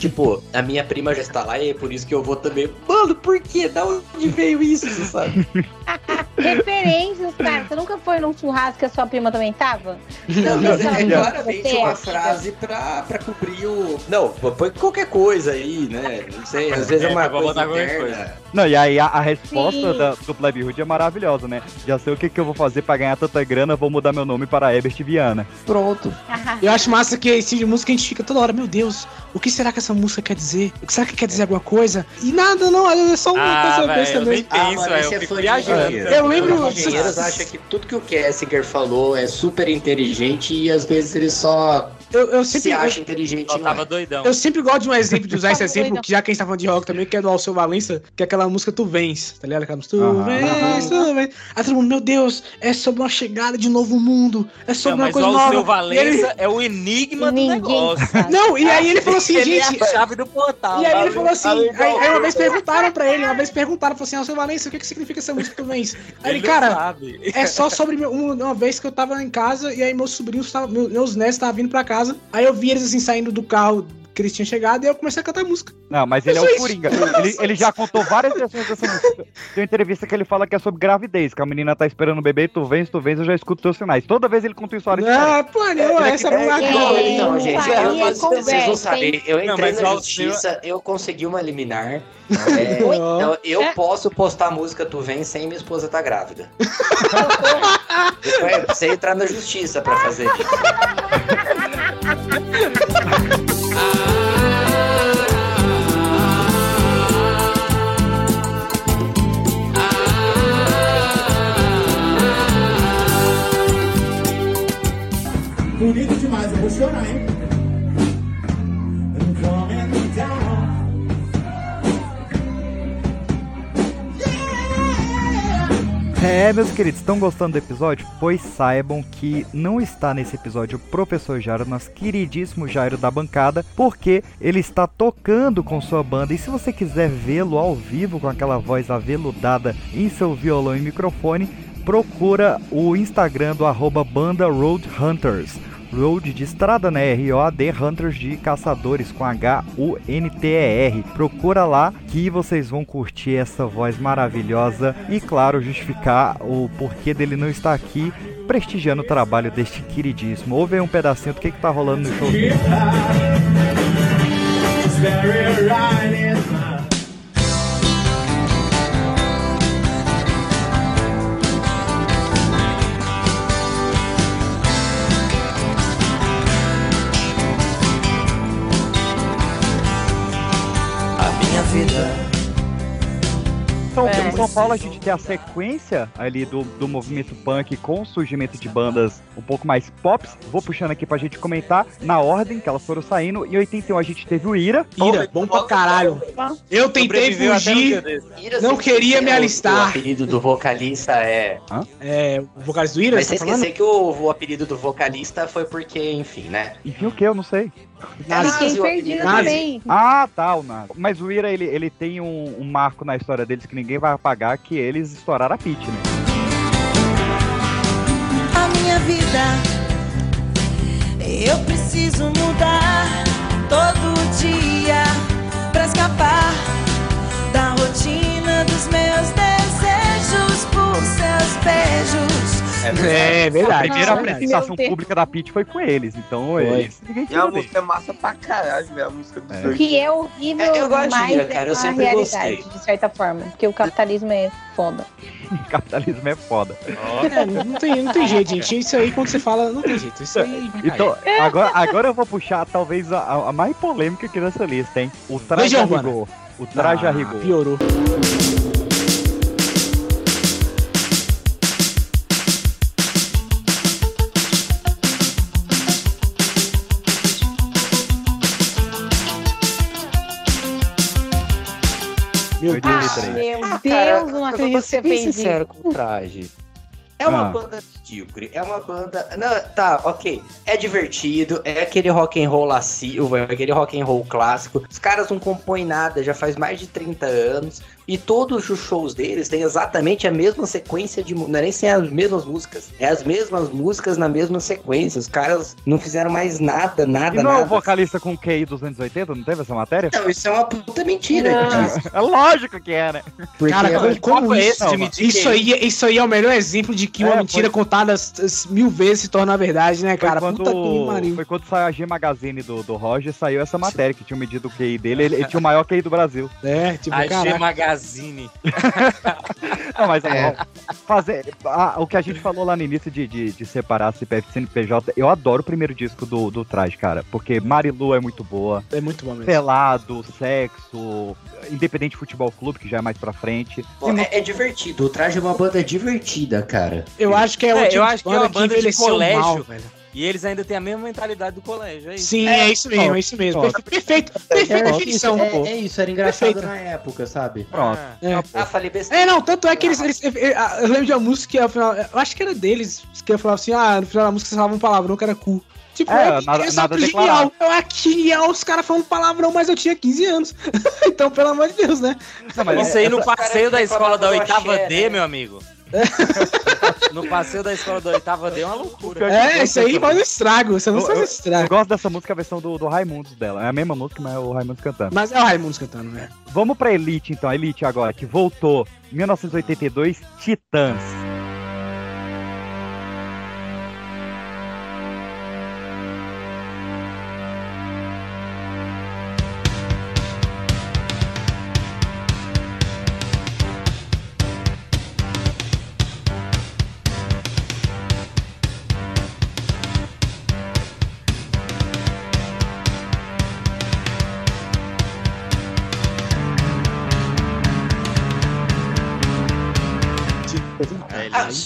Tipo, a minha prima já está lá e é por isso que eu vou também. Mano, por quê? Da onde veio isso, você sabe? [laughs] Referências, cara. Você nunca foi num churrasco que a sua prima também tava? Não, Não, mas é claramente você uma frase pra, pra cobrir o. Não, põe qualquer coisa aí, né? Não sei, às vezes é, É, uma coisa interna. Não, e aí a, a resposta da- do Plebe Hood é maravilhosa, né? Já sei o que, que eu vou fazer pra ganhar tanta grana, vou mudar meu nome para Herbert Viana. Pronto. [laughs] Eu acho massa que esse tipo de música a gente fica toda hora, meu Deus, o que será que essa música quer dizer? O que será que quer dizer alguma coisa? E nada, não, é só uma Ah, coisa besta eu nem mesmo. penso, mas velho, esse eu é fico fã de viajando. Eu lembro- Os engenheiros [laughs] acham que tudo que o Kessinger falou é super inteligente e às vezes ele só Eu, eu se sempre, acha eu, inteligente. Não tava é. doidão. eu sempre gosto de um exemplo, de usar esse exemplo, que já que a gente tá falando de rock também, que é do Alceu Valença, que é aquela música Tu Vens, tá ligado? Aquela música Tu. Vens, Tu Vens. Aí todo mundo, meu Deus, é sobre uma chegada de novo mundo, é sobre Não, uma mas coisa o nova. Alceu E Valença ele- é o enigma do Ninguém negócio. sabe. Não, e aí ele falou assim, Ele gente, é chave do portal. E aí ele falou assim, aí, aí uma vez perguntaram pra ele, uma vez perguntaram, falou assim, ah, seu Valência, o que, que significa essa música tu vens? Aí ele, Ele cara, sabe. é só sobre meu- uma, uma vez que eu tava em casa e aí meus sobrinhos, tavam- meu- meus netos estavam vindo pra casa, aí eu vi eles assim saindo do carro que eles tinham chegado e eu comecei a cantar música. Não, mas ele é o isso. Coringa. Ele, ele já contou várias versões dessa música. Tem uma entrevista que ele fala que é sobre gravidez, que a menina tá esperando o bebê, tu vens, tu vens, eu já escuto teus sinais. Toda vez ele conta história diferente. Ah, pô, não, essa é uma é- coisa. Então, É, gente, isso eu, é conversa, sabem, eu Não, entrei mas na justiça, eu consegui uma liminar. É, então, eu É. posso postar a música Tu Vem sem minha esposa tá grávida. [laughs] eu precisei entrar na justiça pra fazer isso. Bonito demais, eu vou chorar, hein? É, meus queridos, estão gostando do episódio? Pois saibam que não está nesse episódio o professor Jairo, nosso queridíssimo Jairo da bancada, porque ele está tocando com sua banda. E se você quiser vê-lo ao vivo com aquela voz aveludada em seu violão e microfone, procura o Instagram do arroba banda Road Hunters. Road de estrada, né? R-O-A-D, Hunters de caçadores, com H-U-N-T-E-R. Procura lá que vocês vão curtir essa voz maravilhosa e, claro, justificar o porquê dele não estar aqui prestigiando o trabalho deste queridíssimo. Ouve aí um pedacinho do que, que tá rolando no show. São Paulo a gente tem a sequência ali do, do movimento punk com o surgimento de bandas um pouco mais pops. Vou puxando aqui pra gente comentar na ordem que elas foram saindo. Em 81 a gente teve o Ira. Ira, bom pra caralho. Eu tentei fugir, Não queria esquecer me alistar. O apelido do vocalista é. é, o vocalista do Ira, Mas você sem tá esquecer que o, o apelido do vocalista foi porque, enfim, né? Enfim, o que? Eu não sei. Fiquei perdida também. Ah, tá, o Nazi. Mas o Ira, ele, ele tem um, um marco na história deles que ninguém vai apagar, que eles estouraram a Pit, né? a minha vida. Eu preciso mudar todo dia pra escapar da rotina dos meus desejos por seus beijos. É verdade, A primeira é verdade. apresentação Meu Deus. pública da Pit foi com eles, então eles, ninguém E a música é massa pra caralho, velho. A música dos É. dois. Que é horrível, É, eu gosto é cara, eu uma sempre realidade, gostei. de certa forma. Porque o capitalismo é foda. [laughs] Capitalismo é foda. É, não, tem, não tem jeito, gente. Isso aí, quando você fala, não tem jeito. Isso aí. Então, agora, agora eu vou puxar talvez a, a mais polêmica aqui dessa lista, hein? O traje a rigor. O traje a Ah, rigor. Piorou. Meu Deus. Ah, meu Deus, não acredito que você bem fez sincero com o traje. É uma Ah. banda medíocre, é uma banda. Não, tá, ok. É divertido, é aquele rock and roll lascivo, é aquele rock and roll clássico. Os caras não compõem nada, já faz mais de 30 anos. E todos os shows deles têm exatamente a mesma sequência de. Não é nem sem as mesmas músicas. É as mesmas músicas na mesma sequência. Os caras não fizeram mais nada, nada, E não é o nada. vocalista com QI 280? Não teve essa matéria? Não, isso é uma puta mentira. [laughs] É lógico que é, né? Cara, como, como é isso? esse de medir isso, aí, isso aí é o melhor exemplo de que uma É, mentira foi- contada as- as mil vezes se torna verdade, né, cara? foi Puta que quando, pariu. foi quando saiu a G Magazine do, do Roger, saiu essa matéria que tinha medido o QI dele. Ele, ele tinha o maior QI do Brasil. É, tipo, A G caraca. Magazine. [laughs] Não, mas é. fazer, ah, o que a gente falou lá no início de, de, de separar CPF e CNPJ, eu adoro o primeiro disco do, do Traje, cara. Porque Marilu é muito boa. É muito bom mesmo. Pelado, sexo, Independente Futebol Clube, que já é mais pra frente. Pô, é, é divertido. O traje é uma banda divertida, cara. Eu acho que é, o É, eu de acho que é uma banda de envelheceu colégio. mal, velho. E eles ainda têm a mesma mentalidade do colégio, é isso? Sim, é, isso mesmo, é isso mesmo. Pronto. Perfeito, perfeita É, definição. isso, pô. é, é isso, era engraçado Perfeito. na época, sabe? Pronto. É. Ah, falei besteira. É, não, tanto é que eles. eles- eu, lembro de uma música que ao final. Eu acho que era deles, que eu falava assim: ah, no final da música você falava um palavrão que era cu. Tipo, É, é, nada- é nada genial. Eu é genial, os caras falando palavrão, mas eu tinha 15 anos. [laughs] então, pelo amor de Deus, né? Isso aí no passeio da escola da oitava D, né? meu amigo. [laughs] no passeio da escola da oitava D é uma loucura. É, isso aí faz um estrago. Você não Eu, faz um eu- estrago. eu gosto dessa música, a versão do, do Raimundos dela. É a mesma música, mas é o Raimundos cantando. Mas é o Raimundos cantando, né? Vamos pra Elite, então. Elite agora, que voltou. 1982, Titãs.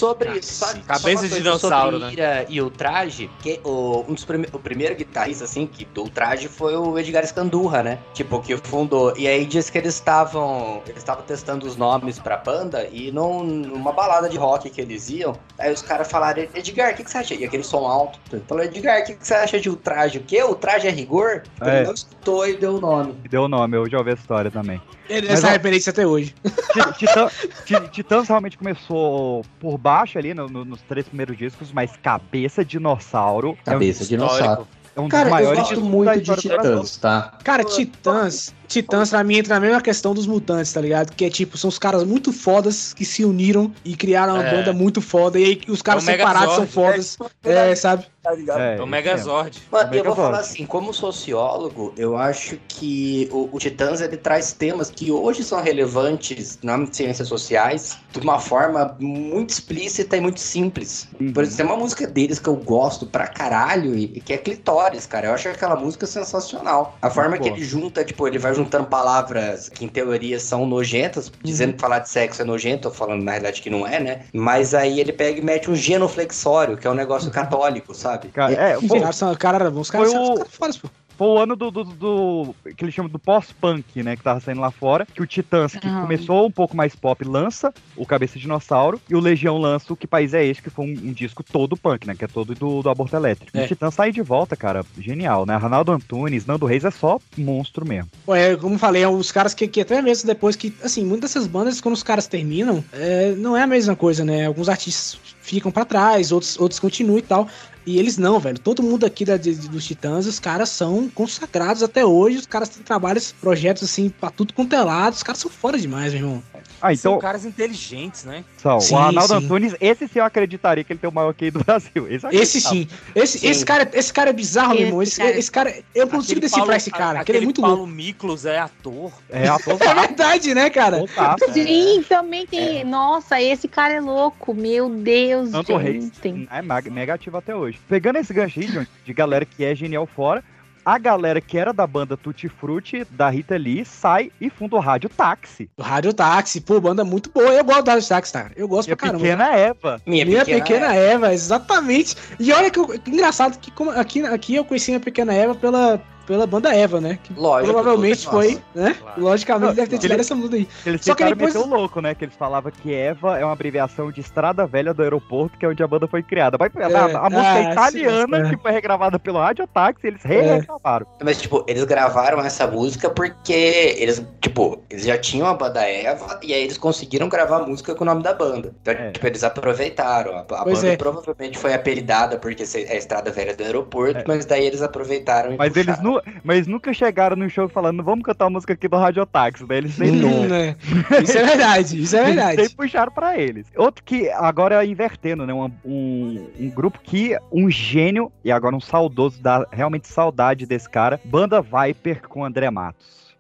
Sobre. Só, só Cabeça uma de dinossauro, sobre Ira e o traje, que o, um dos prime o primeiro guitarrista, assim, que do traje foi o Edgar Scandurra, né? Tipo, que fundou. E aí diz que eles estavam. Eles estavam testando os nomes pra banda e num, numa balada de rock que eles iam, aí os caras falaram, Edgar, o que, que você acha? E aquele som alto. Falou, Edgar, o que, que você acha de o traje? O quê? O traje é rigor? É. Ele não escutou e deu o nome. Que deu o nome, eu já ouvi a história também. Mas, Essa ó, referência até hoje. Ti- Titã- Ti- Titãs realmente começou por baixo ali no- no- nos três primeiros discos, mas Cabeça Dinossauro. Cabeça é um Dinossauro. É um Cara, dos eu maiores gosto discos muito de. Titãs, tá? Cara, Titãs, Titãs pra mim entra na mesma questão dos mutantes, tá ligado? Que é tipo, são os caras muito fodas que se uniram e criaram uma É. banda muito foda. E aí os caras É separados são Megazord. fodas. É, sabe? Tá ligado? É, o isso Megazord. Mano, Como eu vou falar assim, como sociólogo, eu acho que o, o Titãs ele traz temas que hoje são relevantes nas ciências sociais de uma forma muito explícita e muito simples. Uhum. Por exemplo, tem uma música deles que eu gosto pra caralho e, e que é Clitóris, cara. Eu acho aquela música sensacional. A forma que ele junta, tipo, ele vai juntando palavras que em teoria são nojentas, dizendo que falar de sexo é nojento, eu falando na realidade que não é, né? Mas aí ele pega e mete um genuflexório, que é um negócio católico, sabe? Cara, é, Os caras são, cara, os caras Foi são o- fodas, pô. Foi o ano do, do, do- que eles chamam do pós-punk, né? Que tava saindo lá fora. Que o Titãs, que Ah. começou um pouco mais pop, lança o Cabeça de Dinossauro. E o Legião lança o Que País é Este, que foi um, um disco todo punk, né? Que é todo do, do aborto elétrico. E É. o Titãs sai de volta, cara. Genial, né? Ronaldo Antunes, Nando Reis é só monstro mesmo. É, como eu falei, é os caras que, que até mesmo depois que, assim, muitas dessas bandas, quando os caras terminam, é, não é a mesma coisa, né? Alguns artistas ficam pra trás, outros, outros continuam e tal. E eles não, velho. Todo mundo aqui da, de- dos Titãs, os caras são consagrados até hoje. Os caras têm trabalhos, projetos, assim, pra tudo quanto é lado. Os caras são fora demais, meu irmão. Ah, então. São caras inteligentes, né? São. Sim, o Arnaldo sim. Antunes, esse sim eu acreditaria que ele tem o maior QI do [laughs] Brasil. Esse, Esse sim. Esse, Sim. esse, cara, esse cara é bizarro, meu irmão. Esse, cara- esse cara. Eu não consigo Aquele decifrar Paulo- esse cara, a- porque ele é aquele muito Paulo louco. Miklos é ator. É, ator [laughs] É verdade, né, cara? Sim, também tem. Nossa, esse cara é louco. Meu Deus, Tanto Reis gente. é negativo até hoje. Pegando esse gancho aí, John, de galera que é genial fora, a galera que era da banda Tutti Frutti, da Rita Lee, sai e funda o Rádio Táxi. O Rádio Táxi, pô, banda muito boa. Eu gosto do Rádio Táxi, cara. Eu gosto Minha pra caramba. pequena Eva. Minha, pequena, Eva. exatamente. E olha que, eu- que engraçado que como- aqui, aqui eu conheci a pequena Eva pela, pela banda Eva, né? Que Lógico, provavelmente foi, né? Logicamente deve ter tido Ele- essa muda aí. Eles Só que depois. meter o louco, né? Que eles falavam que Eva é uma abreviação de Estrada Velha do Aeroporto, que é onde a banda foi criada. Mas a, a música ah, é italiana, sim, é. que foi regravada pelo Rádio Táxi, eles regravaram. Mas, tipo, eles gravaram essa música porque eles, tipo, eles já tinham a banda Eva e aí eles conseguiram gravar a música com o nome da banda. Então, tipo, eles aproveitaram. A, a Pois banda é. provavelmente foi apelidada porque é a estrada velha do aeroporto, mas daí eles aproveitaram e Mas eles, nu, mas nunca chegaram no show falando, vamos cantar a música aqui do Rádio Táxi, né? Eles sempre... Hum, né? [laughs] Isso é verdade, isso é Eles verdade. sempre puxaram pra eles. Outro que agora é invertendo, né? Um, um, um grupo que um gênio, e agora um saudoso, dá realmente saudade desse cara. Banda Viper com André Matos.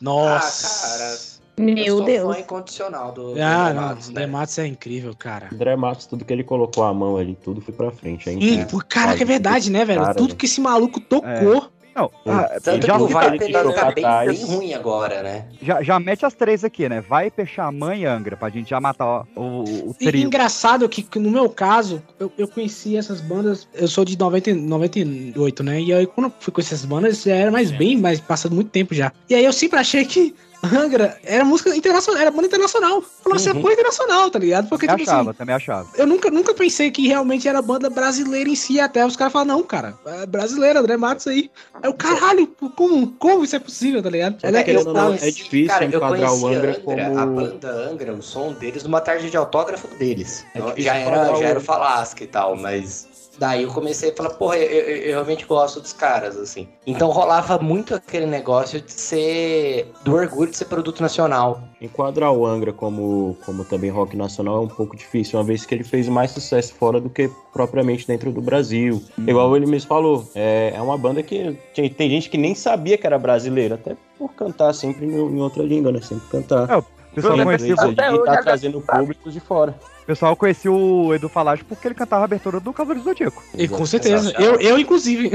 Nossa. Ah, cara. Meu Deus. fã incondicional do, do Ah, André não. Matos, André né? Matos é incrível, cara. André Matos, tudo que ele colocou a mão ali, tudo foi pra frente. É incrível. caraca, é verdade, né, velho? Cara, Tudo que esse maluco tocou. Não, ah, Tanto já, que o ele tá bem, bem ruim agora, né? já, já mete as três aqui, né? Viper, Xamã e Angra, pra gente já matar ó, o, o E trio. engraçado que, que no meu caso, eu, eu conheci essas bandas, eu sou de 90, 98, né? E aí quando eu fui conhecer essas bandas, já era mais bem, mais passado muito tempo já. E aí eu sempre achei que Angra era música internacional, era banda internacional. Falou assim, Uhum. é coisa internacional, tá ligado? Porque, Também tipo achava, assim, também achava. eu nunca, nunca pensei que realmente era banda brasileira em si, até os caras falam, não, cara, é brasileira, André Matos aí. É o caralho, como, como isso é possível, tá ligado? Só que, querendo ou não, é difícil Cara, eu enquadrar o Angra a como- A banda Angra, o som deles, numa tarde de autógrafo deles. É Então, já, era, o- já era o Falasca e tal, mas... Daí eu comecei a falar, porra, eu, eu- eu realmente gosto dos caras, assim. Então rolava muito aquele negócio de ser... Do orgulho de ser produto nacional. Enquadrar o Angra como, como também rock nacional é um pouco difícil, uma vez que ele fez mais sucesso fora do que propriamente dentro do Brasil. Igual ele mesmo falou, é, é uma banda que tem, tem gente que nem sabia que era brasileira, até por cantar sempre em, em outra língua, né? Sempre cantar. É, o pessoal Em conhecia inglês até ali, e hoje, tá trazendo públicos de fora. O pessoal conhecia o Edu Falaschi porque ele cantava a abertura do Cavaleiro do Zodíaco. E com certeza. Eu, eu inclusive.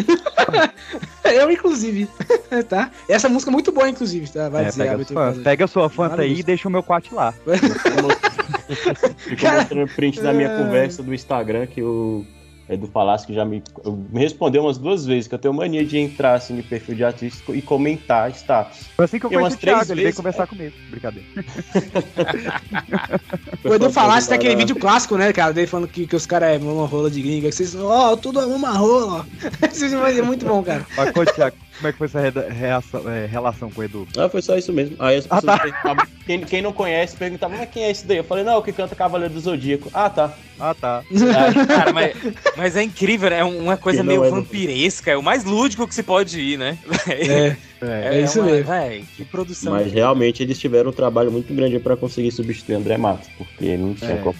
[laughs] eu, inclusive. [laughs] tá? Essa música é muito boa, inclusive, tá? Vai É, dizer. pega, a pega a sua fanta aí e deixa o meu quat lá. [laughs] Ficou mostrando print da minha conversa do Instagram que o Edu Palácio que já me, me respondeu umas duas vezes, que eu tenho mania de entrar assim, no perfil de artista e comentar status. Foi assim que eu conheci o Thiago, três ele veio vezes- conversar comigo. Brincadeira. O Edu falasse daquele vídeo clássico, né, cara? Dele falando que, que os caras é uma rola de gringa. Que vocês, ó, tudo é uma rola. Isso [laughs] é muito bom, cara. Mas, Thiago, como é que foi essa reação- é, relação com o Edu? Ah, foi só isso mesmo. Aí as Ah, pessoas tá. quem, quem não conhece perguntava, mas quem é esse daí? Eu falei, não, o que canta Cavaleiro do Zodíaco. Ah, tá. Ah, tá. Cara, mas, mas é incrível, né? É uma coisa meio é do- vampiresca, é o mais lúdico que se pode ir, né? É, é isso uma- mesmo. Véi, que produção. Mas realmente eles tiveram um trabalho muito grande pra conseguir substituir André Matos, porque não tinha É. como.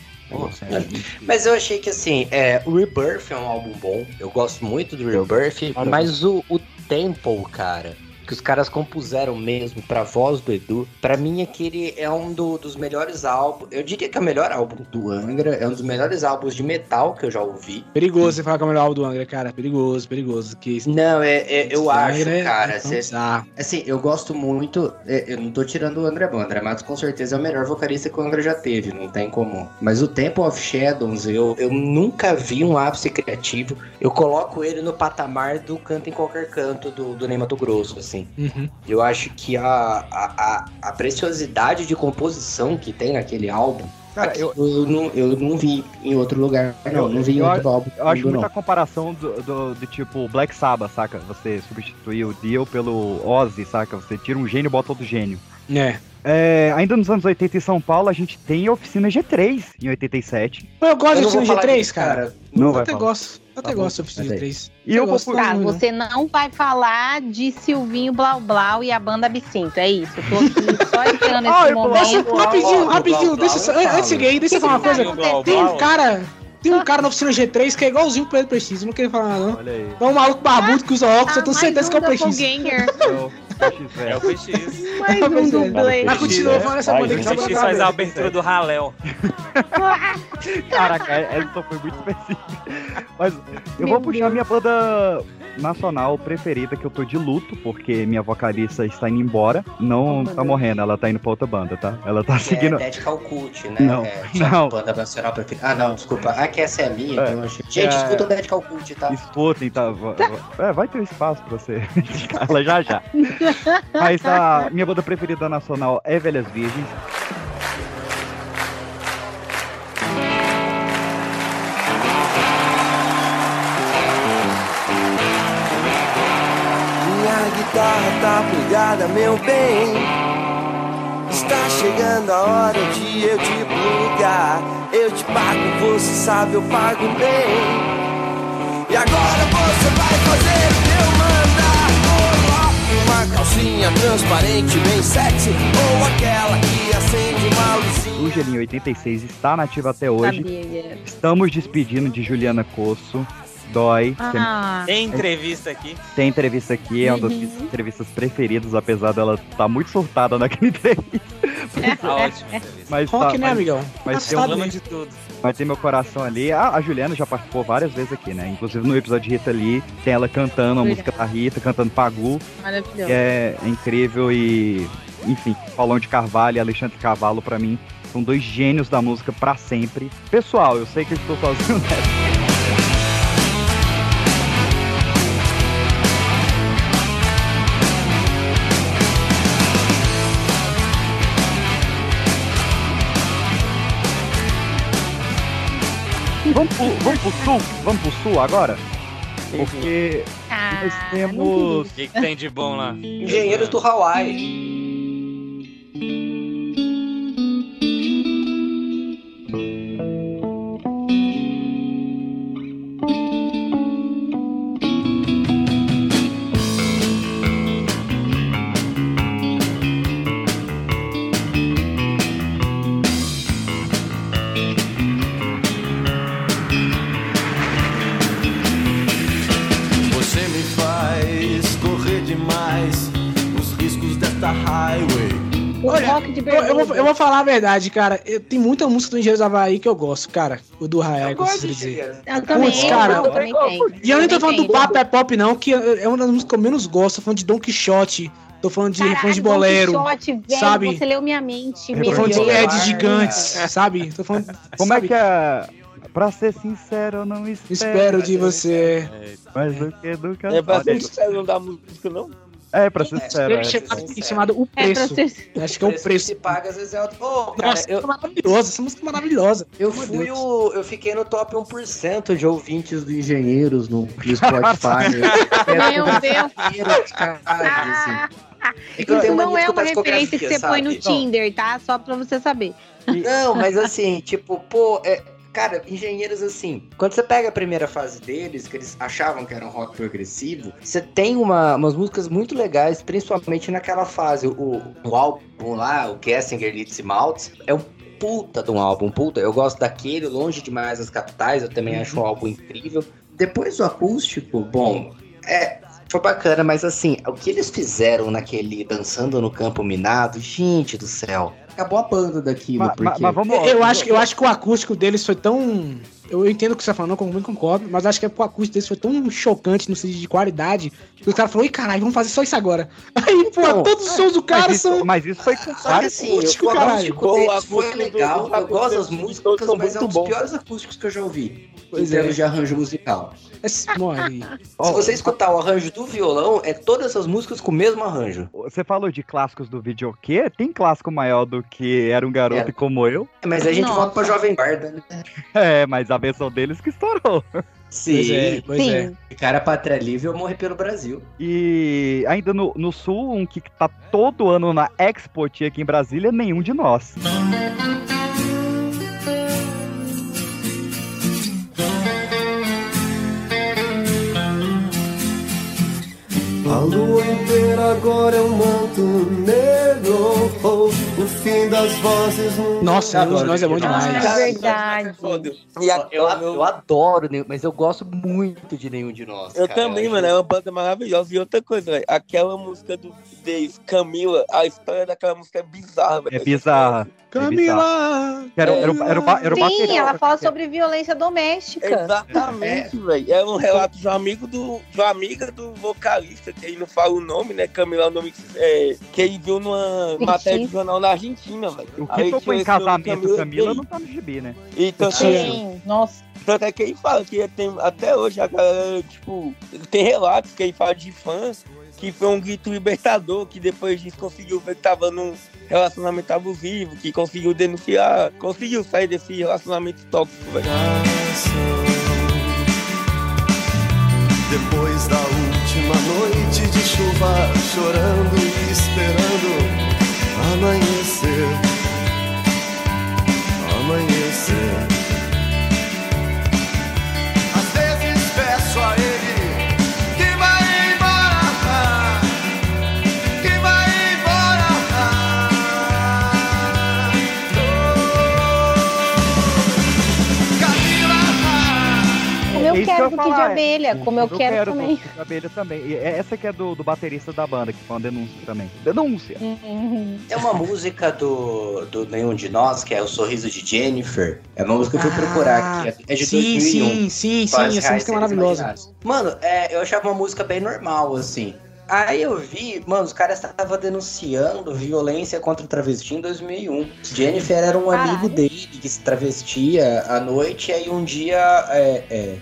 Mas eu achei que assim, é, o Rebirth é um álbum bom. Eu gosto muito do Rebirth, mas o, o Temple, cara. Que os caras compuseram mesmo pra voz do Edu, pra mim aquele é um do- dos melhores álbuns. Eu diria que é o melhor álbum do Angra, é um dos melhores álbuns de metal que eu já ouvi. Perigoso você falar que é o melhor álbum do Angra, cara. Perigoso, perigoso. Que... Não, é, é- eu Esse acho, Angra é- cara. é cê- bizarro. assim, eu gosto muito. é, Eu não tô tirando o André Bom. André Matos com certeza é o melhor vocalista que o Angra já teve, não tem como. Mas o Temple of Shadows, eu, eu nunca vi um ápice criativo. Eu coloco ele no patamar do canto em qualquer canto do, do Ney Mato Grosso, assim. Uhum. Eu acho que a, a, a, a preciosidade de composição que tem naquele álbum. Cara, eu, eu, não, eu não vi em outro lugar, não. não vi em eu, outro álbum. eu acho não. muita comparação do, do, do tipo Black Sabbath, saca? Você substituir o Dio pelo Ozzy, saca? Você tira um gênio e bota outro gênio. É. É, ainda nos anos 80 em São Paulo, a gente tem a oficina G3 em 87. Eu gosto Eu de não oficina falar G3, disso, cara. cara. Não eu vai até falar. gosto. Eu até Tá gosto Mas é G3. E eu vou gosto, por- Tá, não, você não vai falar de Silvinho Blau Blau e a banda Absinto, é isso. Eu tô aqui só [laughs] esperando esse Ai, momento. posso- rapidinho, rapidinho, deixa eu antes de seguir aí, deixa eu falar uma coisa. Tem um cara, tem um cara na oficina G3 que é igualzinho o Pedro Preciso, não queria falar nada, não. Olha aí. É um maluco barbudo que usa óculos, eu tenho certeza que é o PX. É o PX. Mais um dublê. Mas continua falando essa O banda que PX faz a abertura do Raléu. Caraca, essa foi muito específica. Mas eu vou puxar minha banda nacional preferida, que eu tô de luto, porque minha vocalista está indo embora. Não tá morrendo, ela tá indo pra outra banda, tá? Ela tá seguindo. É Dead Calcute, né? Não, é, [laughs] não. Banda nacional preferida. Ah, não, desculpa. Ah, que essa é a minha, É. então eu achei. Gente, É. escuta o Dead Calcute, tá? Escutem, tá? É, vai ter espaço pra você. [laughs] Ela já já. Mas a minha banda preferida nacional é Velhas Virgens. Guitarra tá plugada, meu bem. Está chegando a hora de eu te plugar. Eu te pago, você sabe, eu pago bem. E agora você vai fazer o que eu mandar. Coloque uma calcinha transparente, bem sexy. Ou aquela que acende uma luzinha. O Gelinho 86 está nativa até hoje. Sabia. Estamos despedindo de Juliana Cosso. Dói. Ah. Tem entrevista aqui. Tem entrevista aqui, é uma das Uhum. minhas entrevistas preferidas, apesar dela estar muito surtada naquela [laughs] entrevista. Tá ótimo. Mas Rock, tá, né, mas- amigão? Mas Tá tem, um, de tudo. mas tem meu coração ali. Ah, a Juliana já participou várias vezes aqui, né? Inclusive no episódio de Rita Lee, tem ela cantando a música da Rita, cantando Pagu. Maravilhoso. que é incrível e, enfim, Paulão de Carvalho e Alexandre Carvalho, pra mim, são dois gênios da música pra sempre. Pessoal, eu sei que eu estou sozinho nessa. Vamos pro, vamos pro sul? Vamos pro sul agora? Porque nós temos. O que, que tem de bom lá? Engenheiros do Hawaii. De eu, eu vou, bermuda. eu vou falar a verdade, cara. Eu- tem muita música do Engenheiros do Havaí que eu gosto, cara. O do que eu preciso dizer. Eu também, cara. eu também. E eu nem tô falando do. Papo é Pop, não, que é uma das músicas que eu menos gosto. Tô falando de Don Quixote. Tô falando de de Don bolero. Quixote, velho, sabe? Você leu minha mente, Tô meu falando de. Ed Gigantes, sabe? Tô falando. Como é sabe? que é? Pra ser sincero, eu não espero. Espero de você. Mas o que nunca É pra ser sincero, não dá música, não? É, pra ser sincero. Ele é. chamado, chamado O É pra Preço. ser- Acho que é o preço. Se paga, às vezes é alto. Ô, cara, Nossa, eu, é maravilhosa. Essa música é maravilhosa. eu Meu fui o. Eu fiquei no top 1% de ouvintes do Engenheiros no, Spotify. [laughs] Meu Deus. assim. [laughs] É que eu Isso tenho não é uma referência que você põe no? Tinder, tá? Só pra você saber. Não, mas assim, tipo, pô, é, cara, engenheiros assim, quando você pega a primeira fase deles, que eles achavam que era um rock progressivo, você tem uma- umas músicas muito legais, principalmente naquela fase. O, o álbum lá, o Gessinger Leeds e Maltz, é um puta de um álbum, puta. Eu gosto daquele, Longe Demais das Capitais, eu também acho um álbum incrível. Depois do acústico, bom, é. Foi bacana, mas assim, o que eles fizeram naquele Dançando no Campo Minado, gente do céu. Acabou a banda daquilo, Ma- porque... ma- eu, eu acho, eu acho que o acústico deles foi tão. Eu entendo o que você tá falando, eu concordo, mas acho que o acústico deles foi tão chocante no sentido de qualidade que o cara falou, ih, caralho, vamos fazer só isso agora. [laughs] Aí, pô, todos os sons do cara mas isso, são. Mas isso foi com Só que assim, acústico, o caralho. acústico o foi legal, eu gosto das músicas, são mas é um dos bons. piores acústicos que eu já ouvi. Pois em termos é. de arranjo musical. Esse- morre. Se você escutar o arranjo do violão, é todas essas músicas com o mesmo arranjo. Você falou de clássicos do videokê? Tem clássico maior do que Era um Garoto É. como eu? Mas a gente Nossa. volta pra Jovem Guarda, né? É, mas a versão deles que estourou. Sim, Pois é, pois Sim. é. Cara, Pátria Livre, eu morri pelo Brasil. E ainda no, no sul, um que tá todo ano na Export aqui em Brasília, nenhum de nós. A lua inteira agora é um manto negro. Oh, o fim das vozes no. Nossa, Nenhum de Nós é bom demais. É verdade. E a- Eu, eu adoro, Nenhum- mas eu gosto muito de Nenhum de Nós. Eu cara. também, mano, é uma banda maravilhosa. E outra coisa, velho, aquela música do deles, Camila, a história daquela música é bizarra, velho. É bizarra. É bizarra. Camila! Era, era, o- era, o era o Sim, ela fala sobre violência doméstica. Exatamente, velho. É um relato de um amigo do. de uma amiga do vocalista, que aí não fala o nome, né? Camila é o nome é, que ele viu numa matéria de jornal na Argentina, velho. O que tocou em casamento Camila e- não tá no gibi, né? E tanto, Sim, nossa. tanto é que ele fala que tem, até hoje a galera, tipo, tem relatos que ele fala de fãs que foi um grito libertador, que depois disso conseguiu ver que tava num relacionamento abusivo, que conseguiu denunciar, conseguiu sair desse relacionamento tóxico, velho. Depois da última noite de chuva, chorando e esperando amanhecer. Amanhecer. Eu É quero eu do Kid falar, é. Abelha, como eu, quero, também. do Kid Abelha também. E essa que é do, do baterista da banda, que foi uma denúncia também. Denúncia! Uhum. Tem uma música do, do Nenhum de Nós, que é O Sorriso de Jennifer. É uma música que eu fui procurar aqui. É de sim, 2001. sim, sim, sim, essa música é maravilhosa. Mano, é, eu achava uma música bem normal, assim. Aí eu vi, mano, os caras estavam denunciando violência contra o travesti em 2001. Jennifer era um amigo dele que se travestia à noite, e aí um dia é, é,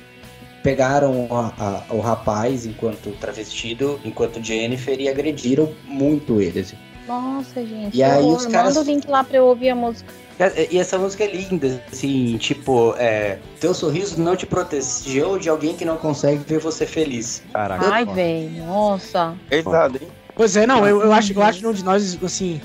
pegaram a- a- o rapaz enquanto travestido, enquanto Jennifer, e agrediram muito ele. assim. Nossa, gente. E aí os caras- Manda o link lá pra eu ouvir a música. E essa música é linda, assim, tipo, é, teu sorriso não te protegeu de alguém que não consegue ver você feliz. Caraca. Ai, velho. Nossa. Exato, hein? Pois é, não, eu, eu acho, eu acho um de nós, assim,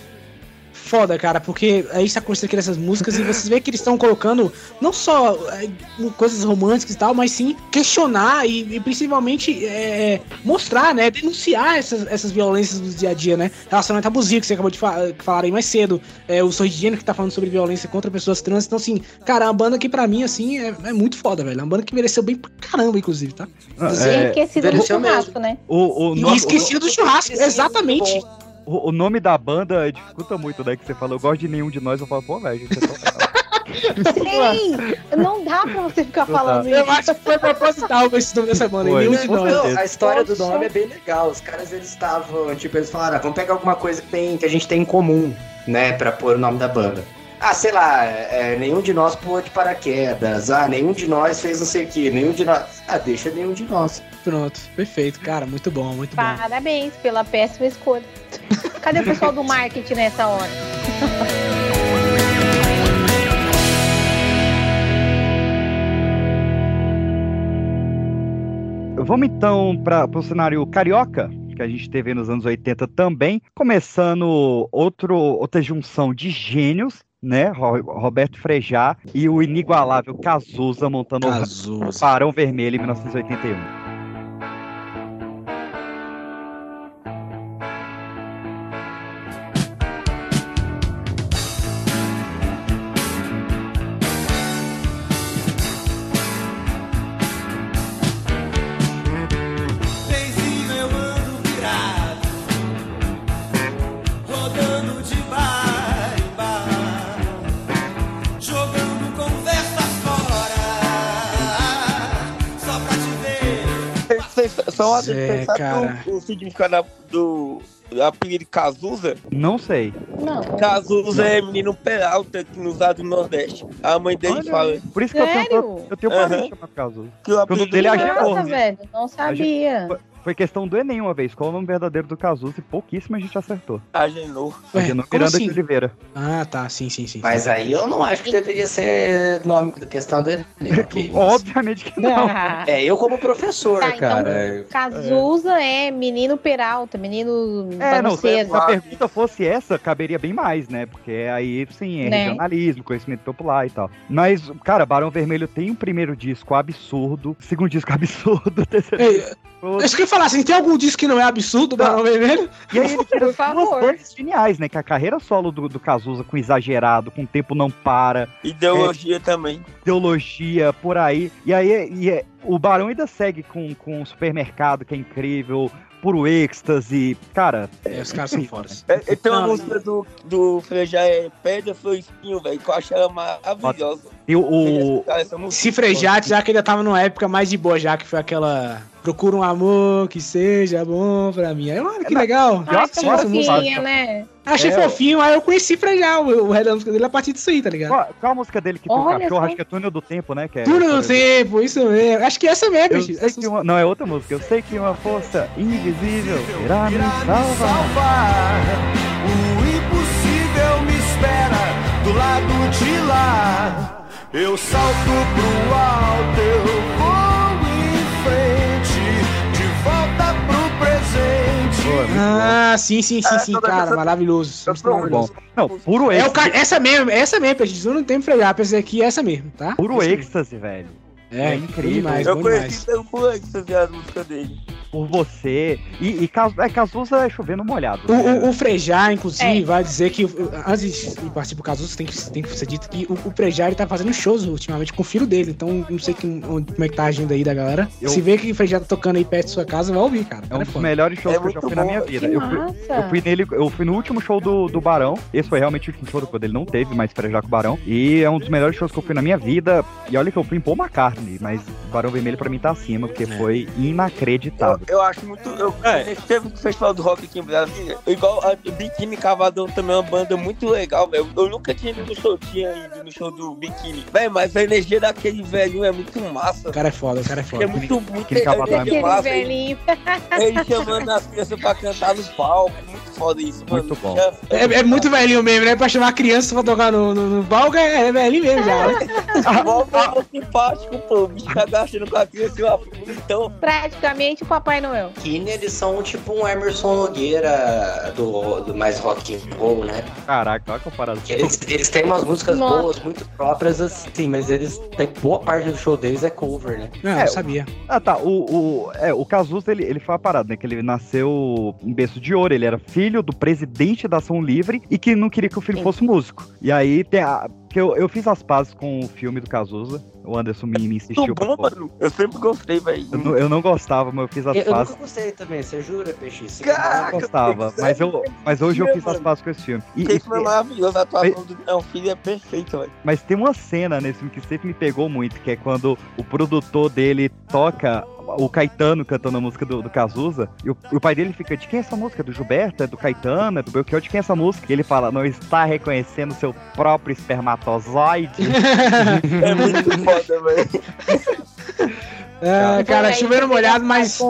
foda, cara, porque aí está acontecendo aqui nessas músicas e vocês vê que eles estão colocando não só é, coisas românticas e tal, mas sim questionar e, e principalmente é, mostrar, né, denunciar essas, essas violências do dia a dia, né, relacionamento abusivo que você acabou de fa falar aí mais cedo, é, o Sorridiano que tá falando sobre violência contra pessoas trans, então assim, cara, é uma banda que pra mim, assim, é, é muito foda, velho, é uma banda que mereceu bem pra caramba, inclusive, tá? É, Esquecida do churrasco, né? O, o, E esquecida do churrasco, exatamente. O, o nome da banda dificulta muito, né? Que você falou, eu gosto de nenhum de nós, eu falo, pô, velho, gente, é legal. [laughs] Sim, não dá pra você ficar Não dá. falando Eu isso. acho que foi proposital esse nome dessa banda, Foi. nenhum de Com nós. certeza. a história do nome é bem legal. Os caras eles estavam, tipo, eles falaram, ah, vamos pegar alguma coisa que, tem, que a gente tem em comum, né, pra pôr o nome da banda. Ah, sei lá, é, nenhum de nós pulou de paraquedas. Ah, nenhum de nós fez não sei o que. Nenhum de nós. Ah, deixa nenhum de nós. Pronto, perfeito, cara, muito bom, muito bom. Parabéns pela péssima escolha. Cadê o pessoal do marketing nessa hora? Vamos então para o cenário carioca, que a gente teve nos anos 80 também, começando outro, outra junção de gênios, né? Ro- Roberto Frejá e o inigualável Cazuza montando Cazuza. o Barão Vermelho em 1981. Só uma pensar cara. o, o significado do, do apelido Cazuza. Não sei. Não. Cazuza é menino Peralta que nos do Nordeste. A mãe dele Olha fala. Por isso que eu tenho, Sério? eu tenho Aham. parente chamado Cazuza. Que o apelido dele é Agenor. Nossa, velho, não sabia. Foi- questão do Enem uma vez. Qual é o nome verdadeiro do Cazuza? E pouquíssima gente acertou. Agenor. Ué, Agenor Miranda assim? de Oliveira. Ah, tá, sim, sim, sim. Mas aí eu não acho que deveria ser nome questão do Enem. [laughs] Obviamente que não. [laughs] É, eu como professor, Tá, então, cara. Cazuza é menino Peralta, menino É, não, se, a pergunta fosse essa, caberia bem mais, né? Porque aí, sim, é Né? regionalismo, conhecimento popular e tal. Mas, cara, Barão Vermelho tem um primeiro disco absurdo, segundo disco [laughs] absurdo, terceiro Ei, disco Acho que eu falar assim, tem algum disco que não é absurdo, Barão Vermelho? E aí ele [laughs] duas favor. coisas geniais, né? Que a carreira solo do, do Cazuza com exagerado, com tempo não para, Ideologia também. ideologia, por aí. E aí e é- o Barão ainda segue com, com o supermercado, que é incrível, puro êxtase. Cara, É, os caras são fodas. É, é, tem uma música do, do Frejá é Pedra, Flor Espinho, velho, que eu acho ela maravilhosa. E o, o- essa música- Se Frejate, já que ainda tava numa época mais de boa, já que foi aquela. Procura um amor que seja bom pra mim. Aí, olha que legal. Já Ai, que adoro essa música. fofinha, né? Achei É, fofinho, aí eu conheci Frejá, o, o resto da música dele a partir disso aí, tá ligado? qual, qual a música dele que tem Olha cachorro? Acho que é Túnel do Tempo, né? Que é, Tudo no tempo, isso mesmo. Acho que essa mesmo, Eu bicho. que uma, não, é outra música. Eu sei que uma força invisível irá me salvar. salvar. O impossível me espera do lado de lá. Eu salto pro alto, eu vou em frente, de volta pro presente. Ah, sim, sim, sim, Ah, sim, cara, essa- maravilhoso. Tá maravilhoso. Não, puro É o êxtase. ca... Essa mesmo, essa mesmo, Peixe. Eu não tenho fregar, pensei aqui, essa mesmo, tá? Puro êxtase, velho. É, É incrível. Demais, Eu bom conheci demais. pelo viu a música dele. Por você. E, e é, Cazuza é chovendo molhado. O, né? o, o Frejá, inclusive, É. vai dizer que, antes de partir pro Cazuza, tem que, tem que ser dito que o, o Frejá ele tá fazendo shows ultimamente com o filho dele. Então, não sei que, onde- como é que tá a agenda aí da galera. Eu- Se vê que o Frejá tá tocando aí perto da sua casa, vai ouvir, cara. É um Cara, dos foda. melhores shows É que eu já fui na bom. minha Que vida. Eu fui, eu fui nele, eu fui no último show do, do Barão. Esse foi realmente o último show quando ele não teve mais Frejá com o Barão. E é um dos melhores shows que eu fui na minha vida. E olha que eu fui em Paul McCartney, mas o Barão Vermelho pra mim tá acima, porque foi inacreditável. Eu, acho muito. Eu, É. Teve um festival do rock aqui em Brasília. Igual a Biquíni Cavadão também é uma banda muito legal, velho. Eu nunca tinha ido no show, tinha ido no show do Biquíni. Velho, mas a energia daquele velhinho é muito massa. O cara é foda, o cara é foda. É muito, muito Cavadão é massa. Ele, velhinho. ele chamando as crianças pra cantar no palco. Muito foda isso, mano. Muito bom. Já- É, é muito velhinho mesmo, né? Pra chamar criança pra tocar no, no, no palco, é, é velhinho mesmo já, né? [laughs] Igual o simpático, pô. O bicho tá gastando com a criança e. Então, Praticamente o Papai Noel. Kine, eles são tipo um Emerson Nogueira do, do mais rock and roll, né? Caraca, olha a comparação. Eles, eles têm umas músicas Nossa. boas, muito próprias, assim, mas eles têm boa parte do show deles é cover, né? Não, É, eu sabia. Ah, tá. O, o, é, o Cazuza, ele, ele foi uma parada, né? Que ele nasceu em berço de ouro. Ele era filho do presidente da Ação Livre e que não queria que o filho Sim. fosse músico. E aí, tem a, que eu, eu fiz as pazes com o filme do Cazuza. O Anderson me, me insistiu. bom, mano. Eu sempre gostei, velho. Eu, não- eu não gostava, mas eu fiz as Eu, eu pazes. nunca gostei também, você jura, Peixe? Você Eu Caraca, não gostava, mas, eu, mas hoje eu fiz as mano. pazes com esse filme. E, Esse e- filme é maravilhoso, a atuação do meu filho é perfeita, velho. Mas tem uma cena nesse filme que sempre me pegou muito, que é quando o produtor dele toca o Caetano cantando a música do, do Cazuza, e o, o pai dele fica, de quem é essa música? Do Gilberto? É do Caetano? É do Belchior? De quem é essa música? E ele fala, não está reconhecendo seu próprio espermatozoide? [laughs] É muito foda, velho. [laughs] É, cara, chovendo molhado, mas.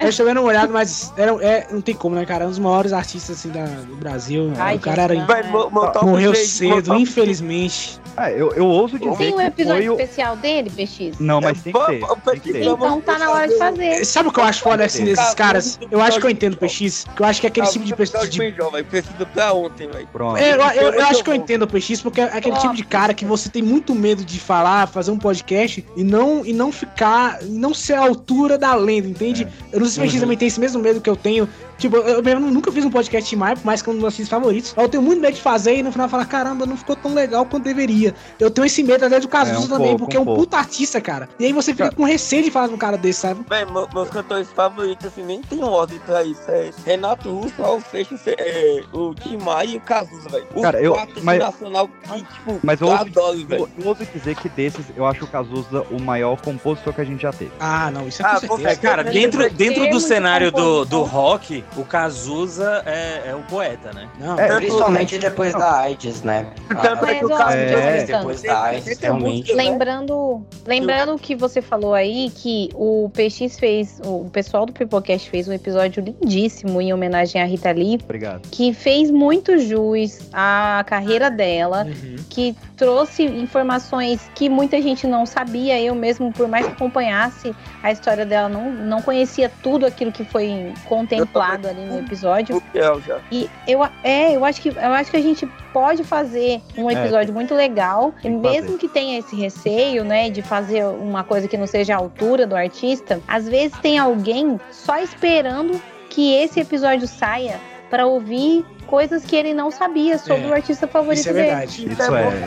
É chovendo molhado, mas era, é, não tem como, né, cara? Um dos maiores artistas assim, da, do Brasil. Ai, o cara era, Vai, um morreu cedo, infelizmente. Ah, eu, eu ouso dizer Tem um episódio foi o... especial dele, PX? Não, mas tem que ter. Vamos- Tem que ter. Então tá na hora de fazer. Sabe o que eu acho foda assim, desses Cara, caras? Eu acho que eu entendo o PX, que eu acho que é aquele Ah, tipo de pessoa. De... Precisa pra ontem, velho. Pronto. É, eu, eu- eu muito acho que eu entendo o PX, porque é aquele tipo de cara que você tem muito medo de falar, fazer um podcast e não, e não ficar, não ser a altura da lenda, entende? Eu não sei se o PX também tem esse mesmo medo que eu tenho Tipo, eu mesmo nunca fiz um podcast de Maia, por mais que é um dos meus filmes favoritos. Eu tenho muito medo de fazer e no final falar, caramba, não ficou tão legal quanto deveria. Eu tenho esse medo até do Cazuza É, um também, pouco, porque é um um pouco. puta artista, cara. E aí você fica com receio de falar com um cara desse, sabe? Bem, meu- meus cantores favoritos, assim, nem tem ordem pra isso. É Renato Russo, Raul Seixas, é, o Tim Maia e o Cazuza, velho. Cara, eu- mas- nacional que, tipo, Mas eu eu adoro, eu, velho. eu ouso dizer que desses, eu acho o Cazuza o maior compositor que a gente já teve. Ah, não, isso Ah, com certeza. É, cara, dentro, dentro do cenário do, do rock, o Cazuza é, é o poeta, né? Não, É, Principalmente depois da AIDS, né? Tanto é que o Cazuza É. Depois da AIDS, realmente. né? Lembrando, lembrando o que você falou aí, que o PX fez, o pessoal do Pipocast fez um episódio lindíssimo em homenagem à Rita Lee, Obrigado. que fez muito jus à carreira dela, Uhum. que trouxe informações que muita gente não sabia. Eu mesmo, por mais que acompanhasse a história dela, não, não conhecia tudo aquilo que foi contemplado ali no episódio. Já. E eu, é, eu acho que eu acho que a gente pode fazer um É, episódio muito legal, que mesmo fazer. que tenha esse receio, né, de fazer uma coisa que não seja a altura do artista. Às vezes tem alguém só esperando que esse episódio saia para ouvir coisas que ele não sabia sobre É, o artista favorito Isso é dele. verdade. Isso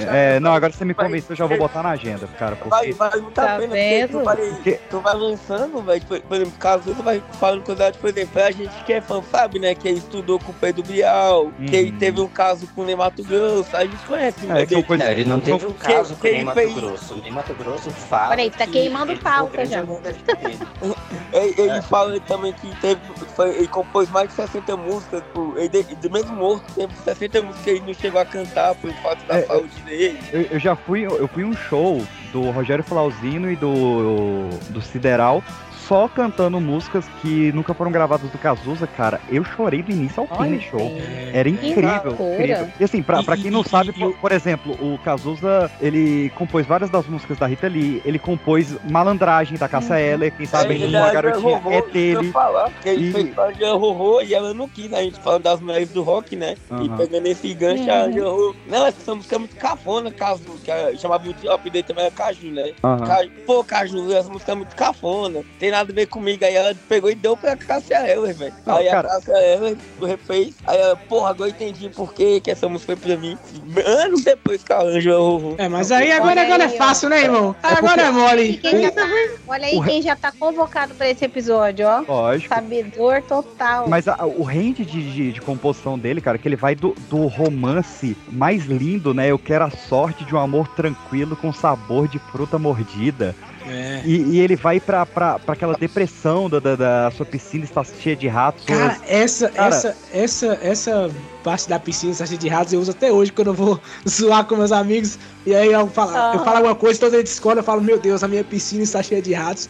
é, é. Não, agora você me convenceu, eu já vou botar na agenda, cara. Vai, Porque. vai muito Tá a pena, porque tu vendo? vai, Porque- tu vai lançando, velho, por, por exemplo, caso tu vai falando coisa, por exemplo, a gente que é fã sabe, né, que ele estudou com o Pedro Bial, que ele Uhum. teve um caso com o Ney Mato Grosso, a gente conhece, É, né, que dele. coisas. Não, ele não teve um Que- caso com quem o Ney Mato fez- Grosso. O Ney Mato Grosso fala. Olha aí, tá que queimando ele pauta já. dele. [laughs] Ele, ele É. fala também que teve, foi- ele compôs mais de 60 músicas, pô, ele, de, mesmo morto, teve 60 músicas que ele não chegou a cantar por fato da É, saúde dele. Eu, eu já fui, eu fui um show do Rogério Flauzino e do, do Sideral, só cantando músicas que nunca foram gravadas do Cazuza, cara. Eu chorei do início ao fim Olha do show. Era incrível, incrível. E assim, pra, E- pra quem e- não e- sabe, e- por, por exemplo, o Cazuza, ele compôs várias das músicas da Rita Lee, ele compôs Malandragem da Cássia Eller, quem sabe ele uma garotinha Rorô, é eu dele. falar, ele E- fez pra Jean Rorô e ela não quis, né? A gente falando das mulheres do rock, né? E Aham. pegando esse gancho, a Uhum. Jean Rorô. Não, essa música é muito cafona, Caju, que a- chamava o apelido também era Caju, né? Aham. Caju, Pô, Caju, essa música é muito cafona, tem nada a ver comigo. Aí ela pegou e deu pra Cássia Eller, velho. Aí cara- a Cássia Eller refez, aí ela, porra, agora eu entendi por que que essa música foi pra mim. Anos depois que a Rorô. É, mas aí agora, agora é fácil, né, irmão? Agora é mole. quem já tá- olha aí quem já tá convocado para esse episódio, ó. Lógico. Sabedor total. Mas a- o range de, de, de composição dele, cara, que ele vai do, do romance mais lindo, né? Eu quero a sorte de um amor tranquilo com sabor de fruta mordida. É. E, e ele vai pra, pra, pra aquela depressão da, da, da sua piscina está cheia de ratos. Cara, essa, Cara- essa, essa, essa parte da piscina, essa de ratos, eu uso até hoje quando eu vou [laughs] zoar com meus amigos. E aí eu falo, Ah. eu falo alguma coisa, toda eles discordam, eu falo, meu Deus, a minha piscina está cheia de ratos.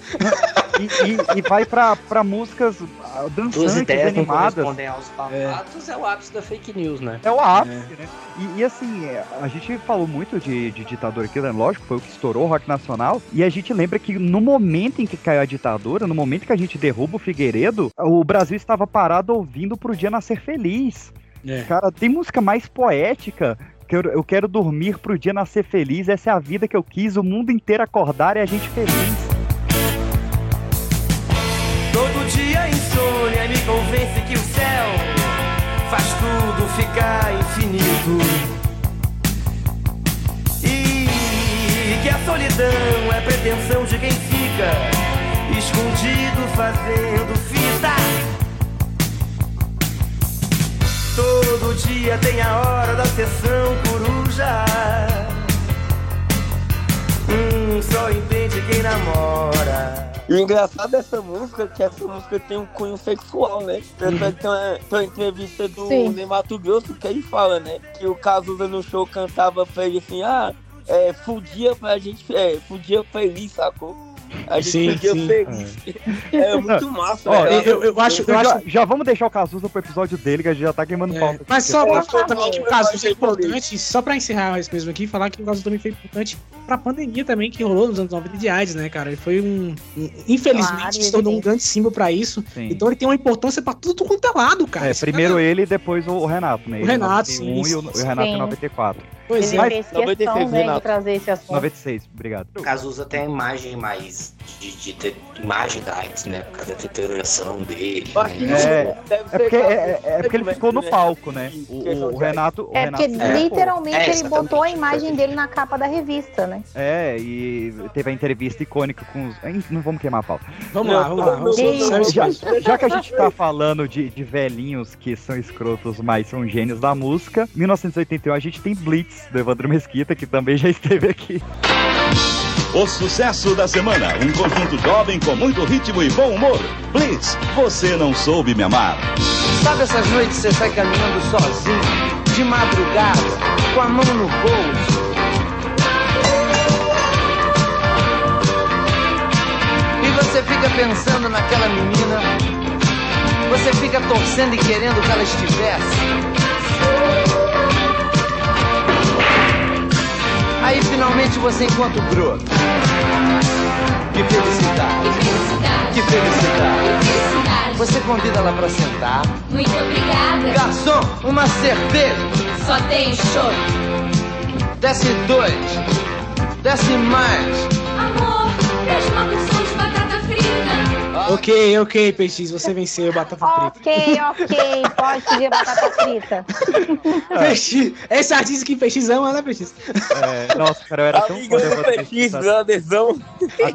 e, e- e vai pra, pra músicas ah, dançantes, ideias animadas. aos fatos, é. o ápice da fake news, né? É o ápice, né? E, e assim, é, a gente falou muito de, de ditadura aqui, né? Lógico, foi o que estourou o rock nacional. E a gente lembra que no momento em que caiu a ditadura, no momento que a gente derruba o Figueiredo, o Brasil estava parado ouvindo pro dia nascer feliz. É. Cara, tem música mais poética. Que eu, eu quero dormir pro dia nascer feliz. Essa é a vida que eu quis, o mundo inteiro acordar e a gente feliz. Todo dia insônia me convence que o céu faz tudo ficar infinito. E que a solidão é pretensão de quem fica escondido fazendo fita. Todo dia tem a hora da sessão coruja. Hum, só entende quem namora. E o engraçado dessa música é que essa música tem um cunho sexual, né? Tanto é que tem uma, tem uma entrevista do Sim. Ney Mato Grosso que ele fala, né? Que o Cazuza no show cantava pra ele assim, ah, é, fudia pra gente, é, fudia feliz, sacou? A gente Sim, fudia sim. feliz. É muito massa, Ó, né? eu- eu acho- Então eu já, acho- já vamos deixar o Cazuza pro episódio dele, que a gente já tá queimando É, pauta. Mas só pra falar também que o caso é importante, só pra encerrar isso mesmo aqui, falar que o caso também foi importante pra pandemia também que rolou nos anos 90 de AIDS, né, cara? Ele foi um. um- infelizmente, Claro, se tornou um grande símbolo pra isso. Sim. Então ele tem uma importância pra tudo quanto é lado, cara. É, Esse primeiro cara- ele e depois o Renato, né? O Renato, 91 sim, e o, o Renato em sim. 94. Pois Ele é. fez 96, questão né, de Renato. trazer esse assunto. 96, obrigado. O Cazuza tem a imagem mais de, de ter imagem da AIDS, né? Por causa da deterioração dele. É, é porque, é, é porque ele ficou no palco, né? O, o- Renato. O É Renato porque literalmente É, ele botou a imagem dele na capa da revista, né? É, e teve a entrevista icônica com os. Não vamos queimar a pauta. Vamos lá, vamos lá. Vamos já, já que a gente tá falando de, de velhinhos que são escrotos, mas são gênios da música, 1981 a gente tem Blitz, do Evandro Mesquita, que também já esteve aqui. O sucesso da semana, um conjunto jovem com muito ritmo e bom humor. Blitz, você não soube me amar. Sabe essas noites você sai caminhando sozinho, de madrugada, com a mão no bolso? E você fica pensando naquela menina, você fica torcendo e querendo que ela estivesse. Aí finalmente você encontra o broto. Que felicidade! Que felicidade! Você convida ela pra sentar. Muito obrigada. Garçom, uma cerveja! Só tem show. Desce dois! Desce mais! Ok, ok, PX, você venceu, batata frita. Ok, ok, pode pedir batata frita. [laughs] PX, esse artista que PX ama, né, PX? É, nossa, cara, eu era tão fã do Mesquita. brotherzão.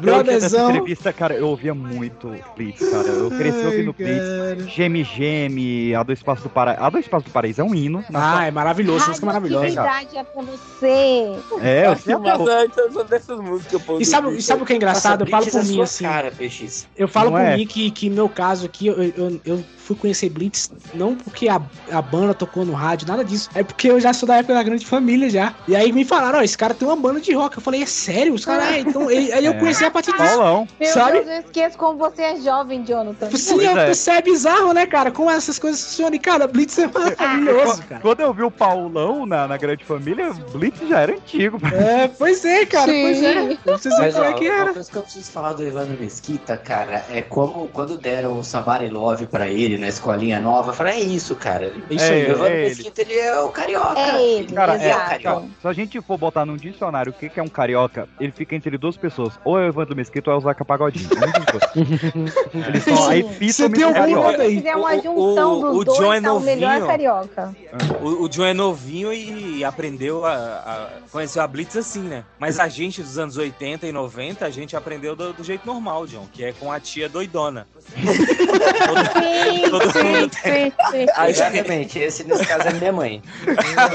Brotherzão. entrevista, cara, eu ouvia muito Blitz, cara. Eu cresci ouvindo Blitz. Geme Geme, A Dois Passos do Paraíso. A Dois Passos do Paraíso é um hino. Ah, é maravilhoso, música maravilhosa. Atividade é pra você. É, eu sei até Mas hoje. antes são dessas músicas, pô. E sabe, sabe o que é engraçado? Eu falo é por mim assim. cara, PX. Eu falo por é? que, que meu caso aqui, eu, eu, eu fui conhecer Blitz não porque a, a banda tocou no rádio, nada disso. É porque eu já sou da época da grande família já. E aí me falaram, ó, esse cara tem uma banda de rock. Eu falei, é sério? Os caras, é, então. Aí aí eu [laughs] É. conheci a partir disso. Paulão. Meu Sabe? Deus, eu esqueço como você é jovem, Jonathan. Sim, é. é. você é bizarro, né, cara? Como essas coisas funcionam. E, cara, Blitz é maravilhoso, cara. Quando eu vi o Paulão na, na Grande Família, Blitz já era antigo. É, pois é, cara, Sim. pois é. Mas como ó, é que uma era. coisa que eu preciso falar do Evandro Mesquita, cara, é como quando deram o Somebody Love pra ele na escolinha nova, eu falei, é isso, cara. Isso É, aí. O Evandro é ele. Mesquita, ele é o carioca. É ele, Cara, é, exato. cara, se a gente for botar num dicionário o que, que é um carioca, ele fica entre duas pessoas. Ou é o Evandro Mesquita ou é o Zaca Pagodinho. [laughs] Eles são a Você epítome tem do carioca. Se fizer uma O- o- junção o dos dois, John é tá o melhor novinho. carioca. O, o John é novinho e aprendeu a, a- Conheceu a Blitz assim, né? Mas a gente dos anos 80 e 90, a gente aprendeu do, do jeito normal, John, que é com a tia doidona. [laughs] Sim, Todo sim, mundo sim, sim. A [laughs] Exatamente, esse nesse caso é minha mãe.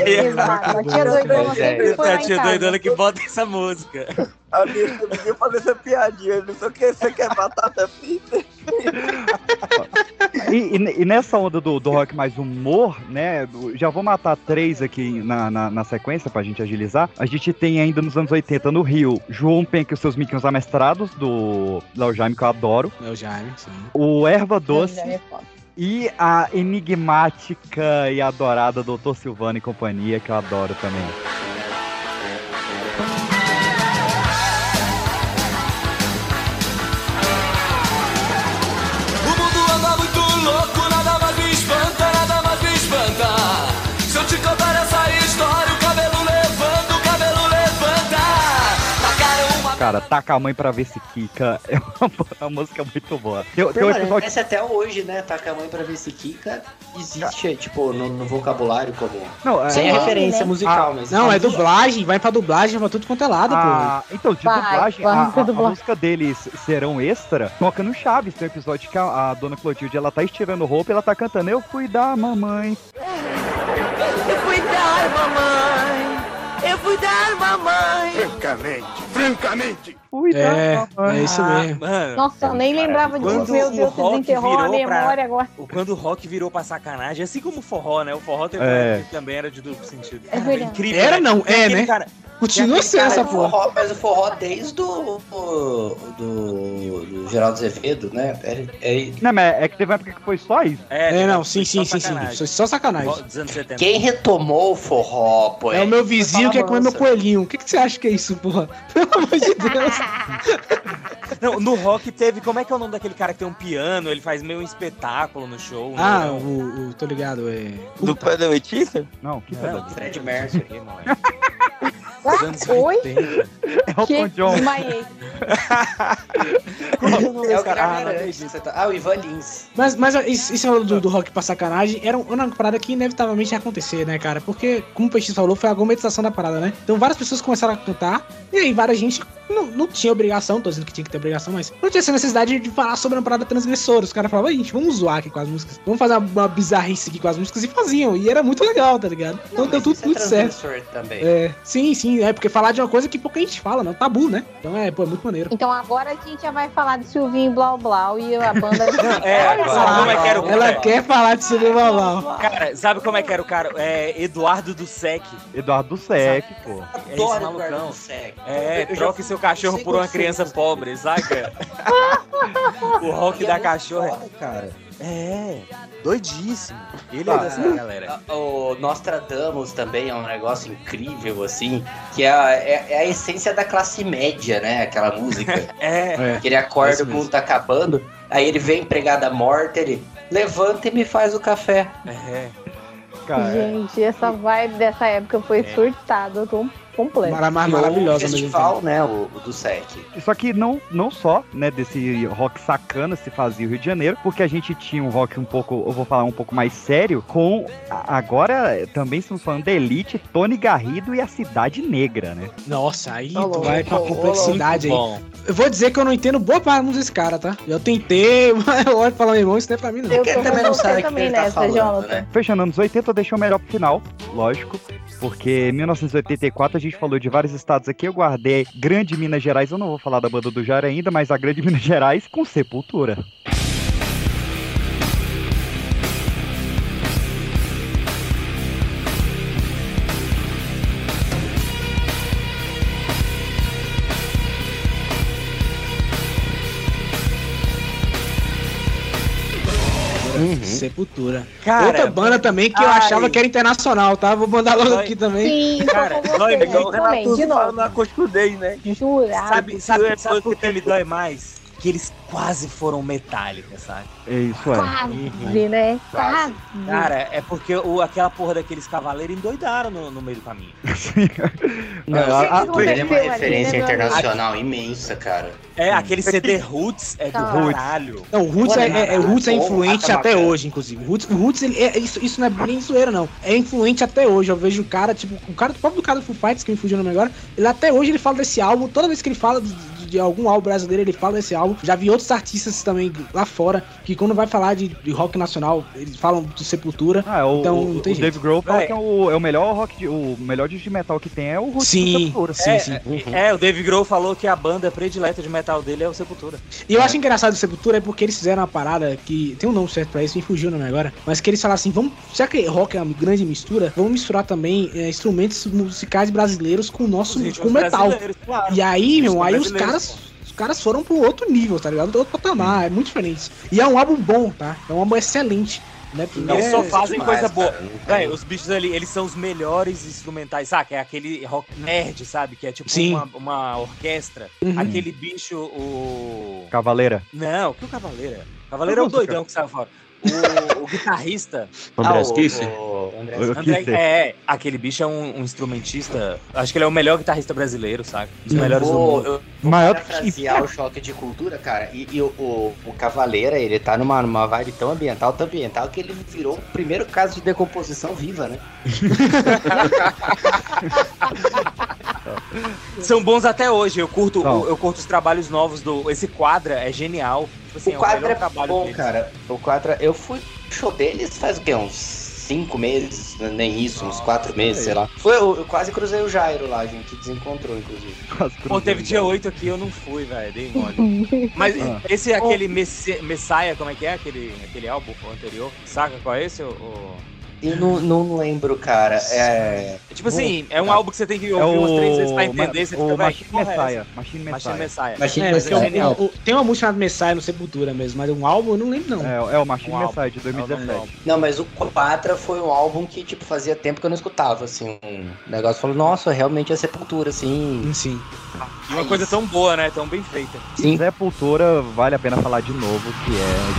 Exato. A tia doidona é. sempre foi É a tia doidona que bota essa música. A minha ninguém fazer essa piadinha. Ele só quer, você quer batata frita. E, e- e nessa onda do, do rock mais humor, né? Já vou matar três aqui na, na, na sequência pra gente agilizar. A gente tem ainda nos anos 80 no Rio João Penck e os seus miquinhos amestrados, do Léo Jaime, que eu adoro. É o Jaime, sim. O Erva Doce. É foda. E a enigmática e adorada Doutor Silvano e companhia, que eu adoro também. Cara, taca a mãe pra ver se Kika [laughs] é uma, uma música muito boa. Tem, tem um episódio até hoje, né? Taca a mãe pra ver se Kika existe, tipo, no, no vocabulário como. Não, é- Sem é- referência né? musical, mas. Não, é dublagem, vai pra dublagem, vai tudo quanto é lado, pô. Ah, então, de Vai, dublagem, vai a, pra a- a música deles, Serão Extra, toca no Chaves. Tem um episódio que a, a dona Clotilde, ela tá estirando roupa e ela tá cantando Eu fui da mamãe. Eu fui dar mamãe, eu fui dar mamãe. Francamente, francamente. Fui É, da mamãe. é isso mesmo. Mano, Nossa, eu nem lembrava disso. Meu o Deus, você rock desenterrou a virou pra- memória agora. o- quando o rock virou pra sacanagem, assim como o forró, né? O forró teve É. também era de duplo sentido. É verdade. incrível. Era né? não, é, né? Cara, Continua sendo cara essa porra. forró, mas o forró desde o do, do, do Geraldo Azevedo, né? É, é- Não, mas é que teve uma época que foi só isso. É, não, sim, sim, sim, sim. sacanagem. Só- Só sacanagem. Forró Dos anos 70. quem retomou o forró, pô? É o meu vizinho que quer comer meu coelhinho. O que, que você acha que é isso, porra? [laughs] Pelo amor de Deus. [laughs] Não, no rock teve. Como é que é o nome daquele cara que tem um piano? Ele faz meio um espetáculo no show. Ah, né? o, o. tô ligado, é. Do Letícia? Não, que Não, foi Fred Mercer. aqui, moleque. [laughs] Oi? 80. [laughs] É o Que John. desmaiei. [laughs] É o cara Ah, não tá- Ah, o Ivan Lins. Mas, mas isso, isso do, do rock pra sacanagem era um- uma parada que inevitavelmente ia acontecer, né, cara? Porque, como o Peixe falou, foi a argumentação da parada, né? Então várias pessoas começaram a cantar, e aí várias gente não, não tinha obrigação, tô dizendo que tinha que ter obrigação, mas não tinha essa necessidade de falar sobre uma parada transgressora. Os caras falavam, "Ei, gente, vamos zoar aqui com as músicas, vamos fazer uma, uma bizarrice aqui com as músicas, e faziam, e era muito legal, tá ligado? Então deu tudo, Isso é tudo certo. transgressor também. É, sim, sim, é porque falar de uma coisa que pouca gente fala, né? Um tabu, né? Então é, pô, é muito maneiro. Então agora a gente já vai falar de Silvinho Blau Blau e a banda. [laughs] É, sabe como é que era o Ela cara? quer falar de Silvio Babal. Cara, sabe como é que era o cara? É Eduardo do Sec. Eduardo do Sec, pô. É esse Adoro malucão. Eduardo do Sec. É, Eu- eu já troque seu cachorro por uma criança pobre, saca? [laughs] o rock é da cachorra. foda, cara. É, doidíssimo. Ele Ah, é dessa [laughs] galera. O Nostradamus também é um negócio incrível, assim, que é a, é- é a essência da classe média, né? Aquela música. [laughs] É. Que ele acorda, o mundo tá acabando, aí ele vê a empregada morta, ele levanta e me faz o café. É. Cara, Gente, essa vibe dessa época foi É. surtada com mar- E o maravilhosa mesmo. festival, né? O, o do Sec. Só que não, não só, né, desse rock sacana se fazia o Rio de Janeiro, porque a gente tinha um rock um pouco, eu vou falar um pouco mais sério, com agora também estamos falando da Elite, Tony Garrido e a Cidade Negra, né? Nossa, aí Ô, tu vai com a ô, complexidade aí. Eu vou dizer que eu não entendo boa parte desse cara, tá? Eu tentei, [laughs] mas eu olho e falo, meu irmão, isso não é pra mim, não. Eu também não sabe o que também ele tá nessa, falando, Jonathan. né? Fechando anos 80, deixou o melhor pro final, lógico, porque em 1984 a gente falou de vários estados aqui, eu guardei Grande Minas Gerais, eu não vou falar da banda do Jair ainda, mas a Grande [laughs] Minas Gerais com Sepultura. Sepultura. Cara, Outra banda também que eu ai. achava que era internacional, tá? Vou mandar logo aqui também. Sim, Cara, dói, igual o Renato de fala novo. na né? Jurado. Sabe, sabe, sabe por que me dói mais? Que eles quase foram metálicos, sabe? É isso, é. Quase, né? Quase. Cara, é porque o, aquela porra daqueles cavaleiros endoidaram no, no meio do caminho. [laughs] Não, É, a- a- é uma ali, referência né, meu amigo? internacional imensa, cara. É, aquele CD Roots é do Caralho. caralho. Não, o Roots, é, é- é- o Roots é influente até bacana. hoje, inclusive. O Roots, o Roots ele é, isso, isso não é nem zoeira, não. É influente até hoje. Eu vejo o cara, tipo, o cara do próprio cara do Full Fighters, que me fugiu o nome agora, ele até hoje ele fala desse álbum. Toda vez que ele fala de, de- algum álbum brasileiro, ele fala desse álbum. Já vi outros artistas também lá fora, que quando vai falar de, de rock nacional, eles falam de Sepultura. Ah, o, Então, o, não tem o. Dave Grohl fala Vai. que é o, é o melhor rock, de, o melhor disco de metal que tem é o do Sim, Sepultura. sim, é, sim. É, o Dave Grohl falou que a banda predileta de metal dele é o Sepultura. E eu acho engraçado o Sepultura é porque eles fizeram uma parada que tem um nome certo pra isso, me fugiu o nome agora, mas que eles falaram assim, vamos, já que rock é uma grande mistura, vamos misturar também é, instrumentos musicais brasileiros com o nosso com metal. claro. E aí, meu, aí os brasileiros, caras os caras foram pro outro nível, tá ligado? Outro patamar, é muito diferente. E é um álbum bom, tá? É um álbum excelente. Né? Eles é- só fazem demais, coisa boa. cara, não. Véi, os bichos ali, eles são os melhores instrumentais, saca? É aquele rock nerd, sabe? Que é tipo Sim. uma, uma orquestra. Uhum. Aquele bicho, o. Cavaleira. Não, que o Cavaleiro é? O Cavaleiro é o doidão que saiu fora. O, o guitarrista. [laughs] André Ah, o- Esquisse? o André André, é, aquele bicho é um, um instrumentista. Acho que ele é o melhor guitarrista brasileiro, sabe? Os Eu melhores do vou, mundo. eu vou Maior parafrasear o choque de cultura, cara. E, e o, o, o Cavaleira, ele tá numa, numa vibe tão ambiental, tão ambiental, que ele virou o primeiro caso de decomposição viva, né? [laughs] [laughs] São bons até hoje. Eu curto, eu curto os trabalhos novos do. Esse quadra é genial. Tipo assim, o quadro melhor é trabalho bom, deles. cara. O quadro, eu fui show deles faz o quê? Uns cinco meses, nem isso, uns quatro meses, sei lá. Foi, eu, eu quase cruzei o Jairo lá, a gente desencontrou, inclusive. [laughs] Pô, teve dia 8 aqui, eu não fui, velho. Dei mole. [laughs] Mas Ah. esse é aquele Messi- Messiah, como é que é? Aquele, aquele álbum anterior? Saca qual é esse? O, o- Eu não, não lembro, cara. É. Tipo assim, é um álbum que você tem que É ouvir umas três vezes pra entender. Você o fica, Machine é essa? Messiah. Machine Machine Messiah. Messiah. Machine É, Mas porque é o- o- o- tem uma música chamada Messiah no Sepultura mesmo, mas um álbum eu não lembro, não. É, é o Machine Um álbum. Messiah de É o nome do 2017. álbum. Não, mas o Patra foi um álbum que, tipo, fazia tempo que eu não escutava, assim. Um negócio falou, nossa, realmente é sepultura, assim. Sim. E uma coisa tão boa, né? Tão bem feita. Sim. Sepultura, vale a pena falar de novo, que é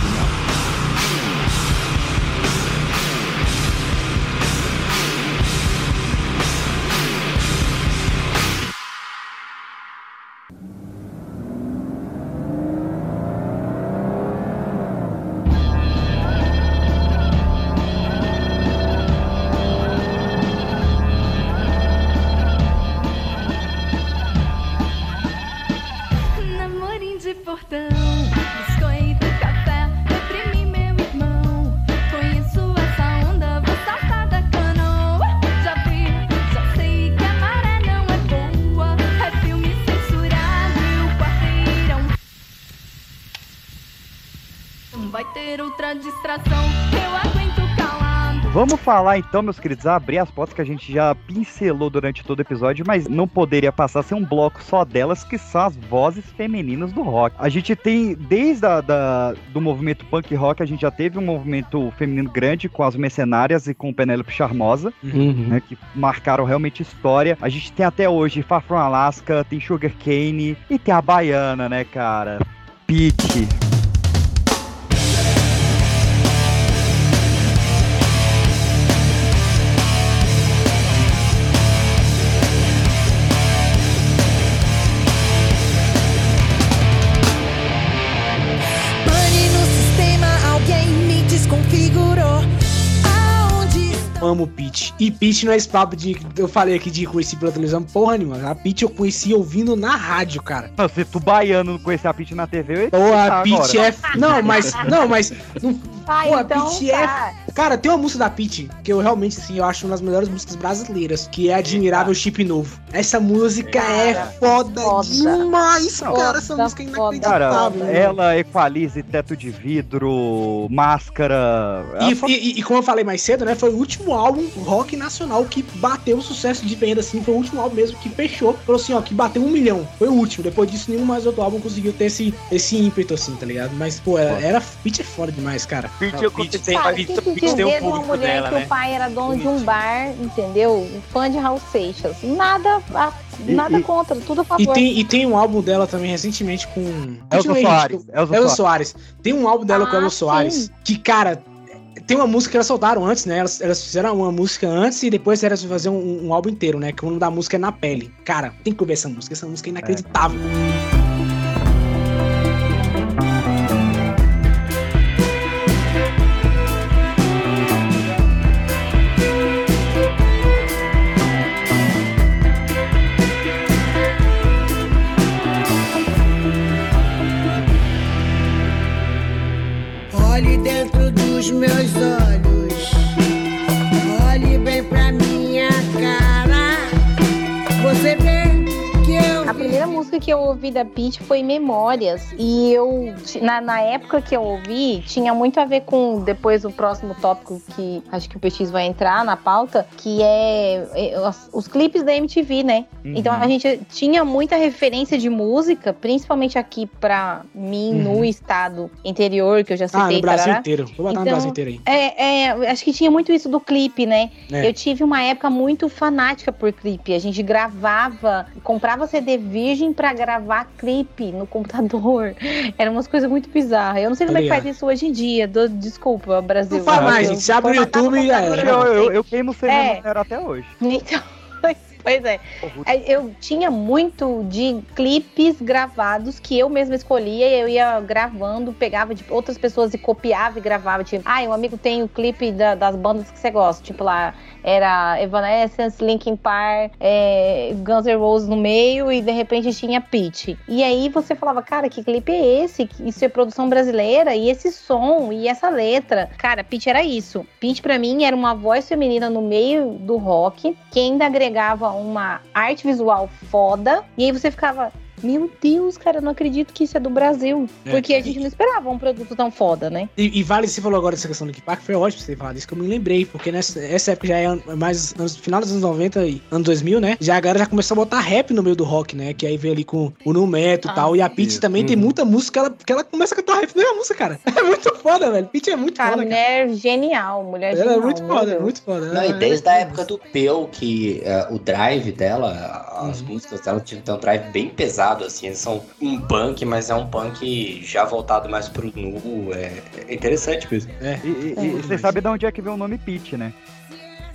Vamos falar então, meus queridos, abrir as portas que a gente já pincelou durante todo o episódio, mas não poderia passar sem um bloco só delas, que são as vozes femininas do rock. A gente tem, desde a, da, do movimento punk rock, a gente já teve um movimento feminino grande com as mercenárias e com Penélope Charmosa, Uhum. né, que marcaram realmente história. A gente tem até hoje Far From Alaska, tem Sugar Cane e tem a Baiana, né, cara? Pete. Amo Peach. E Peach não é esse papo de. Eu falei aqui de conhecer pela televisão, porra nenhuma. A Peach eu conheci ouvindo na rádio, cara. Não, se tu baiano não conhecer a Pete na TV, eu ia Pô, a Peach agora. é. Não, mas. Não, mas. Não, Ai, pô, a então Peach tá. é. Cara, tem uma música da Peach que eu realmente, assim, eu acho uma das melhores músicas brasileiras, que é Admirável Chip Novo. Essa música é foda, foda. demais, cara. Essa música é. Cara, inacreditável. mano. ela equalize teto de vidro, máscara. E, só- e- e como eu falei mais cedo, né? Foi o último álbum rock nacional que bateu sucesso de venda, assim. Foi o último álbum mesmo que fechou. Falou assim, ó, que bateu um milhão. Foi o último. Depois disso, nenhum mais outro álbum conseguiu ter esse, esse ímpeto, assim, tá ligado? Mas, pô, era, era Pitch é foda demais, cara. Pitch, eu Pitch tem, Pitch, tem que tem dizer o público dela, que né? o pai era dono de um bar, entendeu? Fã de Raul Seixas. Nada, a- E- nada e- contra, tudo a E favor. tem, e tem um álbum dela também recentemente com. Elza Soares, Elza Elza Soares. Tem um álbum dela com Ah, Elza sim. Soares que, cara. Tem uma música que elas soltaram antes, né? Elas, elas fizeram uma música antes e depois elas vão fazer um, um álbum inteiro, né? Que o nome da música é Na Pele. Cara, tem que ouvir essa música. Essa música é inacreditável. Olhe música que eu ouvi da Pitty foi Memórias. E eu, na, na época que eu ouvi, tinha muito a ver com depois o próximo tópico que acho que o PX vai entrar na pauta, que é, é, os, os clipes da MTV, né? Uhum. Então a gente tinha muita referência de música, principalmente aqui pra mim, Uhum. no estado interior, que eu já citei. Ah, no Brasil tarará. inteiro. Vou botar no Então, Brasil inteiro aí. É, é, acho que tinha muito isso do clipe, né? É. Eu tive uma época muito fanática por clipe. A gente gravava, comprava CD virgem pra gravar clipe no computador. [laughs] Eram umas coisas muito bizarras. Eu não sei como é que faz isso hoje em dia. Do- desculpa, Brasil. Não faz mais, gente. Você abre o formatava YouTube e já era. Eu, eu, eu queimo CD É. até hoje. [laughs] Então, [laughs] pois é. Aí Eu tinha muito de clipes gravados que eu mesma escolhia e eu ia gravando, pegava de outras pessoas e copiava e gravava. Tipo, ah, um amigo tem o clipe da- das bandas que você gosta. Tipo lá, era Evanescence, Linkin Park, é, Guns N' Roses no meio e de repente tinha Pitch. E aí você falava, cara, que clipe é esse? Isso é produção brasileira? E esse som e essa letra? Cara, Pitch era isso. Pitch pra mim era uma voz feminina no meio do rock que ainda agregava uma arte visual foda. E aí você ficava, meu Deus, cara, eu não acredito que isso é do Brasil. É. Porque a gente não esperava um produto tão foda, né? E, e vale, você falou agora dessa questão do Linkin Park, foi ótimo você falar disso, que eu me lembrei, porque nessa essa época já é an- mais anos, final dos anos 90 e anos 2000, né? Já a galera já começou a botar rap no meio do rock, né? Que aí veio ali com o Nu Metal e tal. E a Pitty isso. também tem Uhum. muita música que ela, que ela começa a cantar rap na mesma música, cara. [laughs] É muito foda, velho. Pitty é muito Cara, foda, cara. mulher genial, mulher Ela genial. é muito foda, Deus. muito foda. Não, e Ela- desde a época do Peu, que eh, o drive dela, as Uhum. músicas dela tinham um drive bem pesado, assim, eles são um punk, mas é um punk já voltado mais pro nu, é, é interessante mesmo. É. E, e- e você sabe de onde é que veio o nome Pete, né?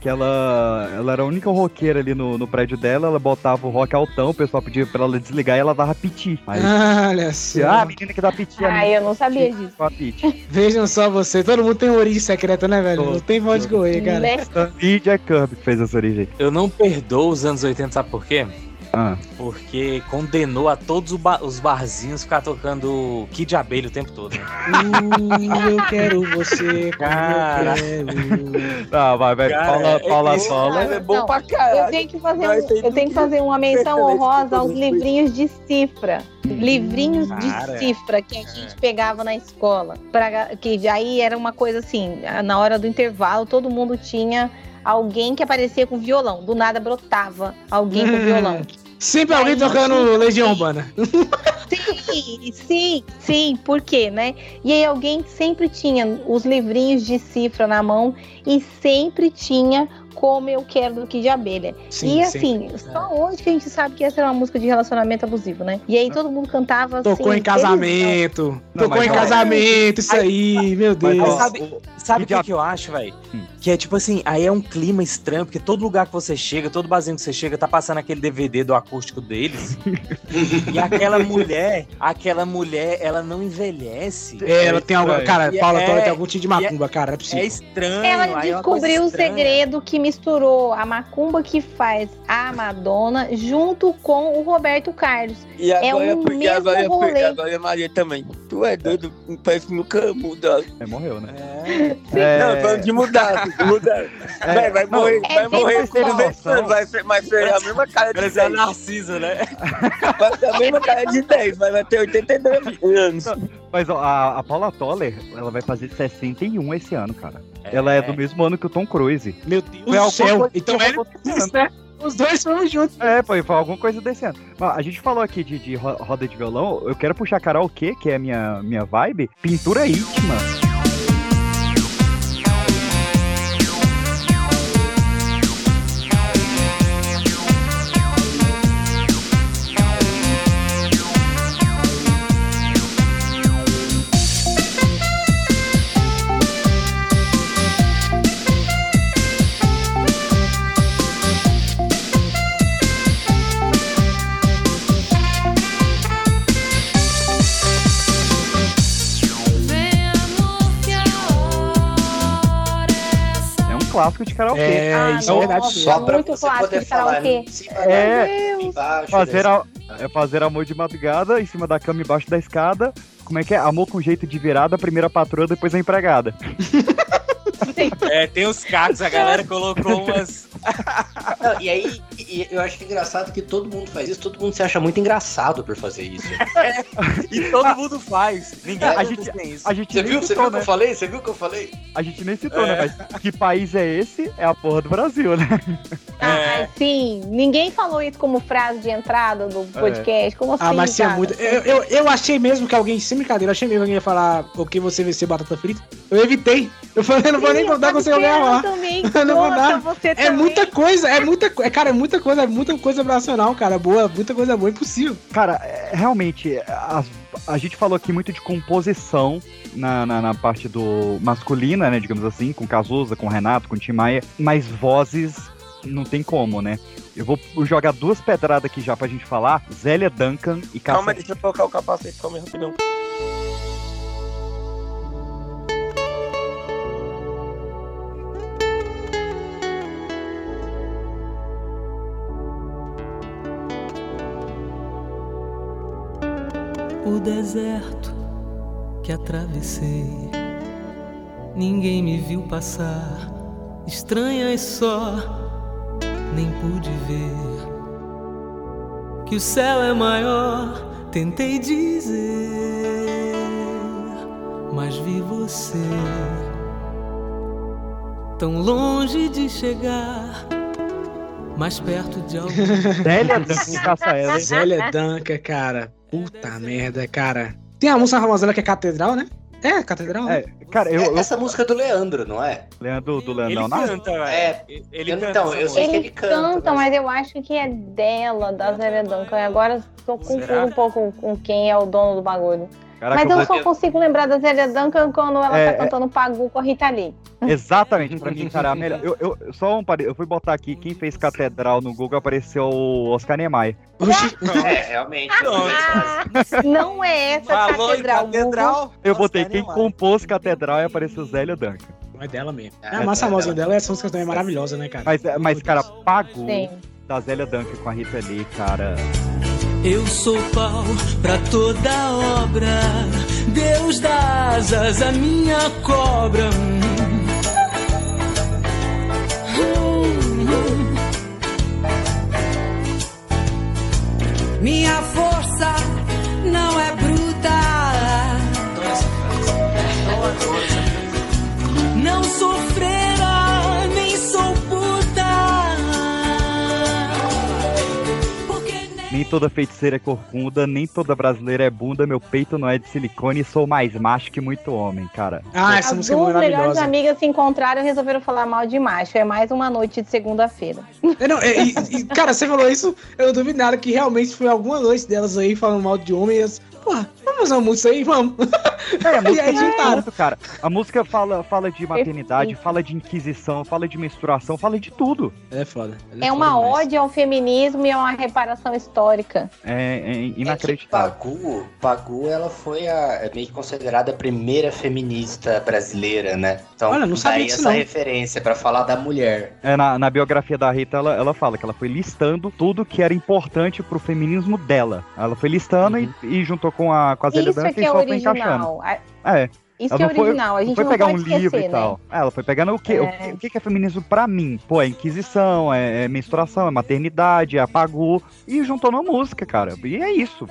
Que ela, ela era a única roqueira ali no, no prédio dela, ela botava o rock altão, o pessoal pedia pra ela desligar e ela dava piti. Aí, Olha só. ah, a menina que dá piti. Ah, eu não sabia piti, disso. Vejam só você, todo mundo tem origem secreta, né, velho? Todo, Não tem pra onde correr, cara. Né? E Jack Kirby que fez essa origem. Eu não perdoo os anos 80, sabe por quê? Ah. Porque condenou a todos os ba- os barzinhos ficar tocando Kid Abelha o tempo todo. né? Hum, eu quero você, Cara. eu quero. Tá, vai, vai. Cara, Paula, é- Paula é- Sola. É bom Não, pra caralho. Eu tenho que fazer, um- eu tenho que fazer uma menção honrosa aos livrinhos de cifra. Livrinhos Cara. de cifra que a gente pegava na escola. Pra, que aí era uma coisa assim, na hora do intervalo, todo mundo tinha alguém que aparecia com violão. Do nada brotava alguém com violão. [laughs] Sempre alguém tocando Legião Urbana. [laughs] Sim, sim, sim, por quê, né? E aí alguém sempre tinha os livrinhos de cifra na mão e sempre tinha como eu quero do que de abelha. Sim, e assim, só hoje que a gente sabe que essa era uma música de relacionamento abusivo, né? E aí todo mundo cantava assim. Tocou em casamento. Não, tocou mas em ó- casamento, isso aí, meu Mas, Deus. ó, sabe sabe o que, que eu acho, velho? Que é tipo assim, aí é um clima estranho, porque todo lugar que você chega, todo barzinho que você chega, tá passando aquele DVD do acústico deles. [laughs] e aquela mulher, aquela mulher, ela não envelhece. É, ela tem algum. Cara, E Paula é- Tola tem algum tipo de é- macumba, cara, é É possível. estranho. Ela aí é uma coisa descobriu o segredo que misturou a macumba que faz a Madonna junto com o Roberto Carlos. E É agora, um porque mesmo agora, rolê. agora é Maria também. Tu é doido, parece que nunca muda. É, morreu, né? É. Não, falando de mudar, de mudar. É, vai não, morrer, é vai morrer mesmo com noção. 200 anos, vai ser, vai ser a mesma cara de Parece a 10. Narcisa, né? Vai ser a mesma cara de 10, mas vai ter 82 anos. Mas ó, a, a Paula Toller, ela vai fazer 61 esse ano, cara. Ela é do mesmo ano que o Tom Cruise. Meu Deus do céu. Então ele né? [laughs] Os dois fomos juntos. É, foi, foi alguma coisa desse ano. A gente falou aqui de, de ro- roda de violão, eu quero puxar karaokê, que é a minha, minha vibe, pintura íntima. Clássico de karaokê. É, Ah, isso é verdade. Só pra muito você clássico poder de falar karaokê. em cima É, Meu Deus. embaixo, fazer, né? a, é fazer amor de madrugada, em cima da cama, embaixo da escada. Como é que é? Amor com jeito de virada, primeira patroa, depois a empregada. [laughs] É, tem os cacos, a galera colocou umas. Não, e aí, e eu acho engraçado que todo mundo faz isso, todo mundo se acha muito engraçado por fazer isso. E todo mundo faz. Ninguém A a gente- tem isso. A gente Você viu? Você citou, viu o que né? eu falei? Você viu o que eu falei? A gente nem citou, É. né? Mas que país é esse? É a porra do Brasil, né? Ai, sim. Ninguém falou isso como frase de entrada do podcast. Como assim, Ah, mas tinha cara? muito. Eu, eu, eu achei mesmo que alguém, sem brincadeira, achei mesmo que alguém ia falar o que você vai ser batata frita. Eu evitei. Eu falei, não vou nem contar com você alguém ia [laughs] Eu também. Não vou dar. você É também. Muita coisa, é muita coisa. Cara, é muita coisa, é muita coisa nacional, cara. Boa, muita coisa boa, impossível. Cara, é, realmente, a, a gente falou aqui muito de composição na, na, na parte do masculina, né? Digamos assim, com Cazuza, com Renato, com Tim Maia, mas vozes não tem como, né? Eu vou jogar duas pedradas aqui já pra gente falar. Zélia Duncan e Calma, Cássia. deixa eu colocar o capacete, calma aí, rapidão. O deserto que atravessei. Ninguém me viu passar, estranhas só, nem pude ver que o céu é maior. Tentei dizer, mas vi você tão longe de chegar, mais perto de alguém. Zélia e. Zélia Danca, cara. Puta merda, cara. Tem a música famosa dela que é Catedral, né? É, Catedral, né? É, cara, eu, eu Essa música é do Leandro, não é? Leandro do Ele Leonardo. canta. É, Ele eu- canta. então, eu sei música. que Ele ele canta, canta, mas- mas eu acho que é dela, da. E Agora tô confuso um pouco com quem é o dono do bagulho. Caraca, mas eu só consigo lembrar da Zélia Duncan quando ela É, tá é. cantando Pagu com a Rita Lee. Exatamente, pra mim, cara, a melhor. Eu, eu, só um pare... Eu fui botar aqui quem fez Catedral no Google, apareceu o Oscar Niemeyer. [laughs] É, realmente. Não é essa Falou catedral. catedral. Eu Oscar botei quem Niemeyer. compôs Catedral e apareceu Zélia Duncan. Não é dela mesmo. É, É, a mais é dela. dela, essa música também é maravilhosa, né, cara? Mas, mas cara, Pagu. Sim. da Zélia Duncan com a Rita Lee, cara. Eu sou pau pra toda obra. Deus dá asas à minha cobra. Minha força não é bruta. Não sou toda feiticeira é corcunda, nem toda brasileira é bunda, meu peito não é de silicone e sou mais macho que muito homem, cara. Ah, As duas melhores amigas se encontraram e resolveram falar mal de macho. É mais uma noite de segunda-feira. É, não, é, e- e, cara, você falou isso, eu não duvido nada que realmente foi alguma noite delas aí falando mal de homem e elas, porra, vamos fazer uma música aí, vamos. É, a [laughs] música juntaram. tudo, cara. A música fala, fala de maternidade, fala de inquisição, fala de menstruação, fala de tudo. É foda. É uma ode ao feminismo e a uma reparação histórica. É, é É que inacreditável. Pagu, Pagu, ela foi a, é meio que considerada a primeira feminista brasileira, né? Então, Olha, não sabia daí essa não. referência pra falar da mulher. É, na, na biografia da Rita, ela, ela fala que ela foi listando tudo que era importante pro feminismo dela. Ela foi listando e, e juntou com a, com a Zélia Isso é que e é só foi encaixando. original. A- É. Isso Ela que é foi- original, a gente foi não pegar pode um livro esquecer, e tal. né? É, ela foi pegando o quê? O, que, o que é feminismo pra mim? Pô, é inquisição, é, é menstruação, é maternidade, é apagou. E juntou numa música, cara. E é isso.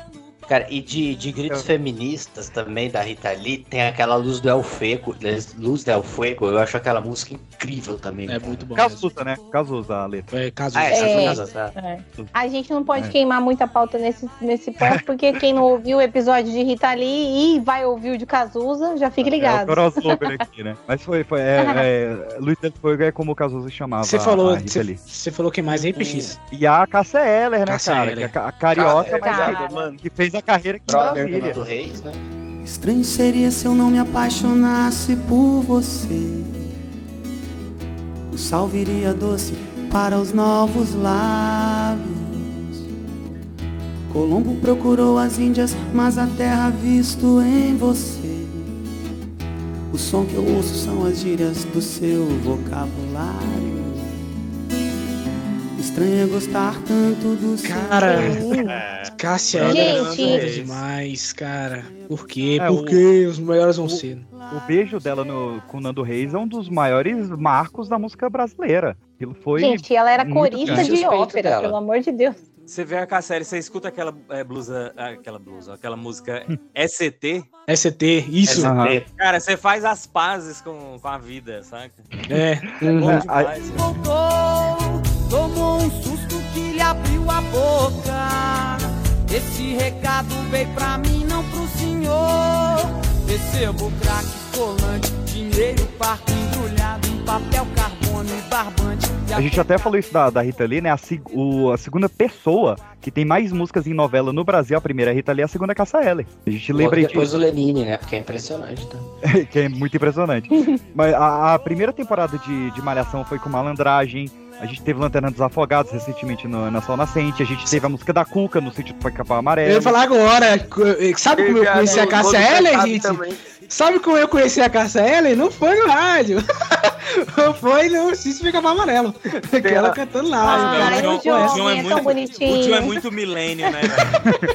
Cara, e de, de gritos feministas também da Rita Lee, tem aquela Luz do El Fuego, Luz del Fuego, eu acho aquela música incrível também. É muito bom. Cazuza, né? Cazuza a letra. É, Cazuza. Ah, é, É. Cazuza, tá. É. A gente não pode É. queimar muita pauta nesse, nesse ponto, porque quem não ouviu o episódio de Rita Lee e vai ouvir o de Cazuza, já fique É o ligado. crossover aqui, né? Mas foi, foi é, [laughs] é, Luiz del Fuego é como o Cazuza chamava Você falou, você, falou quem mais PX? E a Cássia Eller, né, Cássia cara? Eller. Que é a, a carioca, Cara, mas que, que fez a carreira Brother Brasília. do Reis, né? Estranho seria se eu não me apaixonasse por você. O sal viria doce para os novos lábios. Colombo procurou as Índias, mas a terra visto em você. O som que eu ouço são as gírias do seu vocabulário. Estranho é gostar tanto do Cara. [laughs] Cássia É, Gente. é demais, cara. Por quê? É, Por o-? Os melhores vão ser. O beijo dela no, com o Nando Reis é um dos maiores marcos da música brasileira. Aquilo foi. Gente, ela era corista grande. de ópera, pelo amor de Deus. Você vê a Cassérie, você escuta aquela é, blusa, aquela blusa, aquela música [laughs] ST. ST, isso. ST. Cara, você faz as pazes com, com a vida, saca? É. bom É, demais. Voltou, tomou um susto que lhe abriu a boca. Esse recado veio pra mim, não pro senhor. Recebo crack, colante, dinheiro, parque embrulhado em papel, carbono e barbante. E A gente até falou isso da, da Rita Lee, né? A, o- a segunda pessoa que tem mais músicas em novela no Brasil, a primeira é a Rita Lee, a segunda é a Cassia Eller. A gente Logo lembra depois disso. do Lenine, né? Porque é impressionante, tá? [laughs] que é muito impressionante. [laughs] Mas a, a primeira temporada de, de Malhação foi com Malandragem. A gente teve Lanterna dos Afogados recentemente no, na Sol Nascente. A gente teve a música da Cuca no sítio do Capão Amarelo. Eu ia falar agora. Sabe como eu conheci a do- Cássia do Eller, Pecado gente? também. Sabe como eu conheci a Cássia Eller? Não foi no rádio. [laughs] foi no Cício Fica Amarelo. Que ela cantando lá. Ah, cara. o John, o John é muito, o John é muito milênio, né?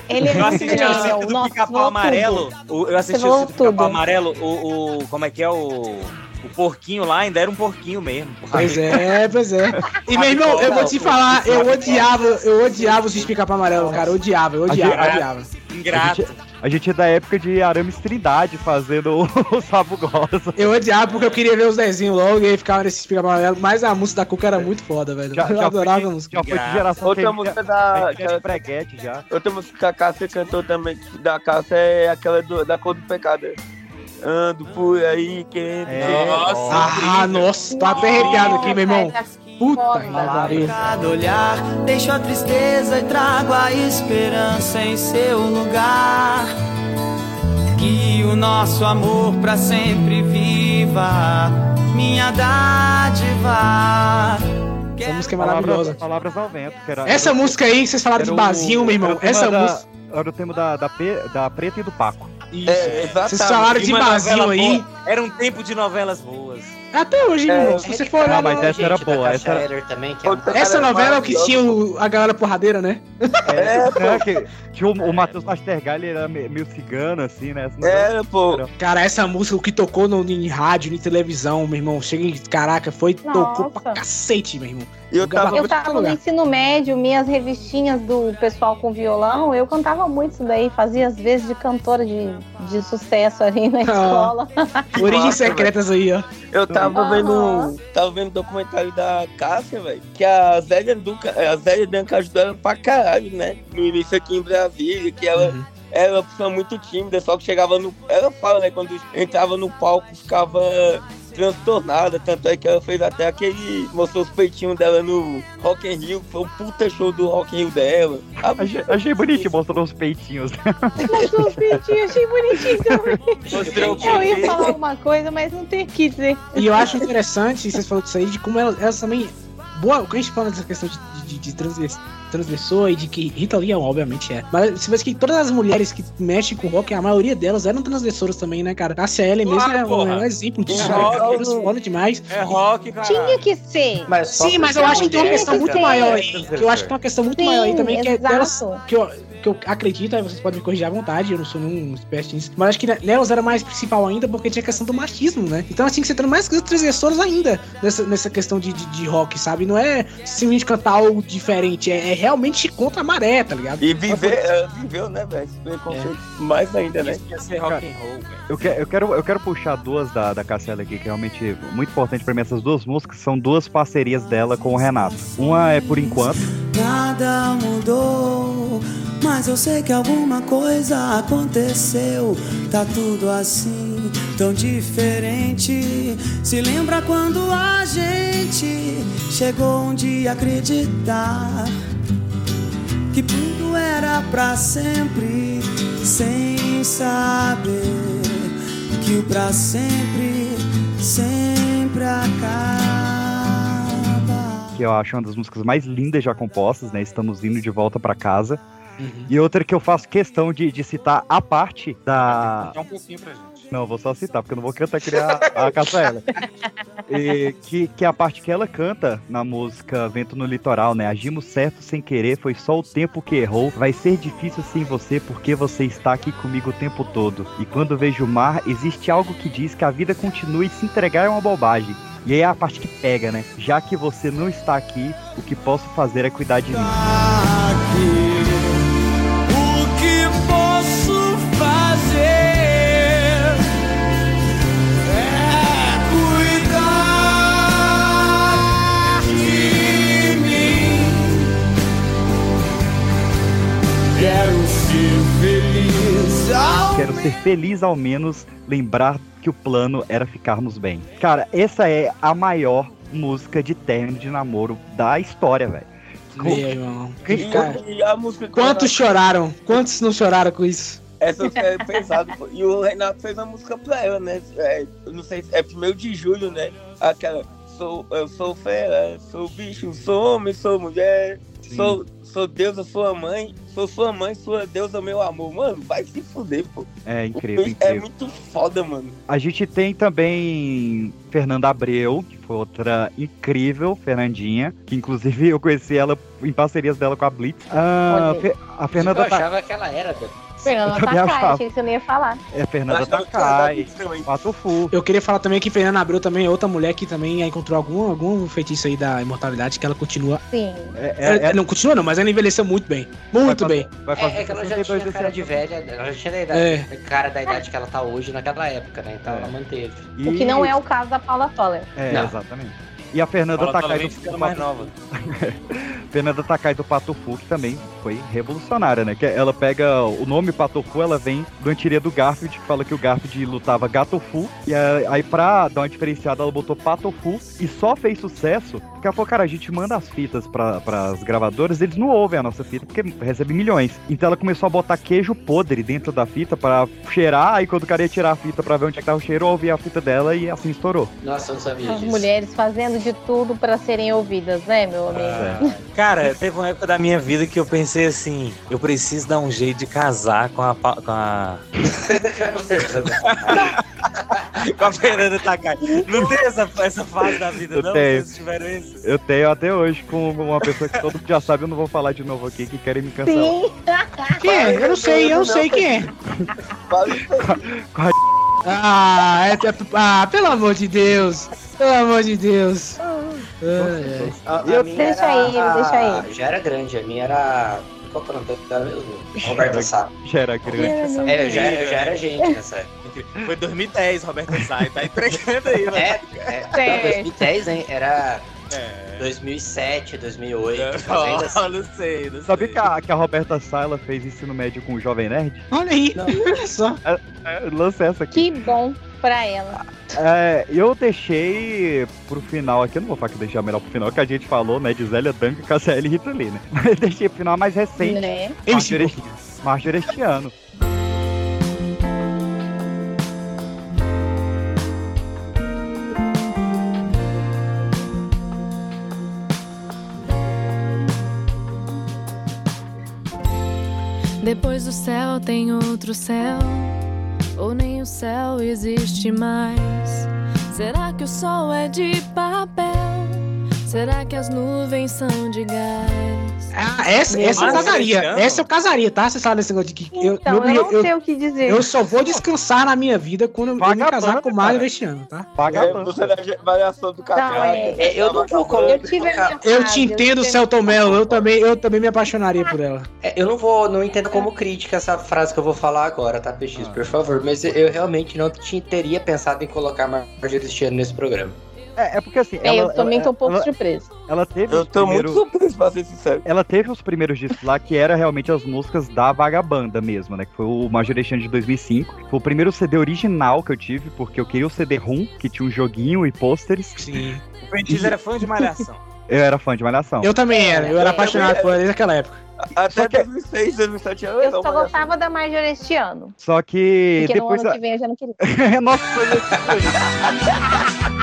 Ele é eu assisti o sítio do Amarelo. eu assisti o sítio do. Amarelo. O. Como é que é o. O porquinho lá ainda era um porquinho mesmo. Pois é, pois é. [laughs] E meu irmão, eu vou te falar, eu odiava, eu odiava o Cício Fica Amarelo, cara. Eu odiava, eu odiava, eu odiava. A gente, a gente é da época de Arames Trindade fazendo [laughs] o, o Sabugosa. Eu odiava porque eu queria ver os desenhos logo e aí ficava nesse Fica Amarelo. Mas a música da Cuca era muito foda, velho. Já- [laughs] eu já adorava foi- a música. já foi de geração Outra que música da. era de breguete já. Outra música que a Cássia cantou também, da Cássia, é aquela do- da cor do pecado. Ando por aí querendo. Ah, nossa, tô até arrepiado aqui, meu irmão. Puta que olhar deixo a tristeza e trago a esperança em seu lugar. Que o nosso amor pra sempre viva, minha dádiva. Essa música é maravilhosa. Palavras, palavras ao vento. Que era, Essa música aí, vocês falaram de era o- barzinho, meu irmão. era o tema Essa música. Era o tema da, da, da Preta e do Paco. Isso. Vocês falaram de Uma barzinho novela aí. boa. Era um tempo de novelas boas. Até hoje, É, irmão. Se você for olhar. Ah, mas essa era boa. Essa, Eller também, que é Outra Essa novela é o que tinha o- a galera porradeira, né? É, pô. né, que tinha o, o Matheus Nastergal, ele era me- meio cigano, assim, né? É, pô. Cara, essa música, o que tocou no, em rádio, em televisão, meu irmão, chega em. Caraca, foi. Tocou pra Nossa. cacete, meu irmão. Eu tava. Eu tava no ensino médio, minhas revistinhas do pessoal com violão, eu cantava muito isso daí, fazia às vezes de cantora de, de sucesso ali na escola. [laughs] Origens secretas aí, ó. Eu tava vendo. Tava vendo documentário da Cássia, velho. Que a Zélia Duca, a Zélia Danca ajudou ela pra caralho, né? No início aqui em Brasília, que ela. Uhum. Ela era uma pessoa muito tímida, só que chegava no. Ela fala, né? Quando entrava no palco, ficava transtornada. Tanto é que ela fez até aquele. Mostrou os peitinhos dela no Rock in Rio, que foi um puta show do Rock in Rio dela. A Achei, achei bonitinho, mostrando os peitinhos. Mostrou os peitinhos, achei bonitinho também. Mostrou o Eu ia falar alguma coisa, mas não tenho o que dizer. E eu acho interessante, vocês falaram disso aí, de como elas, elas também. Boa, quando a gente fala dessa questão de, de, de transgressor e de que Rita Lee, obviamente, é. Mas você vê que todas as mulheres que mexem com rock, a maioria delas eram transgressoras também, né, cara? A Ellen mesmo Claro, é um, porra. é um exemplo disso. É rock, demais. É rock, cara. Tinha que ser. Mas Sim, mas eu acho que tem uma questão muito Sim, maior aí. Que eu acho que tem uma questão muito Sim, maior aí também, que é delas. Que eu, que eu acredito, aí vocês podem me corrigir à vontade, eu não sou nenhum espécie nisso. Mas acho que nelas era mais principal ainda, porque tinha a questão do machismo, né? Então assim, que você tem mais transgressoras ainda nessa, nessa questão de, de, de rock, sabe? Não é simplesmente cantar algo diferente, é, é realmente contra a maré, tá ligado? E viver, ela viveu, né, velho? Esse preconceito mais ainda, né? Isso ia ser rock and roll, velho. Eu, que- eu quero, eu quero puxar duas da, da Cassiela aqui, que é realmente muito importante pra mim. Essas duas músicas são duas parcerias dela com o Renato. Uma é Por Enquanto, Nada mudou, mas eu sei que alguma coisa aconteceu. Tá tudo assim, tão diferente. Se lembra quando a gente chegou um dia a acreditar que tudo era pra sempre, sem saber que o pra sempre sempre acaba. que eu acho uma das músicas mais lindas já compostas, né? Estamos indo de volta pra casa. Uhum. E outra que eu faço questão de, de citar a parte da. Um pouquinho pra gente. Não, vou só citar, porque eu não vou cantar criar a Caçaela. E que, que é a parte que ela canta na música Vento no Litoral, né? Agimos certo sem querer, foi só o tempo que errou. Vai ser difícil sem você, porque você está aqui comigo o tempo todo. E quando vejo o mar, existe algo que diz que a vida continua e se entregar é uma bobagem. E aí é a parte que pega, né? Já que você não está aqui, o que posso fazer é cuidar de mim. O Quero ser feliz ao Quero ser feliz ao menos, lembrar que o plano era ficarmos bem. Cara, essa é a maior música de término de namoro da história, velho. Cara, E Quantos ela- choraram? Quantos não choraram com isso? Essa é pesada. E o Renato fez uma música pra ela, né? É, eu não sei se é primeiro de julho, né? Aquela. Sou, eu sou fera, sou bicho, sou homem, sou mulher, sou, sou deusa, sua mãe, sou sua mãe, sua deusa, meu amor. Mano, vai se fuder, pô. É incrível, É incrível. muito foda, mano. A gente tem também Fernanda Abreu, que foi outra incrível, Fernandinha, que inclusive eu conheci ela em parcerias dela com a Blitz. Ah, a Fernanda eu Ta- achava que ela era, velho. Fernanda Takai, achava. achei que você não ia falar. é Fernanda Takai, também. Patufu. Eu queria falar também que Fernanda Abreu também é outra mulher que também encontrou algum, algum feitiço aí da imortalidade que ela continua. Sim. É, Ela, é, é, não continua, não, mas ela envelheceu muito bem. Muito vai bem. Vai fazer É, é que ela já 62 tinha cara de velha, ela já tinha da idade, É. cara da idade que ela tá hoje naquela época, né? Então É. ela manteve. E- O que não é o caso da Paula Toller. É, Não. exatamente. E a Fernanda Takai do, ficando do mais nova. [laughs] Fernanda Takai do Patofu, que também foi revolucionária, né? Que ela pega o nome Patofu, ela vem do antiria do Garfield, que fala que o Garfield lutava Gatofu, e a- aí pra dar uma diferenciada ela botou Patofu, e só fez sucesso, porque ela falou, cara, a gente manda as fitas pra, pras gravadoras, eles não ouvem a nossa fita, porque recebe milhões. Então ela começou a botar queijo podre dentro da fita pra cheirar, aí quando o cara ia tirar a fita pra ver onde é que tava o cheiro, ouvia a fita dela e assim estourou. Nossa, eu não sabia As disso. mulheres fazendo de tudo pra serem ouvidas, né, meu amigo? É. Cara, teve uma época da minha vida que eu pensei assim, eu preciso dar um jeito de casar com a, com a [laughs] Com a Fernanda Takai. Não tem essa, essa fase da vida, Eu não? tenho. Vocês tiveram isso? Eu tenho até hoje com uma pessoa que todo mundo já sabe, eu não vou falar de novo aqui, que querem me cancelar. Sim. Quem é? Eu não sei, eu não sei quem é. Com a Ah, é, é- ah, pelo amor de Deus. Pelo amor de Deus. Ai. A, a Eu- minha Deixa era- ele, deixa ele. Já era grande, a minha era. Qual que é o nome dela mesmo? Roberta Sá. já era grande. É, eu já, eu já era gente nessa época. Foi 2010, Roberto Sai. Tá entregando aí, É, mano. é, Certo. 2010, hein? Era É. 2007, 2008. fazendo Ó, assim. [laughs] não sei, não Sabe sei. que a, que a Roberta Sala fez ensino médio com o Jovem Nerd? Olha aí, olha [laughs] só. É, lança essa aqui. Que bom pra ela. É, eu deixei pro final aqui, eu não vou falar que deixei a melhor pro final, que a gente falou, né, de Zélia Duncan, KCL e Rita Lee, né? [laughs] Mas eu deixei pro final mais recente, Né? Marjorie este ano. Depois do céu tem outro céu, ou nem o céu existe mais. Será que o sol é de papel? Será que as nuvens são de gás? Ah, essa, essa eu casaria. ano? Essa eu casaria, tá? Você sabe desse negócio de que. Eu, Então, eu, meu- não sei o que dizer. eu só vou descansar na minha vida quando eu me casar com o cara. Mário este ano, tá? É, Vagabundo. você da variação do Cacau. Não, é- É, eu não vou colocar. Eu Eu te entendo, tive- Celton Mello. Eu também, eu também me apaixonaria por ela. É, eu não vou, não entendo como crítica essa frase que eu vou falar agora, tá, PX, por favor. Mas eu, eu realmente não te- teria pensado em colocar Marjorie Cristiano nesse programa. É, é porque assim, É, ela, eu também ela, tô um pouco ela, surpresa. ela teve Eu os tô primeiros... muito surpreso, pra ser sincero. Ela teve os primeiros discos lá que era realmente as músicas da Vagabanda mesmo, né? Que foi o Majorestiano de 2005. Foi o primeiro CD original que eu tive, porque eu queria o CD RUM, que tinha um joguinho e pôsteres. Sim. O Prentice era fã de Malhação. [laughs] Eu era fã de Malhação. Eu também era. Eu era apaixonado eu- por ela desde aquela época. Até que- 2006, 2007 era Eu só mas- gostava da Marjorie este ano. Só que Porque depois. no ano a- que vem eu já não queria. [laughs] Nossa, [laughs]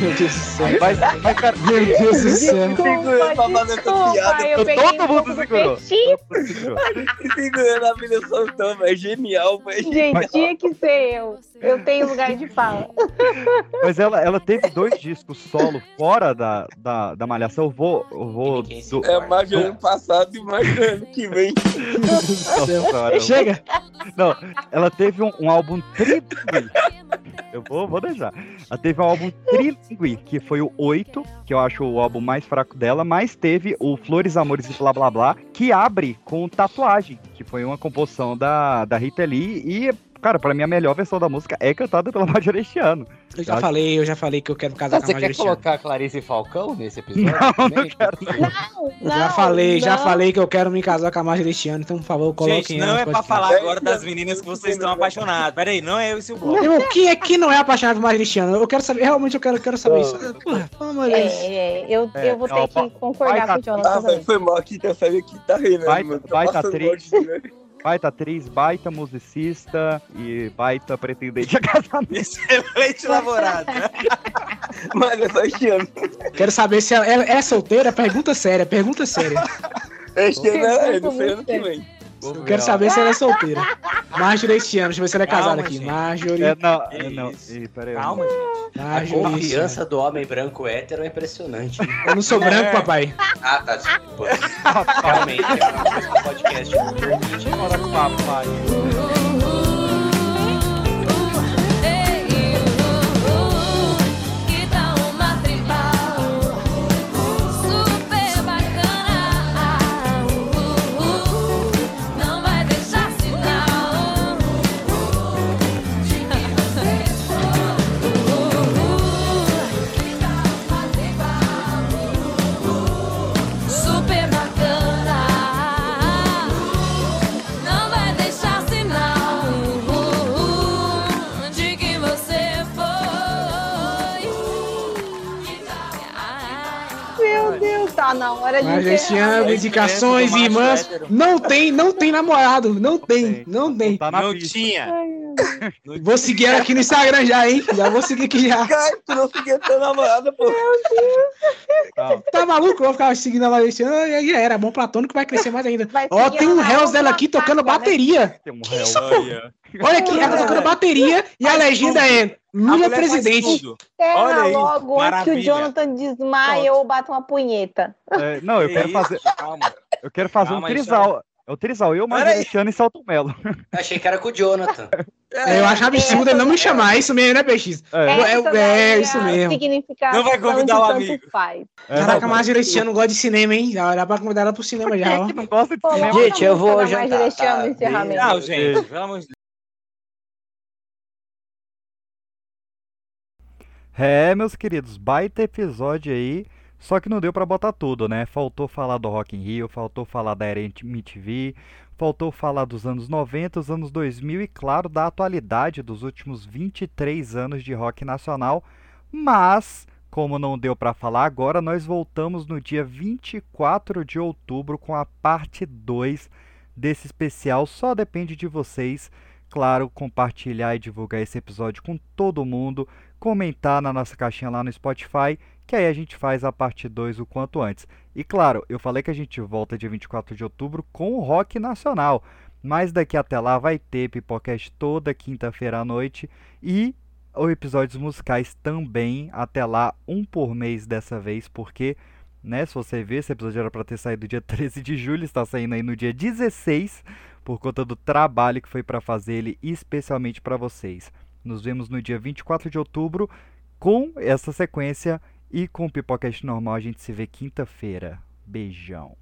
Meu Deus do céu. mas, mas, cara, Meu Deus do céu. Piada. Eu todo mundo do segurou. Segurando a Milha Soltão, velho. Genial, velho. Gente, tinha que ser eu. Eu tenho lugar de fala. Mas ela, ela teve dois discos solo fora da, da, da Malhação. Eu vou. Eu vou do- É mais de ano passado e mais ano que vem. Nossa Chega. Não, ela teve um, um álbum trilingüe. Eu vou, vou deixar. Ela teve um álbum que foi o 8, que eu acho o álbum mais fraco dela, mas teve o Flores, Amores e Blá Blá Blá, que abre com tatuagem, que foi uma composição da, da Rita Lee e. Cara, pra mim a melhor versão da música é cantada pela [laughs] Marjorie este ano. Eu já falei, eu já falei que eu quero casar com a Você Marjorie quer colocar a Clarice Falcão nesse episódio? Não, não quero. Não, [laughs] Eu já não, falei, já não. falei que eu quero me casar com a Marjorie este ano, então por favor, coloquem Gente, não é pra falar agora das meninas que vocês estão apaixonados. Pera aí, não é eu e o Bloco. Irmão, quem é que não é apaixonado por Marjorie este ano? Eu quero saber, realmente eu quero, eu quero saber isso. Porra, amor. É, é, eu, É, eu vou ter não, que vai- concordar vai com o Jonathan Ah, foi mal aqui, dessa vez aqui tá rindo, Vai- mano. Tá vai tá triste. Baita atriz, baita musicista e baita pretendente a casamento. Excelente namorado. né? [laughs] Mas é só este ano. Quero saber se ela, ela é solteira? Pergunta séria, pergunta séria. Este ano é, não sei ano que vem. Eu quero saber se ela é solteira. Marjorie este ano, deixa eu ver se ela é Calma, casada aqui. gente. Marjorie. É, não, é, não. Ih, peraí, Calma, gente. A Marjorie este confiança do homem branco hétero é impressionante. Eu não sou branco, papai. ah, tá, desculpa. [laughs] Realmente, é uma coisa que o podcast não permite. Bora, papai. Tá na hora de Mas esse ano, indicações, irmãs. hétero. Não tem, não tem namorado. Não tem, não tem. Tá na Não tinha. Vou seguir ela aqui no Instagram já, hein? Já vou seguir aqui já. Cara, tu não seguia teu namorado, pô. Calma. Tá maluco? Eu vou ficar seguindo ela esse ano e já era. Bom platônico vai crescer mais ainda. Vai Ó, tem um réus outra dela aqui tocando né? bateria. Tem um réu. Olha. Aqui, ela tá tocando bateria e a legenda é A Lula presidente. Terra Olha aí, logo antes que o maravilha. Jonathan desmaia ou bata uma punheta. É, não, eu Que quero fazer, Calma. eu quero fazer Calma um trisal. É o trisal, eu, aí. Margaretiano e Celto Melo. Achei que era com o Jonathan. É, [laughs] eu acho absurdo ele não me chamar. É isso mesmo, né, PX? É, É, é, isso a mesmo. significação Não vai convidar o amigo. faz. é, Caraca, não, mas esse ano gosta de cinema, hein? Já dá pra convidar ela pro cinema já, é ó. que não gosta de cinema? Gente, eu vou jantar, tá? encerramento. Não, gente, pelo amor de É, meus queridos, baita episódio aí. Só que não deu pra botar tudo, né? Faltou falar do Rock in Rio, faltou falar da Era MTV, faltou falar dos anos 90, os anos 2000 e, claro, da atualidade dos últimos 23 anos de rock nacional. Mas, como não deu pra falar agora, nós voltamos no dia 24 de outubro com a parte 2 desse especial. Só depende de vocês, claro, compartilhar e divulgar esse episódio com todo mundo comentar na nossa caixinha lá no Spotify, que aí a gente faz a parte 2 o quanto antes. E claro, eu falei que a gente volta dia 24 de outubro com o rock nacional, mas daqui até lá vai ter Pipocast toda quinta-feira à noite e os episódios musicais também, até lá, um por mês dessa vez, porque, né, se você ver, esse episódio era para ter saído dia [laughs] 13 de julho, está saindo aí no dia 16, por conta do trabalho que foi para fazer ele especialmente para vocês. Nos vemos no dia 24 de outubro com essa sequência e com o Pipocast normal a gente se vê quinta-feira. Beijão.